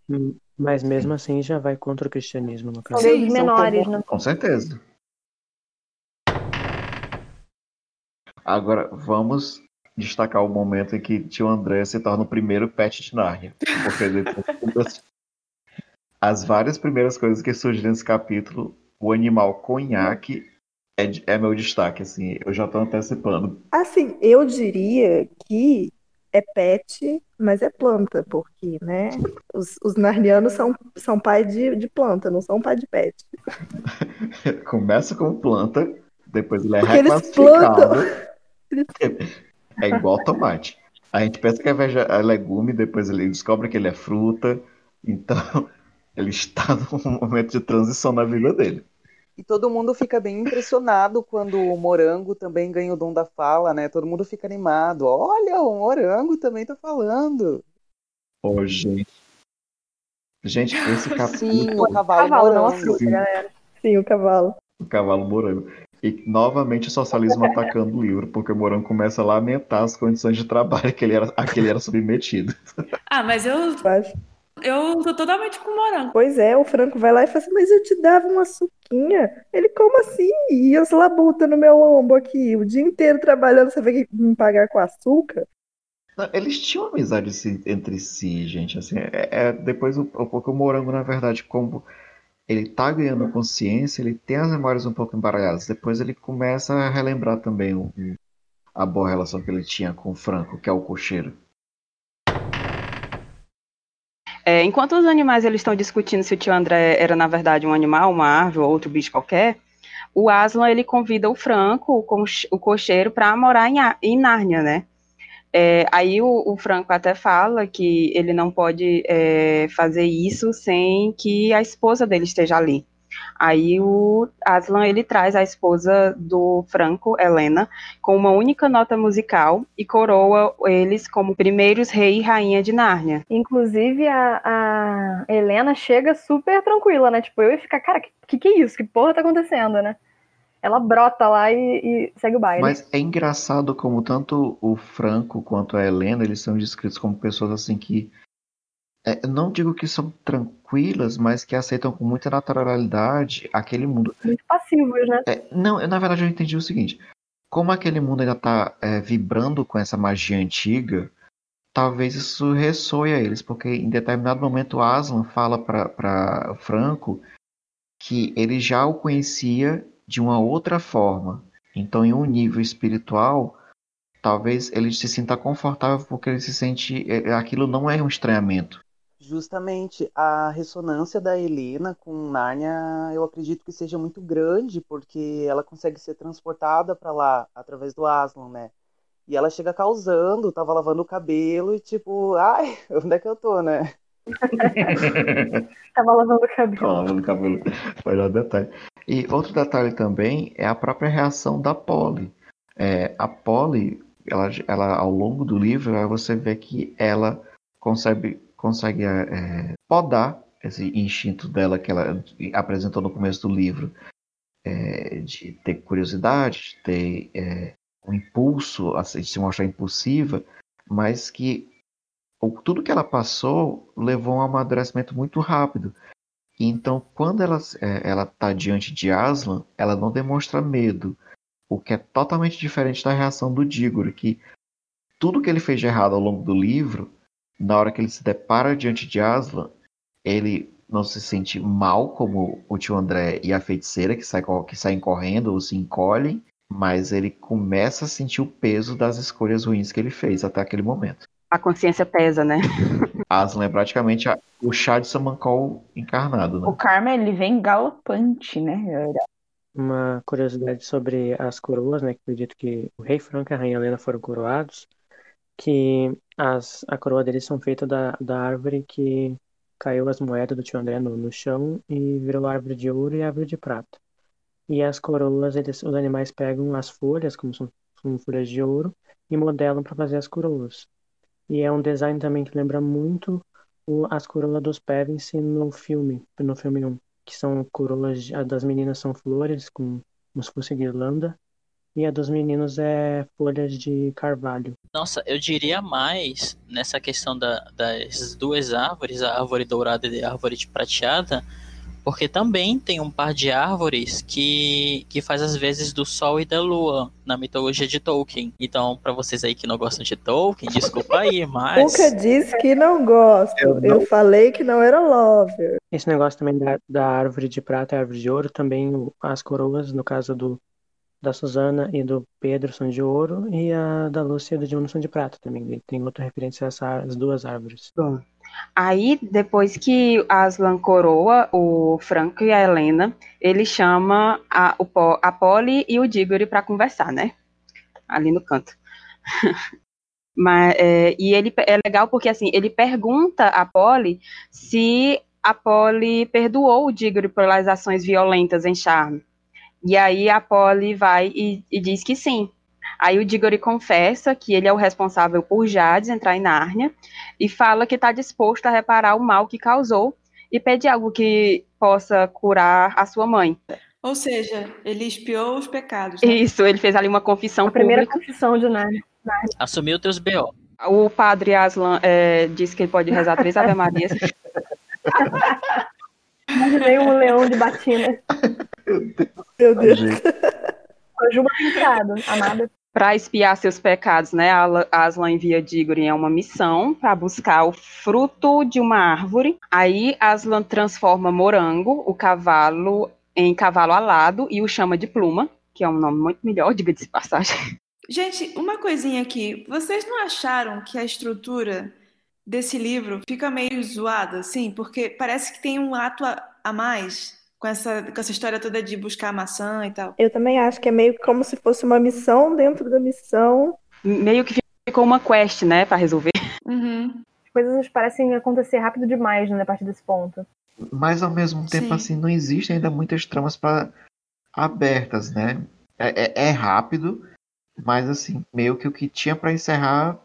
Speaker 5: Hum, Mas mesmo assim já vai contra o cristianismo, no
Speaker 6: São
Speaker 5: caso.
Speaker 6: deuses
Speaker 13: São
Speaker 6: menores,
Speaker 13: como-
Speaker 6: né?
Speaker 13: Com certeza. Agora, vamos destacar o momento em que tio André se torna o primeiro pet de Nárnia. Porque depois as várias primeiras coisas que surgem nesse capítulo, o animal conhaque é, é meu destaque, assim, eu já tô antecipando.
Speaker 7: Assim, eu diria que é pet, mas é planta, porque, né, os, os narnianos são, são pai de, de planta, não são pai de pet.
Speaker 13: Começa com planta, depois ele é
Speaker 7: Porque eles
Speaker 13: reclassificado.
Speaker 7: plantam.
Speaker 13: É igual tomate. A gente pensa que é, vege- é legume, depois ele descobre que ele é fruta. Então, ele está num momento de transição na vida dele.
Speaker 9: E todo mundo fica bem impressionado quando o morango também ganha o dom da fala, né? Todo mundo fica animado. Olha, o morango também tá falando.
Speaker 13: Ô, gente. Gente, esse capítulo.
Speaker 9: Sim, o cavalo,
Speaker 6: Cavalo,
Speaker 9: morango.
Speaker 13: Sim.
Speaker 6: galera.
Speaker 7: Sim, o cavalo.
Speaker 13: O cavalo morango. E novamente o socialismo atacando o livro, porque o morango começa a lamentar as condições de trabalho que ele era, a que ele era submetido.
Speaker 1: Ah, mas eu, eu tô totalmente com morango.
Speaker 7: Pois é, o Franco vai lá e fala assim, mas eu te dava uma suquinha. Ele, como assim? E as labutas no meu ombro aqui, o dia inteiro trabalhando, você vai me pagar com açúcar?
Speaker 13: Não, Eles tinham amizade entre si, gente. Assim, é, é- depois o, o, o morango, na verdade, como ele tá ganhando consciência, ele tem as memórias um pouco embaralhadas. Depois ele começa a relembrar também o- a boa relação que ele tinha com o Franco, que é o cocheiro.
Speaker 11: É, enquanto os animais eles estão discutindo se o tio André era na verdade um animal, uma árvore ou outro bicho qualquer, o Aslan ele convida o Franco, o, cocheiro, para morar em, em Nárnia, né? É, aí o, o Franco até fala que ele não pode é, fazer isso sem que a esposa dele esteja ali. Aí o Aslan ele traz a esposa do Franco, Helena, com uma única nota musical e coroa eles como primeiros rei e rainha de Nárnia.
Speaker 6: Inclusive, a, a Helena chega super tranquila, né? Tipo, eu ia ficar, cara, que, que é isso? Que porra tá acontecendo, né? Ela brota lá e, e segue o baile.
Speaker 13: Mas é engraçado como tanto o Franco quanto a Helena, eles são descritos como pessoas assim que é, não digo que são tranquilas, mas que aceitam com muita naturalidade aquele mundo.
Speaker 6: Muito passivos, né?
Speaker 13: É, não, eu, na verdade eu entendi o seguinte: como aquele mundo ainda está vibrando com essa magia antiga, talvez isso ressoe a eles, porque em determinado momento Aslan fala para Franco que ele já o conhecia de uma outra forma. Então, em um nível espiritual, talvez ele se sinta confortável porque ele se sente. é, Aquilo não é um estranhamento.
Speaker 9: Justamente a ressonância da Helena com Nárnia, eu acredito que seja muito grande, porque ela consegue ser transportada para lá através do Aslan, né? E ela chega causando, tava lavando o cabelo e tipo, ai, onde é que eu tô, né?
Speaker 6: Tava lavando o cabelo.
Speaker 13: Tava no cabelo. Melhor detalhe. E outro detalhe também é a própria reação da Polly. É, a Polly, ela, ela, ao longo do livro, aí você vê que ela consegue, consegue é, podar esse instinto dela que ela apresentou no começo do livro, é, de ter curiosidade, de ter é, um impulso, de se mostrar impulsiva, mas que tudo que ela passou levou a um amadurecimento muito rápido. Então, quando ela é, está diante de Aslan, ela não demonstra medo, O que é totalmente diferente da reação do Diggory, que tudo que ele fez de errado ao longo do livro, na hora que ele se depara diante de Aslan, ele não se sente mal como o tio André e a feiticeira que, sai, que saem correndo ou se encolhem, mas ele começa a sentir o peso das escolhas ruins que ele fez até aquele momento.
Speaker 11: A consciência pesa, né?
Speaker 13: Aslan é praticamente a, o chá de Samancol encarnado, né?
Speaker 10: O karma, ele vem galopante, né?
Speaker 5: Uma curiosidade sobre as coroas, né? Que foi dito que o rei Franco e a rainha Helena foram coroados, que as, a coroa deles são feitas da, da árvore que caiu as moedas do tio André no, no chão e virou árvore de ouro e árvore de prata. E as coroas, eles, os animais pegam as folhas, como são, são folhas de ouro, e modelam para fazer as coroas. E é um design também que lembra muito o, as coroas dos Pevensey no filme, no filme 1, que são coroas, a das meninas são flores, com, como se fosse guirlanda, e a dos meninos é folhas de carvalho.
Speaker 8: Nossa, eu diria mais nessa questão da, das duas árvores, a árvore dourada e a árvore de prateada, porque também tem um par de árvores que, que faz as vezes do Sol e da Lua na mitologia de Tolkien. Então, para vocês aí que não gostam de Tolkien, desculpa aí, mas.
Speaker 7: Nunca disse que não gosto. Eu, não... eu falei que não era lover.
Speaker 5: Esse negócio também da, da árvore de prata e árvore de ouro, também as coroas, no caso do da Susana e do Pedro são de ouro, e a da Lúcia e do Diono são de prata também. Tem outra referência a essas duas árvores.
Speaker 11: Bom, Aí, depois que Aslan coroa o Franco e a Helena, ele chama a, o, a Polly e o Diggory para conversar, né? Ali no canto. Mas, é, e ele é legal porque assim ele pergunta a Polly se a Polly perdoou o Diggory pelas ações violentas em Charme. E aí a Polly vai e, e diz que sim, Aí o Diggory confessa que ele é o responsável por Jades entrar em Nárnia e fala que está disposto a reparar o mal que causou e pede algo que possa curar a sua mãe.
Speaker 1: Ou seja, ele espiou os pecados. Né?
Speaker 11: Isso, ele fez ali uma confissão
Speaker 6: a primeira
Speaker 11: pública.
Speaker 6: confissão de Nárnia.
Speaker 8: Assumiu teus B.O.
Speaker 11: O padre Aslan é, disse que ele pode rezar três Ave Marias.
Speaker 6: Imaginei um leão de batina.
Speaker 7: Meu Deus.
Speaker 6: Juba pintado, amada
Speaker 11: para espiar seus pecados, né? Aslan envia Diggory em uma missão para buscar o fruto de uma árvore. Aí Aslan transforma Morango, o cavalo, em cavalo alado e o chama de Pluma, que é um nome muito melhor, diga-se de passagem.
Speaker 1: Gente, uma coisinha aqui. Vocês não acharam que a estrutura desse livro fica meio zoada, assim? Porque parece que tem um ato a, a mais com essa, com essa história toda de buscar maçã e tal.
Speaker 7: Eu também acho que é meio como se fosse uma missão dentro da missão.
Speaker 11: Meio que ficou uma quest, né, para resolver.
Speaker 1: Uhum.
Speaker 6: As coisas parecem acontecer rápido demais, né, a partir desse ponto.
Speaker 13: Mas ao mesmo tempo, Sim. assim, não existem ainda muitas tramas para abertas, né? É, é, é, rápido, mas assim, meio que o que tinha para encerrar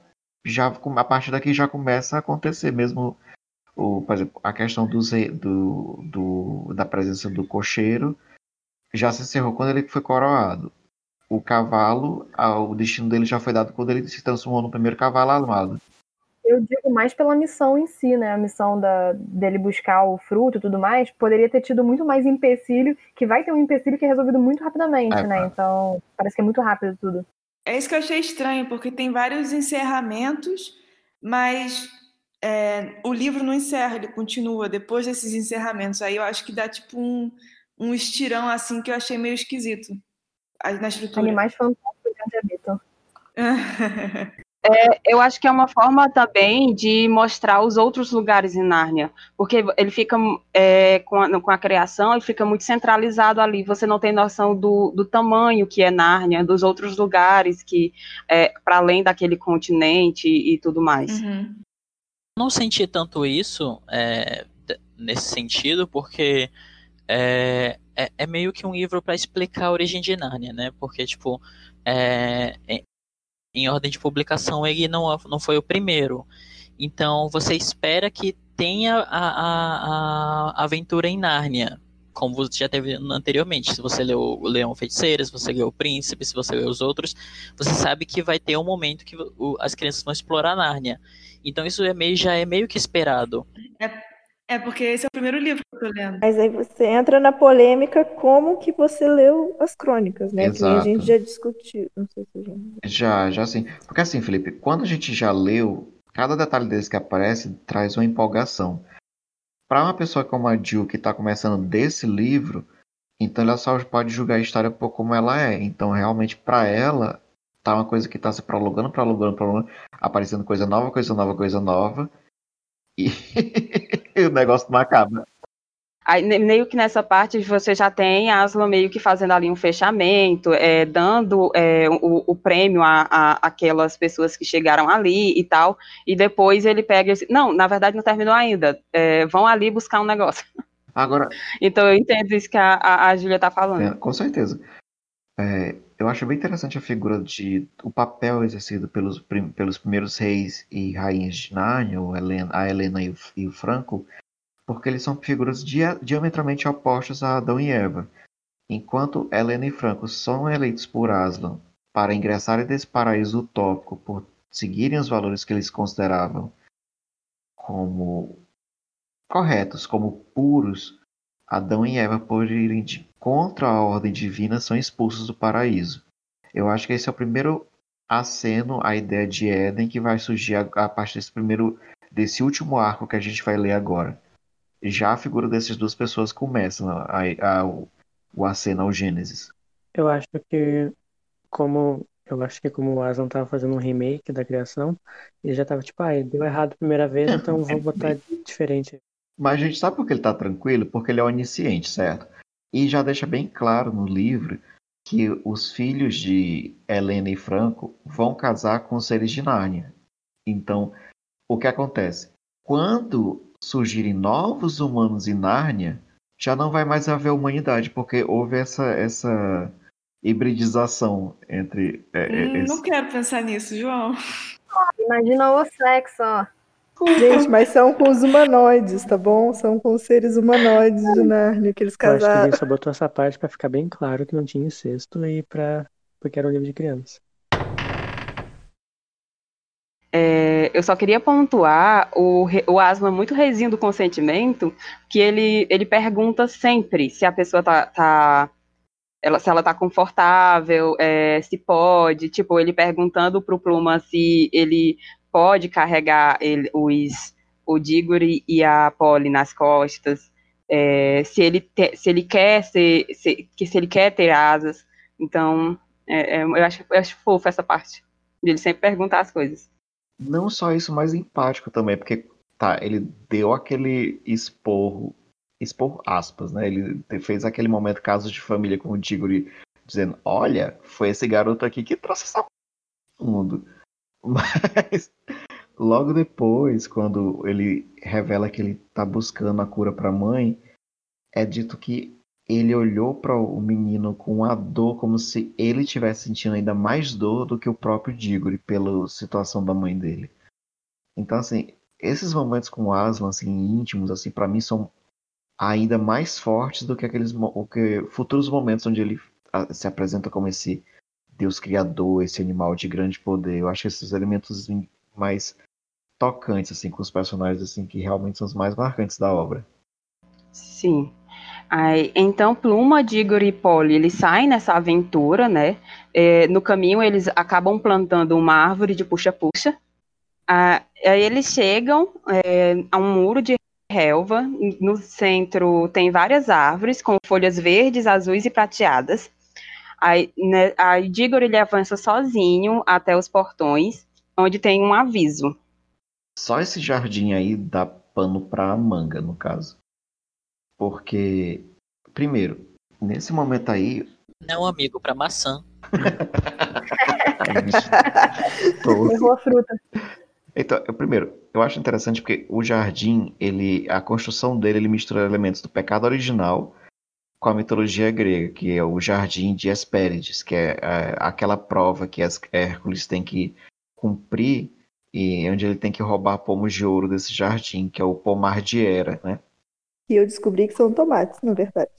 Speaker 13: já a partir daqui já começa a acontecer mesmo o, por exemplo, a questão do, do, do, da presença do cocheiro já se encerrou quando ele foi coroado. O cavalo, o destino dele já foi dado quando ele se transformou no primeiro cavalo armado.
Speaker 6: Eu digo mais pela missão em si, né? A missão da, dele buscar o fruto e tudo mais, poderia ter tido muito mais empecilho, que vai ter um empecilho que é resolvido muito rapidamente, é, né? Então, parece que é muito rápido tudo.
Speaker 1: É isso que eu achei estranho, porque tem vários encerramentos, mas é, o livro não encerra, ele continua depois desses encerramentos. Aí eu acho que dá tipo um, um estirão assim que eu achei meio esquisito na estrutura.
Speaker 6: Animais fantásticos onde habitam.
Speaker 11: É, eu acho que é uma forma também de mostrar os outros lugares em Nárnia, porque ele fica é, com, a, com, a, criação, ele fica muito centralizado ali. Você não tem noção do, do tamanho que é Nárnia, dos outros lugares que é, para além daquele continente e, e tudo mais.
Speaker 1: Uhum
Speaker 8: não senti tanto isso é, nesse sentido, porque é, é, é, meio que um livro para explicar a origem de Nárnia, né? Porque, tipo, é, em, em ordem de publicação ele não, não foi o primeiro. Então, você espera que tenha a, a, a aventura em Nárnia, como você já teve anteriormente. Se você leu o Leão Feiticeiro, se você leu o Príncipe, se você leu os outros, você sabe que vai ter um momento que o, as crianças vão explorar Nárnia. Então isso é meio, já é meio que esperado.
Speaker 1: É, É porque esse é o primeiro livro que eu tô lendo.
Speaker 7: Mas aí você entra na polêmica como que você leu as crônicas, né? Que nem a
Speaker 13: Exato.
Speaker 7: gente já discutiu. Não sei se a gente...
Speaker 13: Já, já sim. Porque assim, Felipe, quando a gente já leu, cada detalhe desse que aparece traz uma empolgação. Para uma pessoa como a Jill que está começando desse livro, então ela só pode julgar a história por como ela é. Então realmente para ela tá uma coisa que tá se prolongando, prolongando, prolongando, aparecendo coisa nova, coisa nova, coisa nova. E o negócio não acaba.
Speaker 11: Aí, meio que nessa parte você já tem a Aslan meio que fazendo ali um fechamento, é, dando é, o, o prêmio a, a aquelas pessoas que chegaram ali e tal, e depois ele pega e diz, não, na verdade não terminou ainda, é, vão ali buscar um negócio.
Speaker 13: Agora,
Speaker 11: Então eu entendo isso que a, a, a Júlia tá falando.
Speaker 13: É, com certeza. Eu acho bem interessante a figura de o papel exercido pelos, prim- pelos primeiros reis e rainhas de Nárnia, a Helena e o, e o Franco, porque eles são figuras dia- diametralmente opostas a Adão e Eva. Enquanto Helena e Franco são eleitos por Aslan para ingressarem nesse paraíso utópico por seguirem os valores que eles consideravam como corretos, como puros, Adão e Eva, por irem de contra a ordem divina, são expulsos do paraíso. Eu acho que esse é o primeiro aceno à ideia de Éden que vai surgir a, a partir desse primeiro, desse último arco que a gente vai ler agora. Já a figura dessas duas pessoas começa a, a- o, o aceno ao Gênesis.
Speaker 5: Eu acho que como eu acho que como o Aslan tava fazendo um remake da criação, ele já tava tipo, ah, deu errado a primeira vez, então vou botar diferente.
Speaker 13: Mas a gente sabe por que ele está tranquilo? Porque ele é onisciente, certo? E já deixa bem claro no livro que os filhos de Helena e Franco vão casar com os seres de Nárnia. Então, o que acontece? Quando surgirem novos humanos em Nárnia, já não vai mais haver humanidade, porque houve essa, essa hibridização entre. é, é,
Speaker 1: Hum,
Speaker 13: esse-
Speaker 1: não quero pensar nisso, João.
Speaker 6: Imagina o sexo, ó.
Speaker 7: Gente, mas são com os humanoides, tá bom? São com os seres humanoides de Nárnia que eles
Speaker 5: Eu acho que ele só botou essa parte pra ficar bem claro que não tinha incesto e para porque era um livro de criança.
Speaker 11: É, eu só queria pontuar o, o Aslan muito reizinho do consentimento, que ele, ele pergunta sempre se a pessoa tá, tá ela, se ela tá confortável, é, se pode, tipo, ele perguntando pro Pluma se ele pode carregar ele, os, o Diggory e a Polly nas costas, é, se, ele te- se ele quer ser, se, que se ele quer ter asas, então é, é, eu, acho, eu acho fofo essa parte, de ele sempre perguntar as coisas.
Speaker 13: Não só isso, mas empático também, porque tá, ele deu aquele esporro, esporro aspas, né? Ele fez aquele momento caso de família com o Diggory, dizendo, olha, foi esse garoto aqui que trouxe essa mundo. Mas logo depois, quando ele revela que ele tá buscando a cura pra mãe, é dito que ele olhou para o menino com a dor como se ele estivesse sentindo ainda mais dor do que o próprio Diggory pela situação da mãe dele. Então assim, esses momentos com o Aslan assim íntimos assim para mim são ainda mais fortes do que aqueles que futuros momentos onde ele ah, se apresenta como esse Deus criador, esse animal de grande poder. Eu acho esses elementos assim, mais tocantes assim com os personagens assim que realmente são os mais marcantes da obra.
Speaker 11: Sim. Aí, então, Pluma, Diggory e Polly, eles saem nessa aventura, né? É, no caminho, eles acabam plantando uma árvore de puxa-puxa. Ah, aí eles chegam é, a um muro de relva. No centro tem várias árvores com folhas verdes, azuis e prateadas. Aí, né, aí Diggory ele avança sozinho até os portões, onde tem um aviso.
Speaker 13: Só esse jardim aí dá pano pra manga, no caso. Porque, primeiro, nesse momento aí,
Speaker 8: Não, amigo, pra maçã.
Speaker 6: Errou a fruta.
Speaker 13: Então, eu, primeiro, eu acho interessante porque o jardim, ele, a construção dele, ele mistura elementos do pecado original com a mitologia grega, que é o jardim de Hespérides, que é, é, aquela prova que as- Hércules tem que cumprir e onde ele tem que roubar pomos de ouro desse jardim, que é o pomar de Hera, né?
Speaker 7: E eu descobri que são tomates, na verdade.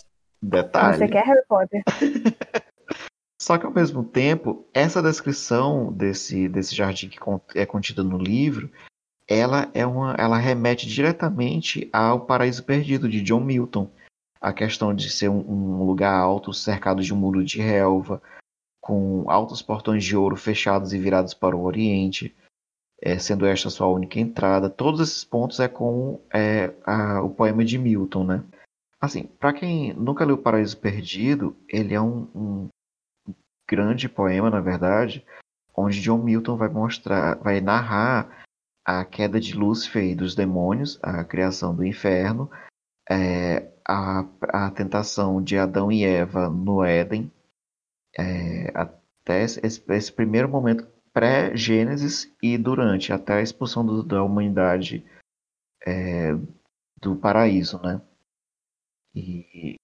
Speaker 13: Detalhe.
Speaker 6: Você quer Harry Potter?
Speaker 13: Só que ao mesmo tempo, essa descrição desse, desse jardim que é contida no livro ela é uma, ela remete diretamente ao Paraíso Perdido de John Milton. A questão de ser um, um lugar alto, cercado de um muro de relva, com altos portões de ouro fechados e virados para o Oriente, é, sendo esta sua única entrada. Todos esses pontos é com é, a, o poema de Milton, né? Assim, para quem nunca leu Paraíso Perdido, ele é um, um grande poema, na verdade, onde John Milton vai mostrar, vai narrar a queda de Lúcifer e dos demônios, a criação do inferno, é, a, a tentação de Adão e Eva no Éden, é, até esse, esse, primeiro momento pré-Gênesis e durante, até a expulsão do, da humanidade é, do paraíso, né? E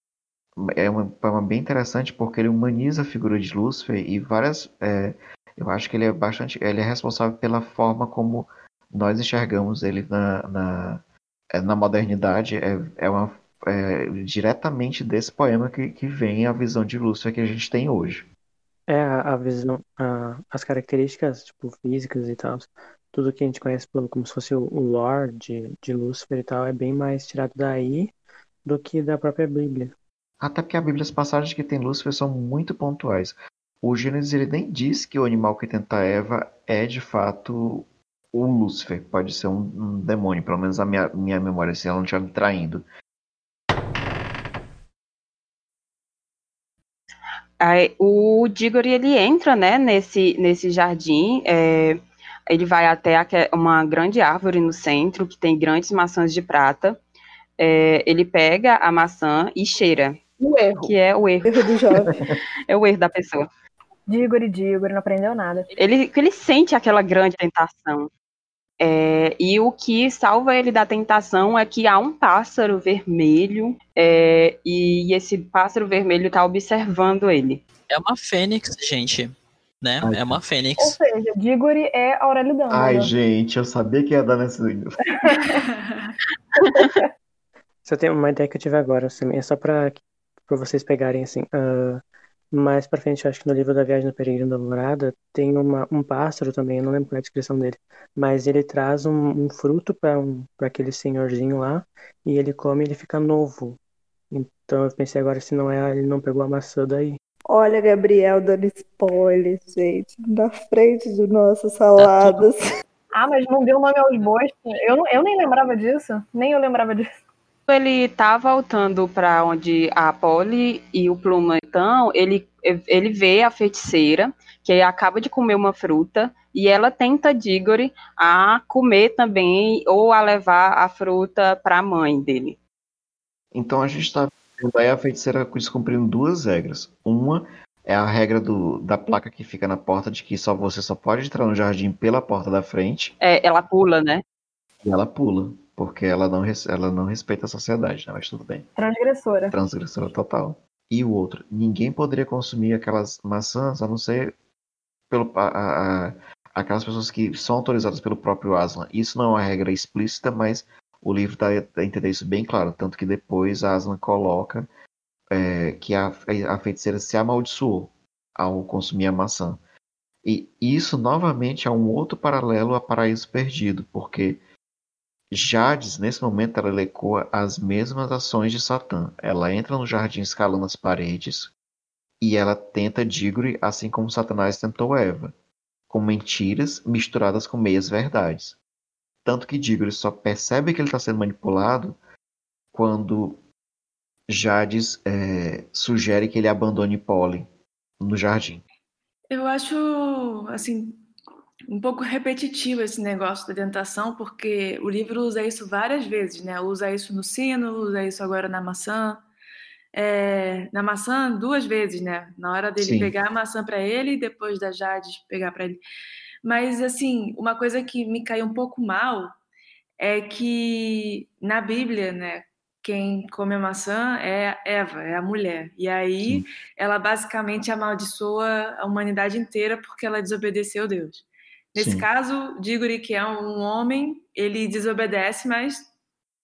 Speaker 13: é um poema bem interessante porque ele humaniza a figura de Lúcifer e várias. É, eu acho que ele é bastante. Ele é responsável pela forma como nós enxergamos ele na, na, é, na modernidade. É, é, uma, é diretamente desse poema que, que vem a visão de Lúcifer que a gente tem hoje.
Speaker 5: É a, a visão, a, as características tipo, físicas e tal, tudo que a gente conhece pelo, como se fosse o, o lore de, de Lúcifer e tal, é bem mais tirado daí do que da própria Bíblia.
Speaker 13: Até porque a Bíblia, as passagens que tem Lúcifer são muito pontuais. O Gênesis ele nem diz que o animal que tenta Eva é de fato o Lúcifer. Pode ser um, um demônio, pelo menos a minha, minha memória, se ela não estiver me traindo.
Speaker 11: Aí, o Diggory ele entra, né, nesse, nesse jardim. É, ele vai até uma grande árvore no centro que tem grandes maçãs de prata. É, ele pega a maçã e cheira.
Speaker 6: O erro.
Speaker 11: Que é o erro.
Speaker 6: Erro do jovem.
Speaker 11: é o erro da pessoa.
Speaker 6: Diggory, Diggory, não aprendeu nada.
Speaker 11: Ele, ele sente aquela grande tentação. É, e o que salva ele da tentação é que há um pássaro vermelho é, e esse pássaro vermelho está observando ele.
Speaker 8: É uma fênix, gente. Né? Ai, é uma fênix.
Speaker 6: Ou seja, Diggory é Aurélio Dama.
Speaker 13: Ai, gente, eu sabia que ia dar nesse livro.
Speaker 5: Só tem uma ideia que eu tive agora, assim, é só para vocês pegarem, assim. Uh, mais pra frente, acho que no livro da Viagem do Peregrino da Morada, tem uma, um pássaro também, eu não lembro qual é a descrição dele, mas ele traz um, um fruto para um, pra aquele senhorzinho lá, e ele come e ele fica novo. Então eu pensei agora se não é, ele não pegou a maçã daí.
Speaker 7: Olha, Gabriel dando spoiler, gente, na frente de nossas saladas.
Speaker 6: Ah, mas não deu nome aos bois. Eu, não, eu nem lembrava disso. Nem eu lembrava disso
Speaker 11: ele tá voltando para onde a Polly e o Pluma estão, ele, ele vê a feiticeira, que acaba de comer uma fruta, e ela tenta Diggory a comer também, ou a levar a fruta para a mãe dele.
Speaker 13: Então a gente está vendo aí a feiticeira descumprindo duas regras. Uma é a regra do, da placa que fica na porta de que só você só pode entrar no jardim pela porta da frente.
Speaker 11: É, ela pula, né?
Speaker 13: E ela pula porque ela não, ela não respeita a sociedade, né? mas tudo bem.
Speaker 6: Transgressora.
Speaker 13: Transgressora total. E o outro, ninguém poderia consumir aquelas maçãs a não ser pelo, a, a, aquelas pessoas que são autorizadas pelo próprio Aslan. Isso não é uma regra explícita, mas o livro dá a entender isso bem claro. Tanto que depois Aslan coloca é, que a, a feiticeira se amaldiçoou ao consumir a maçã. E isso novamente é um outro paralelo a Paraíso Perdido, porque Jades, nesse momento, ela ecoa as mesmas ações de Satã. Ela entra no jardim escalando as paredes e ela tenta Diggory, assim como Satanás tentou Eva, com mentiras misturadas com meias verdades. Tanto que Diggory só percebe que ele está sendo manipulado quando Jades é, sugere que ele abandone Polly no jardim.
Speaker 1: Eu acho, assim, um pouco repetitivo esse negócio da tentação, porque o livro usa isso várias vezes, né? Usa isso no sino, usa isso agora na maçã. É, na maçã duas vezes, né? Na hora dele Sim. pegar a maçã para ele e depois da Jade pegar para ele. Mas assim, uma coisa que me caiu um pouco mal é que na Bíblia, né, quem come a maçã é Eva, é a mulher. E aí Sim. ela basicamente amaldiçoa a humanidade inteira porque ela desobedeceu a Deus. Nesse Sim. caso, Diggory, que é um homem, ele desobedece, mas.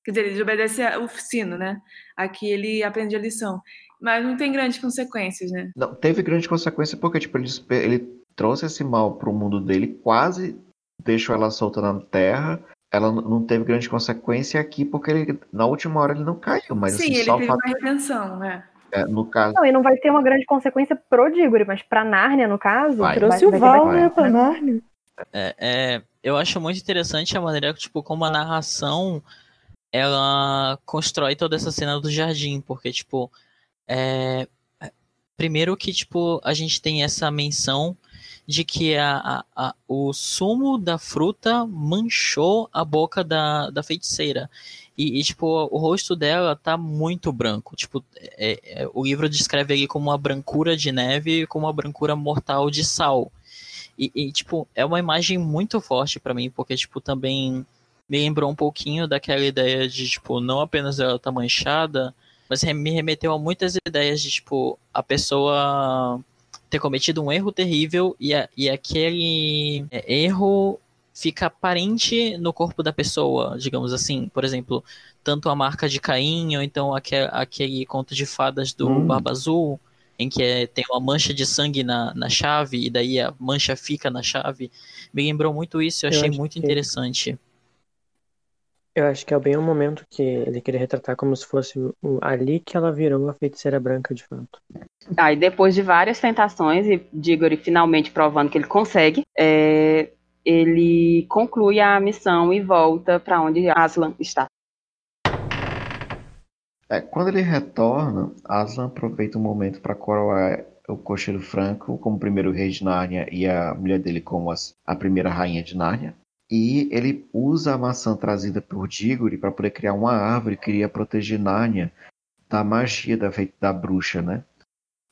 Speaker 1: Quer dizer, ele desobedece o sino, né? Aqui ele aprende a lição. Mas não tem grandes consequências, né?
Speaker 13: Não, teve grande consequência porque, tipo, ele, ele trouxe esse mal pro mundo dele, quase deixou ela solta na terra, ela não teve grande consequência aqui porque ele, na última hora ele não caiu, mas
Speaker 1: Sim,
Speaker 13: assim,
Speaker 1: ele
Speaker 13: só
Speaker 1: teve
Speaker 13: fato,
Speaker 1: uma redenção, né?
Speaker 13: é, no caso,
Speaker 6: Não, e não vai ter uma grande consequência pro Diggory, mas pra Nárnia, no caso,
Speaker 13: Vai.
Speaker 7: Trouxe
Speaker 6: vai,
Speaker 7: o Val, né, pra? Nárnia.
Speaker 8: É, é, eu acho muito interessante a maneira tipo, como a narração ela constrói toda essa cena do jardim, porque, tipo, é, primeiro que, tipo, a gente tem essa menção de que a, a- a- o sumo da fruta manchou a boca da, da feiticeira. E, e, tipo, o rosto dela tá muito branco. Tipo, é- é- o livro descreve ele como uma brancura de neve e como uma brancura mortal de sal. E, e, tipo, é uma imagem muito forte pra mim, porque, tipo, também me lembrou um pouquinho daquela ideia de, tipo, não apenas ela tá manchada, mas me remeteu a muitas ideias de, tipo, a pessoa ter cometido um erro terrível e, a- e aquele é, erro fica aparente no corpo da pessoa, digamos assim. Por exemplo, tanto a marca de Caim, ou então aquele, aquele conto de fadas do
Speaker 13: Hum.
Speaker 8: Barba Azul, em que é- tem uma mancha de sangue na, na chave, e daí a mancha fica na chave. Me lembrou muito isso, eu
Speaker 5: Eu
Speaker 8: achei
Speaker 5: acho
Speaker 8: muito
Speaker 5: que-
Speaker 8: interessante.
Speaker 5: Eu acho que é bem o momento que ele queria retratar como se fosse o- ali que ela virou a feiticeira branca de fato.
Speaker 11: Aí, depois de várias tentações, e Diggory finalmente provando que ele consegue, é, ele conclui a missão e volta para onde Aslan está.
Speaker 13: É, quando ele retorna, Aslan aproveita o momento para coroar o Cocheiro Franco como primeiro rei de Nárnia e a mulher dele como as- a primeira rainha de Nárnia. E ele usa a maçã trazida por Diggory para poder criar uma árvore que iria proteger Nárnia da magia da, da bruxa, né?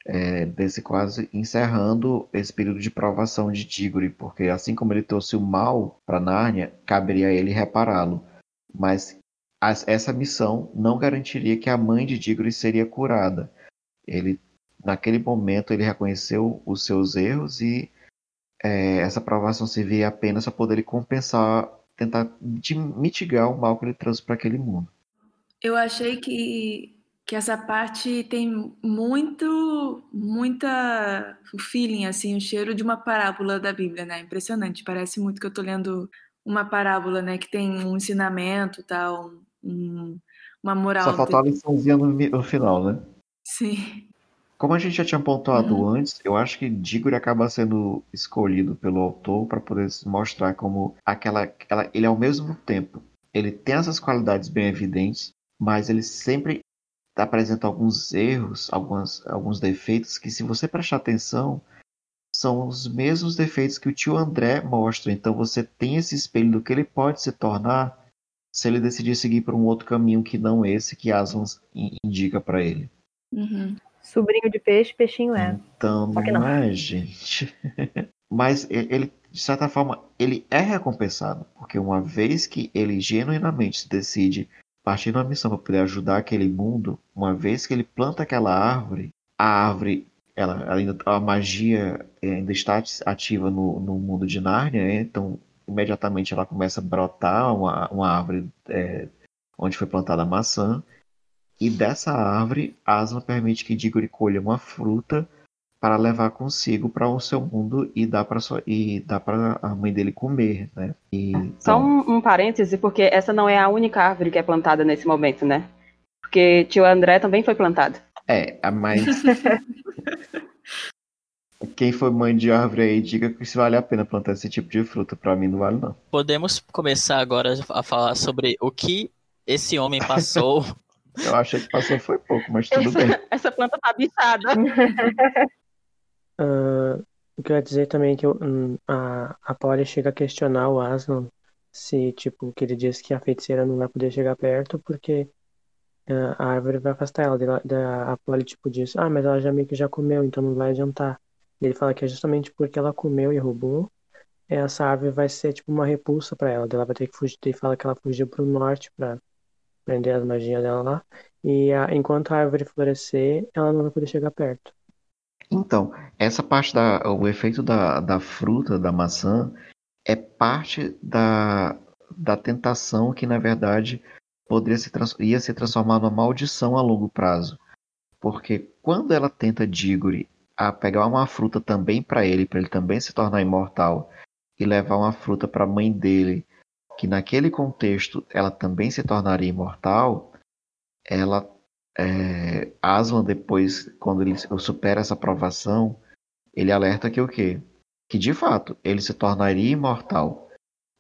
Speaker 13: É, desse quase encerrando esse período de provação de Diggory, porque assim como ele trouxe o mal para Nárnia, caberia a ele repará-lo. Mas as- essa missão não garantiria que a mãe de Diggory seria curada. Ele, naquele momento, ele reconheceu os seus erros e é, essa provação servia apenas para poder ele compensar, tentar mitigar o mal que ele trouxe para aquele mundo.
Speaker 1: Eu achei que, que essa parte tem muito, muita feeling, assim, o cheiro de uma parábola da Bíblia, né? Impressionante. Parece muito que eu tô lendo uma parábola, né? Que tem um ensinamento, tal, um- uma moral.
Speaker 13: Só faltou a liçãozinha no, no final, né?
Speaker 1: Sim.
Speaker 13: Como a gente já tinha pontuado
Speaker 1: Uhum.
Speaker 13: antes, eu acho que Diggory acaba sendo escolhido pelo autor para poder se mostrar como aquela, aquela. Ele ao mesmo tempo, ele tem essas qualidades bem evidentes, mas ele sempre apresenta alguns erros, algumas, alguns defeitos que, se você prestar atenção, são os mesmos defeitos que o tio André mostra. Então você tem esse espelho do que ele pode se tornar se ele decidir seguir por um outro caminho que não esse que Aslan in- indica para ele.
Speaker 1: Uhum.
Speaker 6: Sobrinho de peixe, peixinho é.
Speaker 13: Então,
Speaker 6: Só que
Speaker 13: não é, gente. Mas ele, de certa forma, ele é recompensado, porque uma vez que ele genuinamente se decide partir de uma missão para poder ajudar aquele mundo, uma vez que ele planta aquela árvore, a árvore, ela ainda a magia eh, ainda está ati- ativa no, no mundo de Nárnia, né? então imediatamente ela começa a brotar uma, uma árvore eh, onde foi plantada a maçã. E dessa árvore, Aslan permite que Diggory colha uma fruta para levar consigo para o seu mundo e dar para sua e dar para a mãe dele comer, né? E,
Speaker 11: Só
Speaker 13: então,
Speaker 11: um, um parêntese, porque essa não é a única árvore que é plantada nesse momento, né? Porque tio André também foi plantado.
Speaker 13: é, a mais quem foi mãe de árvore aí, diga que se vale a pena plantar esse tipo de fruta. Para mim não vale não.
Speaker 8: Podemos começar agora a falar sobre o que esse homem passou.
Speaker 13: Eu achei que passou foi pouco, mas tudo bem.
Speaker 11: Essa, essa planta tá bichada.
Speaker 5: Ah, o que eu ia dizer também é que eu- hum, a, a Polly chega a questionar o Aslan se, tipo, que ele diz que a feiticeira não vai poder chegar perto porque ah, a árvore vai afastar ela. A Polly, tipo, diz, ah, mas ela já meio que já comeu, então não vai adiantar. Ele fala que é justamente porque ela comeu e roubou, essa árvore vai ser, tipo, uma repulsa pra ela. Ela vai ter que fugir, ele fala que ela fugiu pro norte pra prender as magias dela lá. E a- enquanto a árvore florescer, ela não vai poder chegar perto.
Speaker 13: Então, essa parte da, o efeito da, da fruta, da maçã, é parte da, da tentação que, na verdade, poderia se, ia se transformar numa maldição a longo prazo. Porque quando ela tenta Diggory a pegar uma fruta também para ele, para ele também se tornar imortal, e levar uma fruta para a mãe dele, que naquele contexto ela também se tornaria imortal, ela é, Aslan depois, quando ele supera essa provação, ele alerta que o quê? Que de fato ele se tornaria imortal,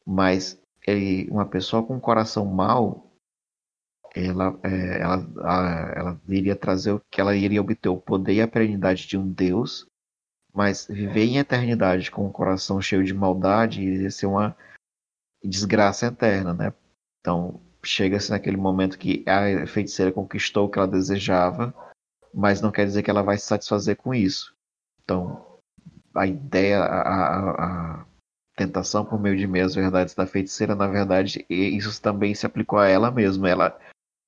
Speaker 13: mas ele, uma pessoa com um coração mau, ela, é, ela, a, ela iria trazer o que ela iria obter o poder e a perenidade de um Deus, mas viver em eternidade com um coração cheio de maldade iria ser uma desgraça eterna, né? Então chega-se naquele momento que a feiticeira conquistou o que ela desejava, mas não quer dizer que ela vai se satisfazer com isso. Então a ideia, a, a, a tentação por meio de meias verdades da feiticeira, na verdade, isso também se aplicou a ela mesma. Ela,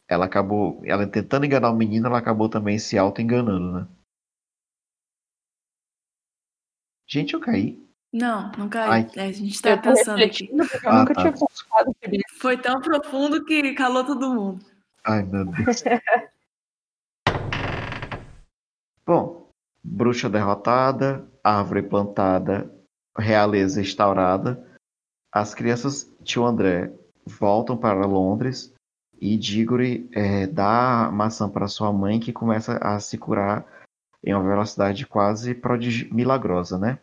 Speaker 13: ela acabou, ela tentando enganar o menino, ela acabou também se auto-enganando, né? Gente, eu caí.
Speaker 1: Não, não caí. É, a gente tá pensando aqui.
Speaker 10: Eu ah, nunca tá. tinha pensado
Speaker 1: Foi tão profundo que calou todo mundo.
Speaker 13: Ai, meu Deus. Bom, bruxa derrotada, árvore plantada, realeza instaurada, as crianças tio André voltam para Londres e Diggory é, dá a maçã para sua mãe que começa a se curar em uma velocidade quase milagrosa, né?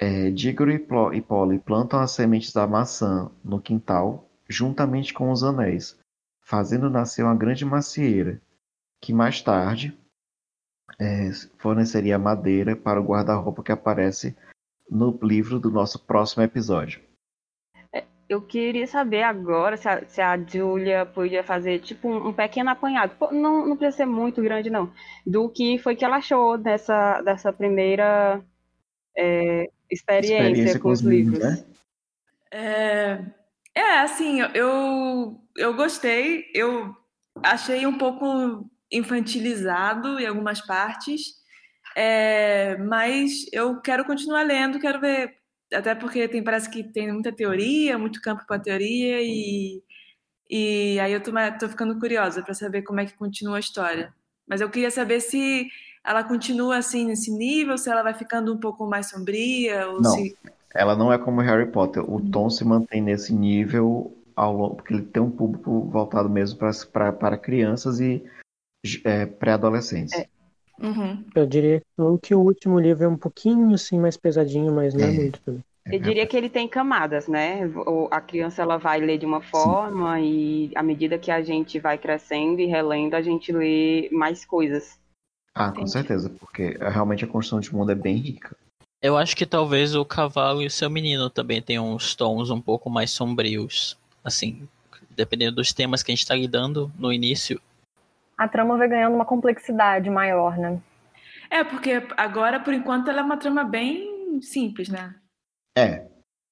Speaker 13: É, e Polly plantam as sementes da maçã no quintal juntamente com os anéis, fazendo nascer uma grande macieira, que mais tarde é, forneceria madeira para o guarda-roupa que aparece no livro do nosso próximo episódio.
Speaker 11: Eu queria saber agora se a, se a Julia podia fazer tipo um, um pequeno apanhado, não, não precisa ser muito grande não, do que foi que ela achou dessa, dessa primeira é, experiência, experiência, com, os livros. livros né?
Speaker 1: é, é, assim, eu, eu gostei, eu achei um pouco infantilizado em algumas partes, é, mas eu quero continuar lendo, quero ver, até porque tem, parece que tem muita teoria, muito campo para teoria, e, e aí eu tô, tô ficando curiosa para saber como é que continua a história. Mas eu queria saber se ela continua assim nesse nível, se ela vai ficando um pouco mais sombria, ou
Speaker 13: não,
Speaker 1: se...
Speaker 13: ela não é como Harry Potter. O uhum. tom se mantém nesse nível ao longo, porque ele tem um público voltado mesmo para crianças e é, pré-adolescentes. É.
Speaker 1: Uhum.
Speaker 5: Eu diria que o último livro é um pouquinho assim mais pesadinho, mas não é, é muito também.
Speaker 11: Eu diria que ele tem camadas, né? A criança ela vai ler de uma forma Sim. e à medida que a gente vai crescendo e relendo, a gente lê mais coisas.
Speaker 13: Ah, com certeza, porque realmente a construção de mundo é bem rica.
Speaker 8: Eu acho que talvez o cavalo e o seu menino também tenham uns tons um pouco mais sombrios. Assim, dependendo dos temas que a gente está lidando no início,
Speaker 6: a trama vai ganhando uma complexidade maior, né?
Speaker 1: É, porque agora, por enquanto, ela é uma trama bem simples, né?
Speaker 13: É.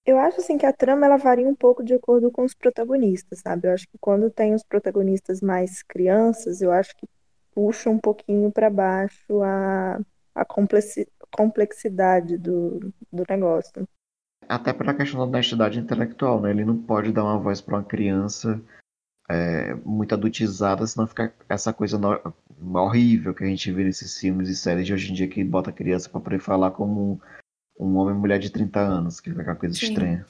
Speaker 7: Eu acho assim que a trama ela varia um pouco de acordo com os protagonistas, sabe? Eu acho que quando tem os protagonistas mais crianças, eu acho que puxa um pouquinho para baixo a, a complexidade do, do negócio.
Speaker 13: Até pela questão da honestidade intelectual, né? Ele não pode dar uma voz para uma criança é, muito adultizada, senão fica essa coisa horrível que a gente vê nesses filmes e séries de hoje em dia que bota a criança para poder falar como um homem e mulher de 30 anos, que fica aquela coisa Sim. estranha.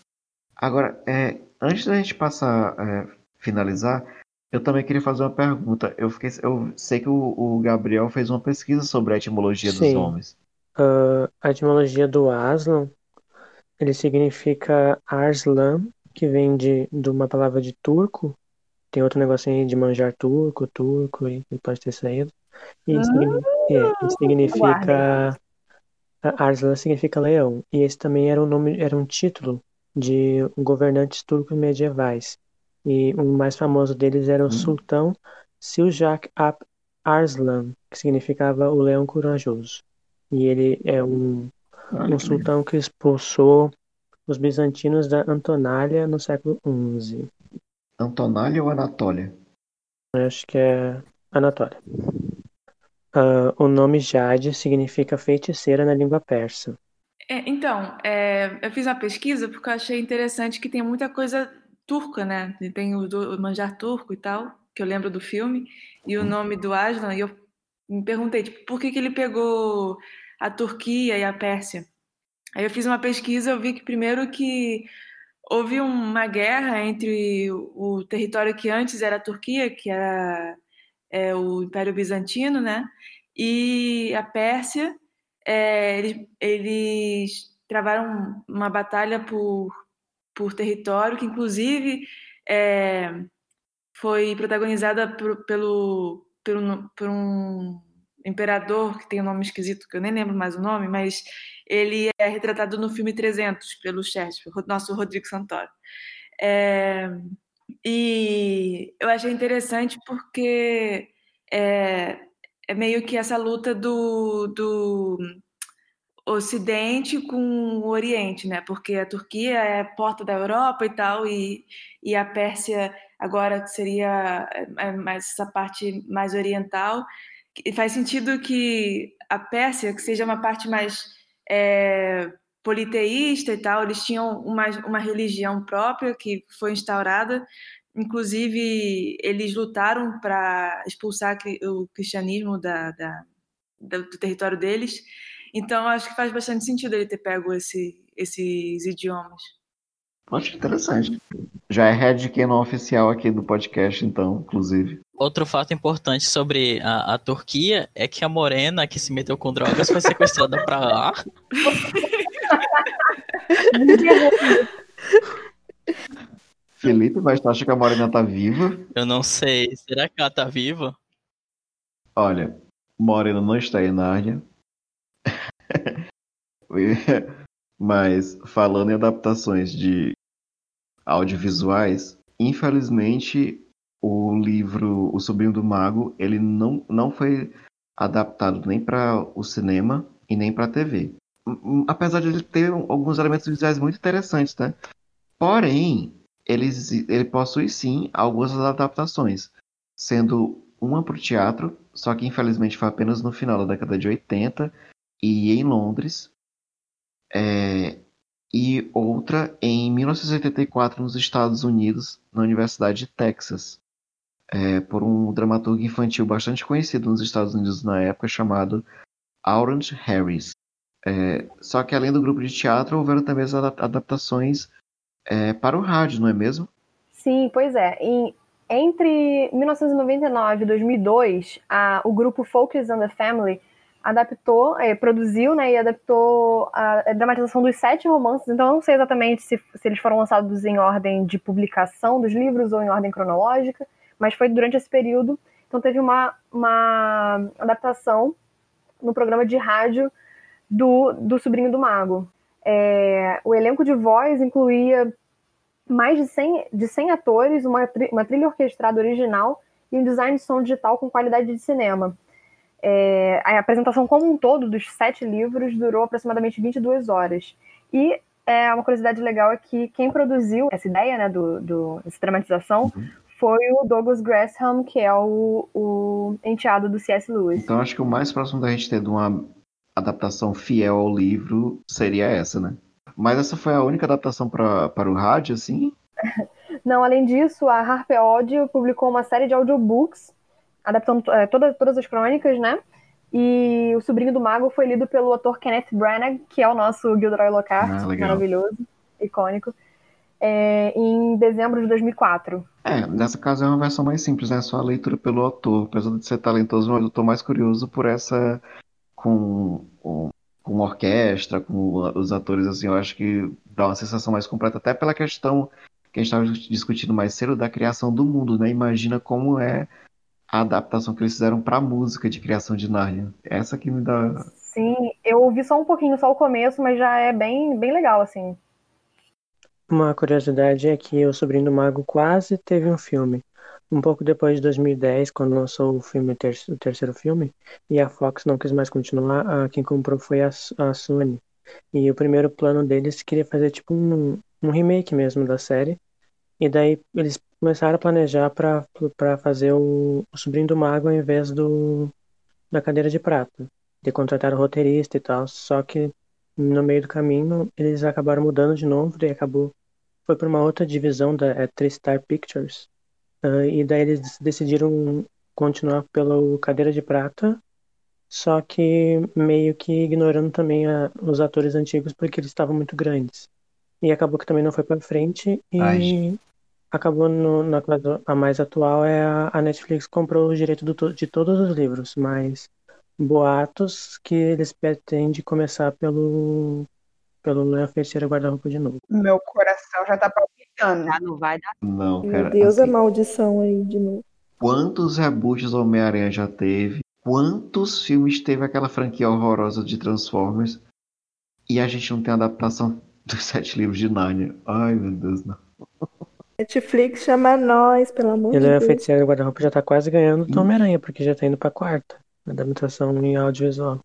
Speaker 13: Agora, é, antes da gente passar, é, finalizar, eu também queria fazer uma pergunta. Eu, fiquei, eu sei que o, o Gabriel fez uma pesquisa sobre a etimologia Sim. dos homens.
Speaker 5: Uh, a etimologia do Aslan, ele significa Arslan, que vem de, de uma palavra de turco, tem outro negocinho de manjar turco, turco, e pode ter saído. E, é, significa. Arslan significa leão. E esse também era um nome, era um título de governantes turcos medievais. E o mais famoso deles era o hum. sultão Siljak Ap Arslan, que significava o leão corajoso. E ele é um, um sultão que expulsou os bizantinos da Antonália no século XI.
Speaker 13: Antonália ou Anatólia?
Speaker 5: Acho que é Anatólia. Uh, o nome Jade significa feiticeira na língua persa.
Speaker 1: É, então, é, eu fiz uma pesquisa porque eu achei interessante que tem muita coisa turca, né? Tem o, do, o manjar turco e tal, que eu lembro do filme, e o nome do Aslan, e eu me perguntei, tipo, por que, que ele pegou a Turquia e a Pérsia? Aí eu fiz uma pesquisa, eu vi que primeiro que houve uma guerra entre o território que antes era a Turquia, que era é, o Império Bizantino, né? E a Pérsia. É, eles, eles travaram uma batalha por, por território, que inclusive é, foi protagonizada por, pelo, pelo, por um imperador que tem um nome esquisito, que eu nem lembro mais o nome, mas ele é retratado no filme 300 pelo Shakespeare, nosso Rodrigo Santoro. É, e eu achei interessante porque é, é meio que essa luta do, do Ocidente com o Oriente, né? Porque a Turquia é porta da Europa e tal, e, e a Pérsia agora seria é, mais essa parte mais oriental. E faz sentido que a Pérsia, que seja uma parte mais é, politeísta e tal, eles tinham uma, uma religião própria que foi instaurada. Inclusive, eles lutaram para expulsar o cristianismo da, da, do território deles. Então, acho que faz bastante sentido ele ter pego esse, esses idiomas.
Speaker 13: Acho interessante. Já é headcanon oficial aqui do podcast, então, inclusive.
Speaker 8: Outro fato importante sobre a, a, Turquia é que a morena que se meteu com drogas foi sequestrada pra lá.
Speaker 13: Felipe, mas tu acha que a morena tá viva?
Speaker 8: Eu não sei. Será que ela tá viva?
Speaker 13: Olha, Morena não está em Nárnia. mas falando em adaptações de audiovisuais, infelizmente o livro O Sobrinho do Mago, ele não, não foi adaptado nem para o cinema e nem para a TV. Apesar de ele ter alguns elementos visuais muito interessantes, né? Porém, ele, ele possui sim algumas adaptações, sendo uma para o teatro, só que infelizmente foi apenas no final da década de 80 e em Londres, é, e outra em 1984 nos Estados Unidos, na Universidade de Texas é, por um dramaturgo infantil bastante conhecido nos Estados Unidos na época, chamado Orange Harris. É, só que além do grupo de teatro, houveram também as adaptações é, para o rádio, não é mesmo?
Speaker 6: Sim, pois é. Em, entre 1999 e 2002, a, o grupo Focus on the Family adaptou, é, produziu né, e adaptou a, a, dramatização dos sete romances. Então, eu não sei exatamente se, se eles foram lançados em ordem de publicação dos livros ou em ordem cronológica, mas foi durante esse período. Então teve uma, uma adaptação no programa de rádio do, do Sobrinho do Mago. É, o elenco de voz incluía mais de 100, de 100 atores, uma, uma trilha orquestrada original e um design de som digital com qualidade de cinema. É, a apresentação como um todo dos sete livros durou aproximadamente 22 horas. E é, uma curiosidade legal é que quem produziu essa ideia né, do, do, dessa dramatização uhum foi o Douglas Gresham, que é o, o enteado do C.S. Lewis.
Speaker 13: Então acho que o mais próximo da gente ter de uma adaptação fiel ao livro seria essa, né? Mas essa foi a única adaptação para o rádio, assim?
Speaker 6: Não, além disso, a Harper Audio publicou uma série de audiobooks, adaptando é, todas, todas as crônicas, né? E O Sobrinho do Mago foi lido pelo ator Kenneth Branagh, que é o nosso Gilderoy Lockhart, ah, maravilhoso, icônico é, em dezembro de 2004.
Speaker 13: É, nessa caso é uma versão mais simples, né? Só a leitura pelo autor. Apesar de ser talentoso, eu estou mais curioso por essa com, com, com orquestra, com os atores, assim, eu acho que dá uma sensação mais completa, até pela questão que a gente estava discutindo mais cedo da criação do mundo, né? Imagina como é a adaptação que eles fizeram para a música de criação de Narnia. Essa que me dá.
Speaker 6: Sim, eu ouvi só um pouquinho, só o começo, mas já é bem, bem legal, assim.
Speaker 5: Uma curiosidade é que O Sobrinho do Mago quase teve um filme. Um pouco depois de 2010, quando lançou o filme o terceiro filme, e a Fox não quis mais continuar, quem comprou foi a, a Sony. E o primeiro plano deles queria fazer tipo um, um remake mesmo da série. E daí eles começaram a planejar para fazer o, o Sobrinho do Mago ao invés do da Cadeira de Prata. De contratar o roteirista e tal. Só que no meio do caminho eles acabaram mudando de novo, daí acabou foi para uma outra divisão da é, Tristar Pictures uh, e daí eles decidiram continuar pela Cadeira de Prata, só que meio que ignorando também a, os atores antigos porque eles estavam muito grandes. e acabou que também não foi pra frente. E
Speaker 13: Ai.
Speaker 5: acabou no, na a mais atual é a, a Netflix comprou o direito do de todos os livros, mas boatos que eles pretendem começar pelo pelo Feiticeiro Guarda-Roupa de novo.
Speaker 10: Meu coração já tá palpitando.
Speaker 11: Já não vai dar.
Speaker 13: Não,
Speaker 7: Meu
Speaker 13: cara.
Speaker 7: Deus, a
Speaker 13: assim,
Speaker 7: maldição aí de novo.
Speaker 13: quantos reboots Homem-Aranha já teve? Quantos filmes teve aquela franquia horrorosa de Transformers? E a gente não tem adaptação dos sete livros de Narnia. Ai, meu Deus, não.
Speaker 7: Netflix chama nós, pelo amor
Speaker 5: E o
Speaker 7: de Deus.
Speaker 5: Feiticeiro Guarda-Roupa já tá quase ganhando do Homem-Aranha, porque já tá indo pra quarta. Adaptação em audiovisual.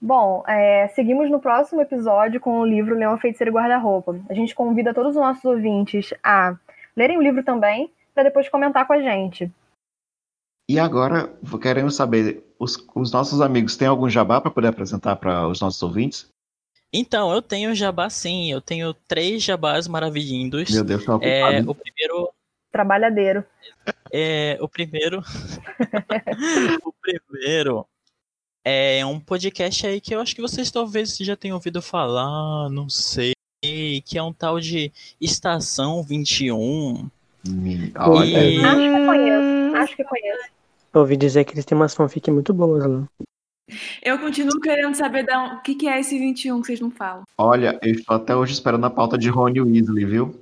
Speaker 6: Bom, é, seguimos no próximo episódio com o livro Leão Feiticeiro e Guarda-Roupa. A gente convida todos os nossos ouvintes a lerem o livro também, para depois comentar com a gente.
Speaker 13: E agora, queremos saber, os, os nossos amigos têm algum jabá para poder apresentar para os nossos ouvintes?
Speaker 8: Então, eu tenho jabá sim, eu tenho três jabás maravilhindos.
Speaker 13: Meu Deus, tá ocupado.
Speaker 8: É, o primeiro
Speaker 6: Trabalhadeiro.
Speaker 8: é o primeiro o primeiro é um podcast aí que eu acho que vocês talvez já tenham ouvido falar, não sei, que é um tal de Estação 21.
Speaker 13: Me-
Speaker 5: Olha.
Speaker 13: Olha,
Speaker 6: Acho que conheço. Acho que conheço.
Speaker 5: Eu ouvi dizer que eles têm umas fanfic muito boas lá.
Speaker 1: Eu continuo querendo saber da- o que, que é esse 21 que vocês não falam.
Speaker 13: olha, eu estou até hoje esperando a pauta de Rony Weasley, viu?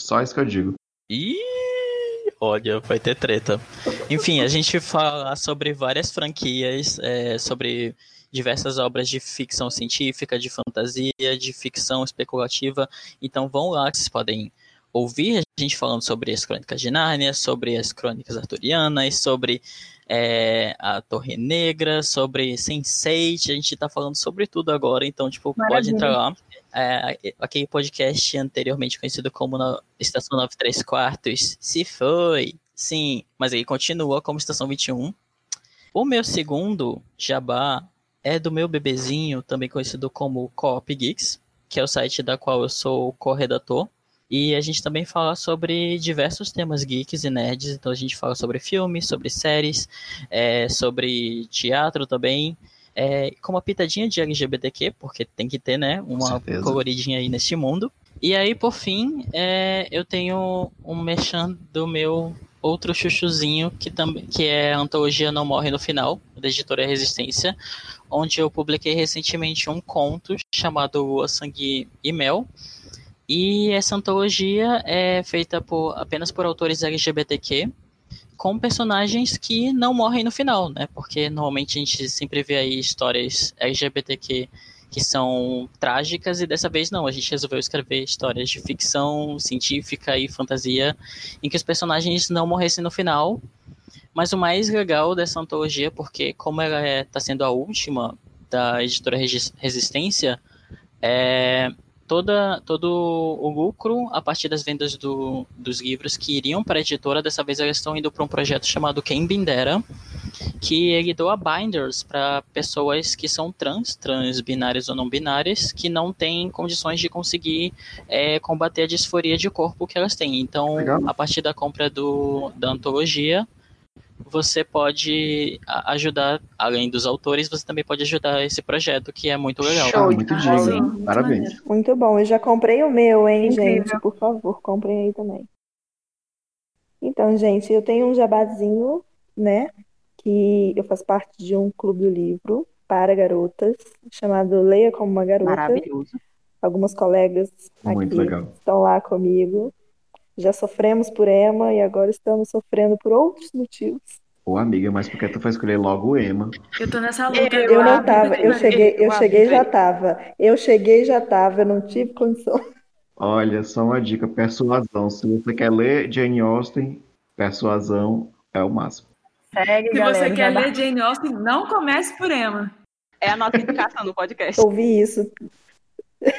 Speaker 13: Só isso que eu digo.
Speaker 8: Ih, olha, vai ter treta. Enfim, a gente fala sobre várias franquias, é, sobre diversas obras de ficção científica, de fantasia, de ficção especulativa. Então vão lá que vocês podem ouvir a gente falando sobre as crônicas de Nárnia, sobre as crônicas arturianas, sobre é, a Torre Negra, sobre Sense8. A gente tá falando sobre tudo agora, então, tipo, pode
Speaker 6: Maravilha.
Speaker 8: entrar lá. É, aquele podcast anteriormente conhecido como no- Estação 93 Quartos se foi, sim, mas ele continua como Estação 21. O meu segundo jabá é do meu bebezinho, também conhecido como Coop Geeks, que é o site da qual eu sou corredator. E a gente também fala sobre diversos temas geeks e nerds. Então a gente fala sobre filmes, sobre séries, é, sobre teatro também. É, com uma pitadinha de LGBTQ, porque tem que ter, né? Uma coloridinha aí neste mundo. E aí, por fim, é, eu tenho um mechan do meu outro chuchuzinho, que, também, que é a antologia Não Morre no Final, da editora Resistência, onde eu publiquei recentemente um conto chamado Lua, Sangue e Mel. E essa antologia é feita por, apenas por autores LGBTQ, com personagens que não morrem no final, né? Porque normalmente a gente sempre vê aí histórias LGBTQ que são trágicas e dessa vez não, a gente resolveu escrever histórias de ficção científica e fantasia em que os personagens não morressem no final. Mas o mais legal dessa antologia, porque como ela está sendo a última da editora Resistência, é, toda, todo o lucro a partir das vendas do, dos livros que iriam para a editora, dessa vez elas estão indo para um projeto chamado Quem Bindera, que ele doa binders para pessoas que são trans, trans binárias ou não binárias, que não têm condições de conseguir é, combater a disforia de corpo que elas têm. Então,
Speaker 13: Legal.
Speaker 8: a partir da compra do, da antologia, você pode ajudar, além dos autores, você também pode ajudar esse projeto, que é muito legal.
Speaker 13: Ah,
Speaker 10: Show de
Speaker 13: muito.
Speaker 1: Muito
Speaker 13: Parabéns.
Speaker 1: maneiro.
Speaker 7: Muito bom. Eu já comprei o meu, hein,
Speaker 6: Incrível.
Speaker 7: gente? Por favor, comprem aí também. Então, gente, eu tenho um jabazinho, né? Que eu faço parte de um clube do livro para garotas, chamado Leia como uma Garota.
Speaker 11: Maravilhoso.
Speaker 7: Algumas colegas
Speaker 13: Muito
Speaker 7: aqui
Speaker 13: legal.
Speaker 7: estão lá comigo. Já sofremos por Emma e agora estamos sofrendo por outros motivos.
Speaker 13: Ô, amiga, mas por que tu foi escolher logo o Ema?
Speaker 1: Eu tô nessa luta
Speaker 11: Eu
Speaker 7: Eu não tava, eu cheguei, eu cheguei e já tava. Eu cheguei e já tava, eu não tive condição.
Speaker 13: Olha, só uma dica, persuasão. Se você quer ler Jane Austen, persuasão é o máximo.
Speaker 6: Segue,
Speaker 1: Se
Speaker 6: galera.
Speaker 1: você quer ler Jane Austen, não comece por Emma.
Speaker 11: É a nossa indicação no podcast.
Speaker 7: Ouvi isso.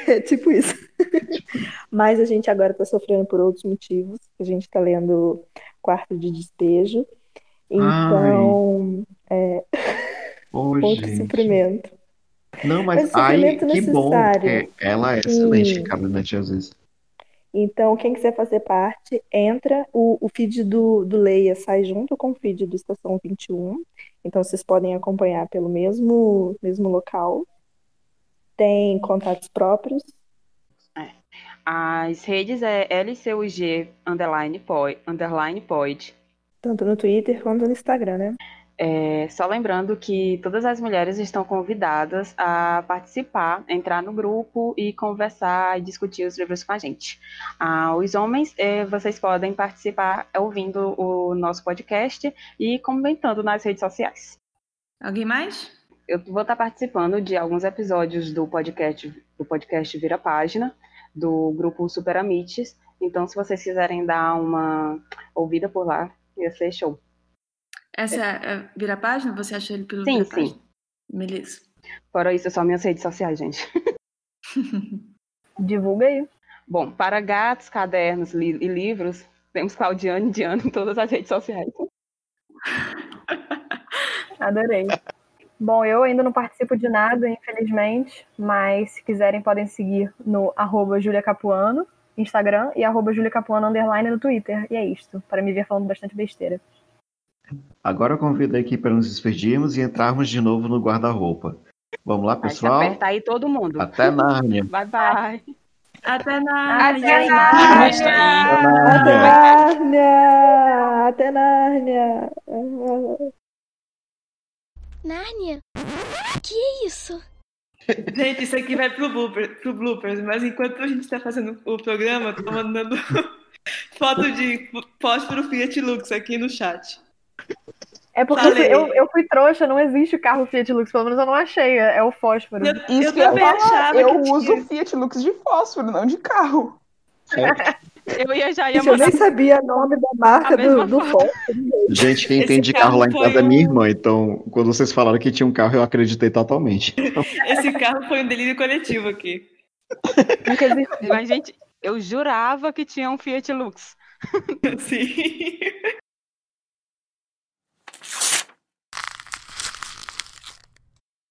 Speaker 7: É tipo isso. Mas a gente agora está sofrendo por outros motivos. A gente está lendo Quarto de Despejo. Então, é
Speaker 13: Ô,
Speaker 7: outro
Speaker 13: gente.
Speaker 7: sofrimento.
Speaker 13: Não, mas
Speaker 7: Mas
Speaker 13: ai, que bom, porque ela é excelente,
Speaker 7: Sim.
Speaker 13: Carolina Jesus.
Speaker 7: Então, quem quiser fazer parte, entra. O, o feed do, do Leia sai junto com o feed do Estação 21. Então, vocês podem acompanhar pelo mesmo, mesmo local. Tem contatos próprios?
Speaker 11: As redes é LCUG underline pod, underline pod.
Speaker 7: Tanto no Twitter quanto no Instagram, né?
Speaker 11: É, só lembrando que todas as mulheres estão convidadas a participar, entrar no grupo e conversar e discutir os livros com a gente. Ah, os homens, é, vocês podem participar ouvindo o nosso podcast e comentando nas redes sociais.
Speaker 1: Alguém mais?
Speaker 11: Eu vou estar participando de alguns episódios do podcast, do podcast Vira Página, do grupo Super Amites. Então, se vocês quiserem dar uma ouvida por lá, ia ser show.
Speaker 1: Essa é, vira página? Você achou ele pelo
Speaker 11: Sim,
Speaker 1: vira página?
Speaker 11: sim.
Speaker 1: Beleza.
Speaker 11: Fora isso, é só minhas redes sociais, gente.
Speaker 6: Divulga aí.
Speaker 11: Bom, para gatos, cadernos li- e livros, temos Claudiane e Diana em todas as redes sociais.
Speaker 6: Adorei. Bom, eu ainda não participo de nada, infelizmente, mas se quiserem podem seguir no arroba Julia Capuano, Instagram, e arroba Julia Capuano underline no Twitter. E é isto, para me ver falando bastante besteira.
Speaker 13: Agora eu convido aqui para nos despedirmos e entrarmos de novo no guarda-roupa. Vamos lá,
Speaker 11: Vai
Speaker 13: pessoal?
Speaker 11: apertar aí todo mundo.
Speaker 13: Até Nárnia.
Speaker 11: Bye, bye.
Speaker 1: Até na
Speaker 6: Até
Speaker 7: Até Nárnia! Até Nárnia!
Speaker 14: Nárnia? Que é isso?
Speaker 1: Gente, isso aqui vai pro, blooper, pro bloopers, mas enquanto a gente tá fazendo o programa, eu tô mandando foto de fósforo Fiat Lux aqui no chat.
Speaker 6: É porque
Speaker 1: Falei.
Speaker 6: eu, eu fui trouxa, não existe carro Fiat Lux, pelo menos eu não achei, é é o fósforo.
Speaker 1: Eu,
Speaker 10: Isso
Speaker 1: eu
Speaker 10: eu
Speaker 1: também
Speaker 10: falar,
Speaker 1: achava
Speaker 10: eu
Speaker 1: que
Speaker 10: uso
Speaker 1: tinha.
Speaker 10: Fiat Lux de fósforo, não de carro.
Speaker 11: Eu ia já ia
Speaker 7: eu nem sabia o nome da marca do, do
Speaker 11: foto.
Speaker 13: Gente, quem
Speaker 1: Esse
Speaker 13: entende
Speaker 1: carro
Speaker 13: carro lá em casa é
Speaker 1: um-
Speaker 13: minha irmã, então quando vocês falaram que tinha um carro, eu acreditei totalmente.
Speaker 1: Esse carro foi um delírio coletivo aqui.
Speaker 6: Nunca existiu.
Speaker 11: Mas, gente, eu jurava que tinha um Fiat Lux.
Speaker 1: Sim.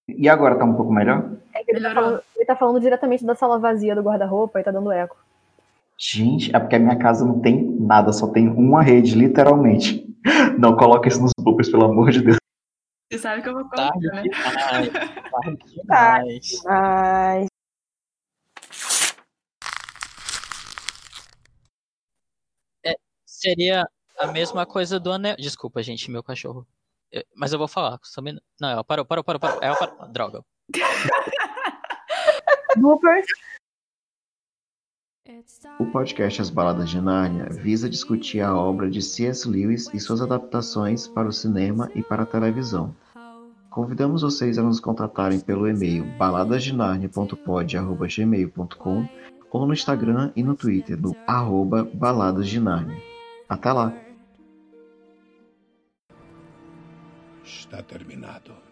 Speaker 4: E agora tá um pouco melhor?
Speaker 6: É que ele, tá falando, ele tá falando diretamente da sala vazia do guarda-roupa e tá dando eco.
Speaker 4: Gente, é porque a minha casa não tem nada, só tem uma rede, literalmente. Não coloca isso nos bloopers, pelo amor de Deus.
Speaker 1: Você sabe que eu vou colocar,
Speaker 8: Tarde
Speaker 1: né?
Speaker 8: demais. Tarde demais.
Speaker 10: Ai,
Speaker 8: Seria a mesma coisa do anel. Desculpa, gente, meu cachorro. Eu- Mas eu vou falar. me- Não, ela parou, parou, parou, parou. Ela parou. Droga.
Speaker 6: Bloopers.
Speaker 13: O podcast As Baladas de Nárnia visa discutir a obra de C.S. Lewis e suas adaptações para o cinema e para a televisão. Convidamos vocês a nos contatarem pelo e-mail baladasdenarnia.pod.gmail.com ou no Instagram e no Twitter no arroba. Até lá!
Speaker 15: Está terminado.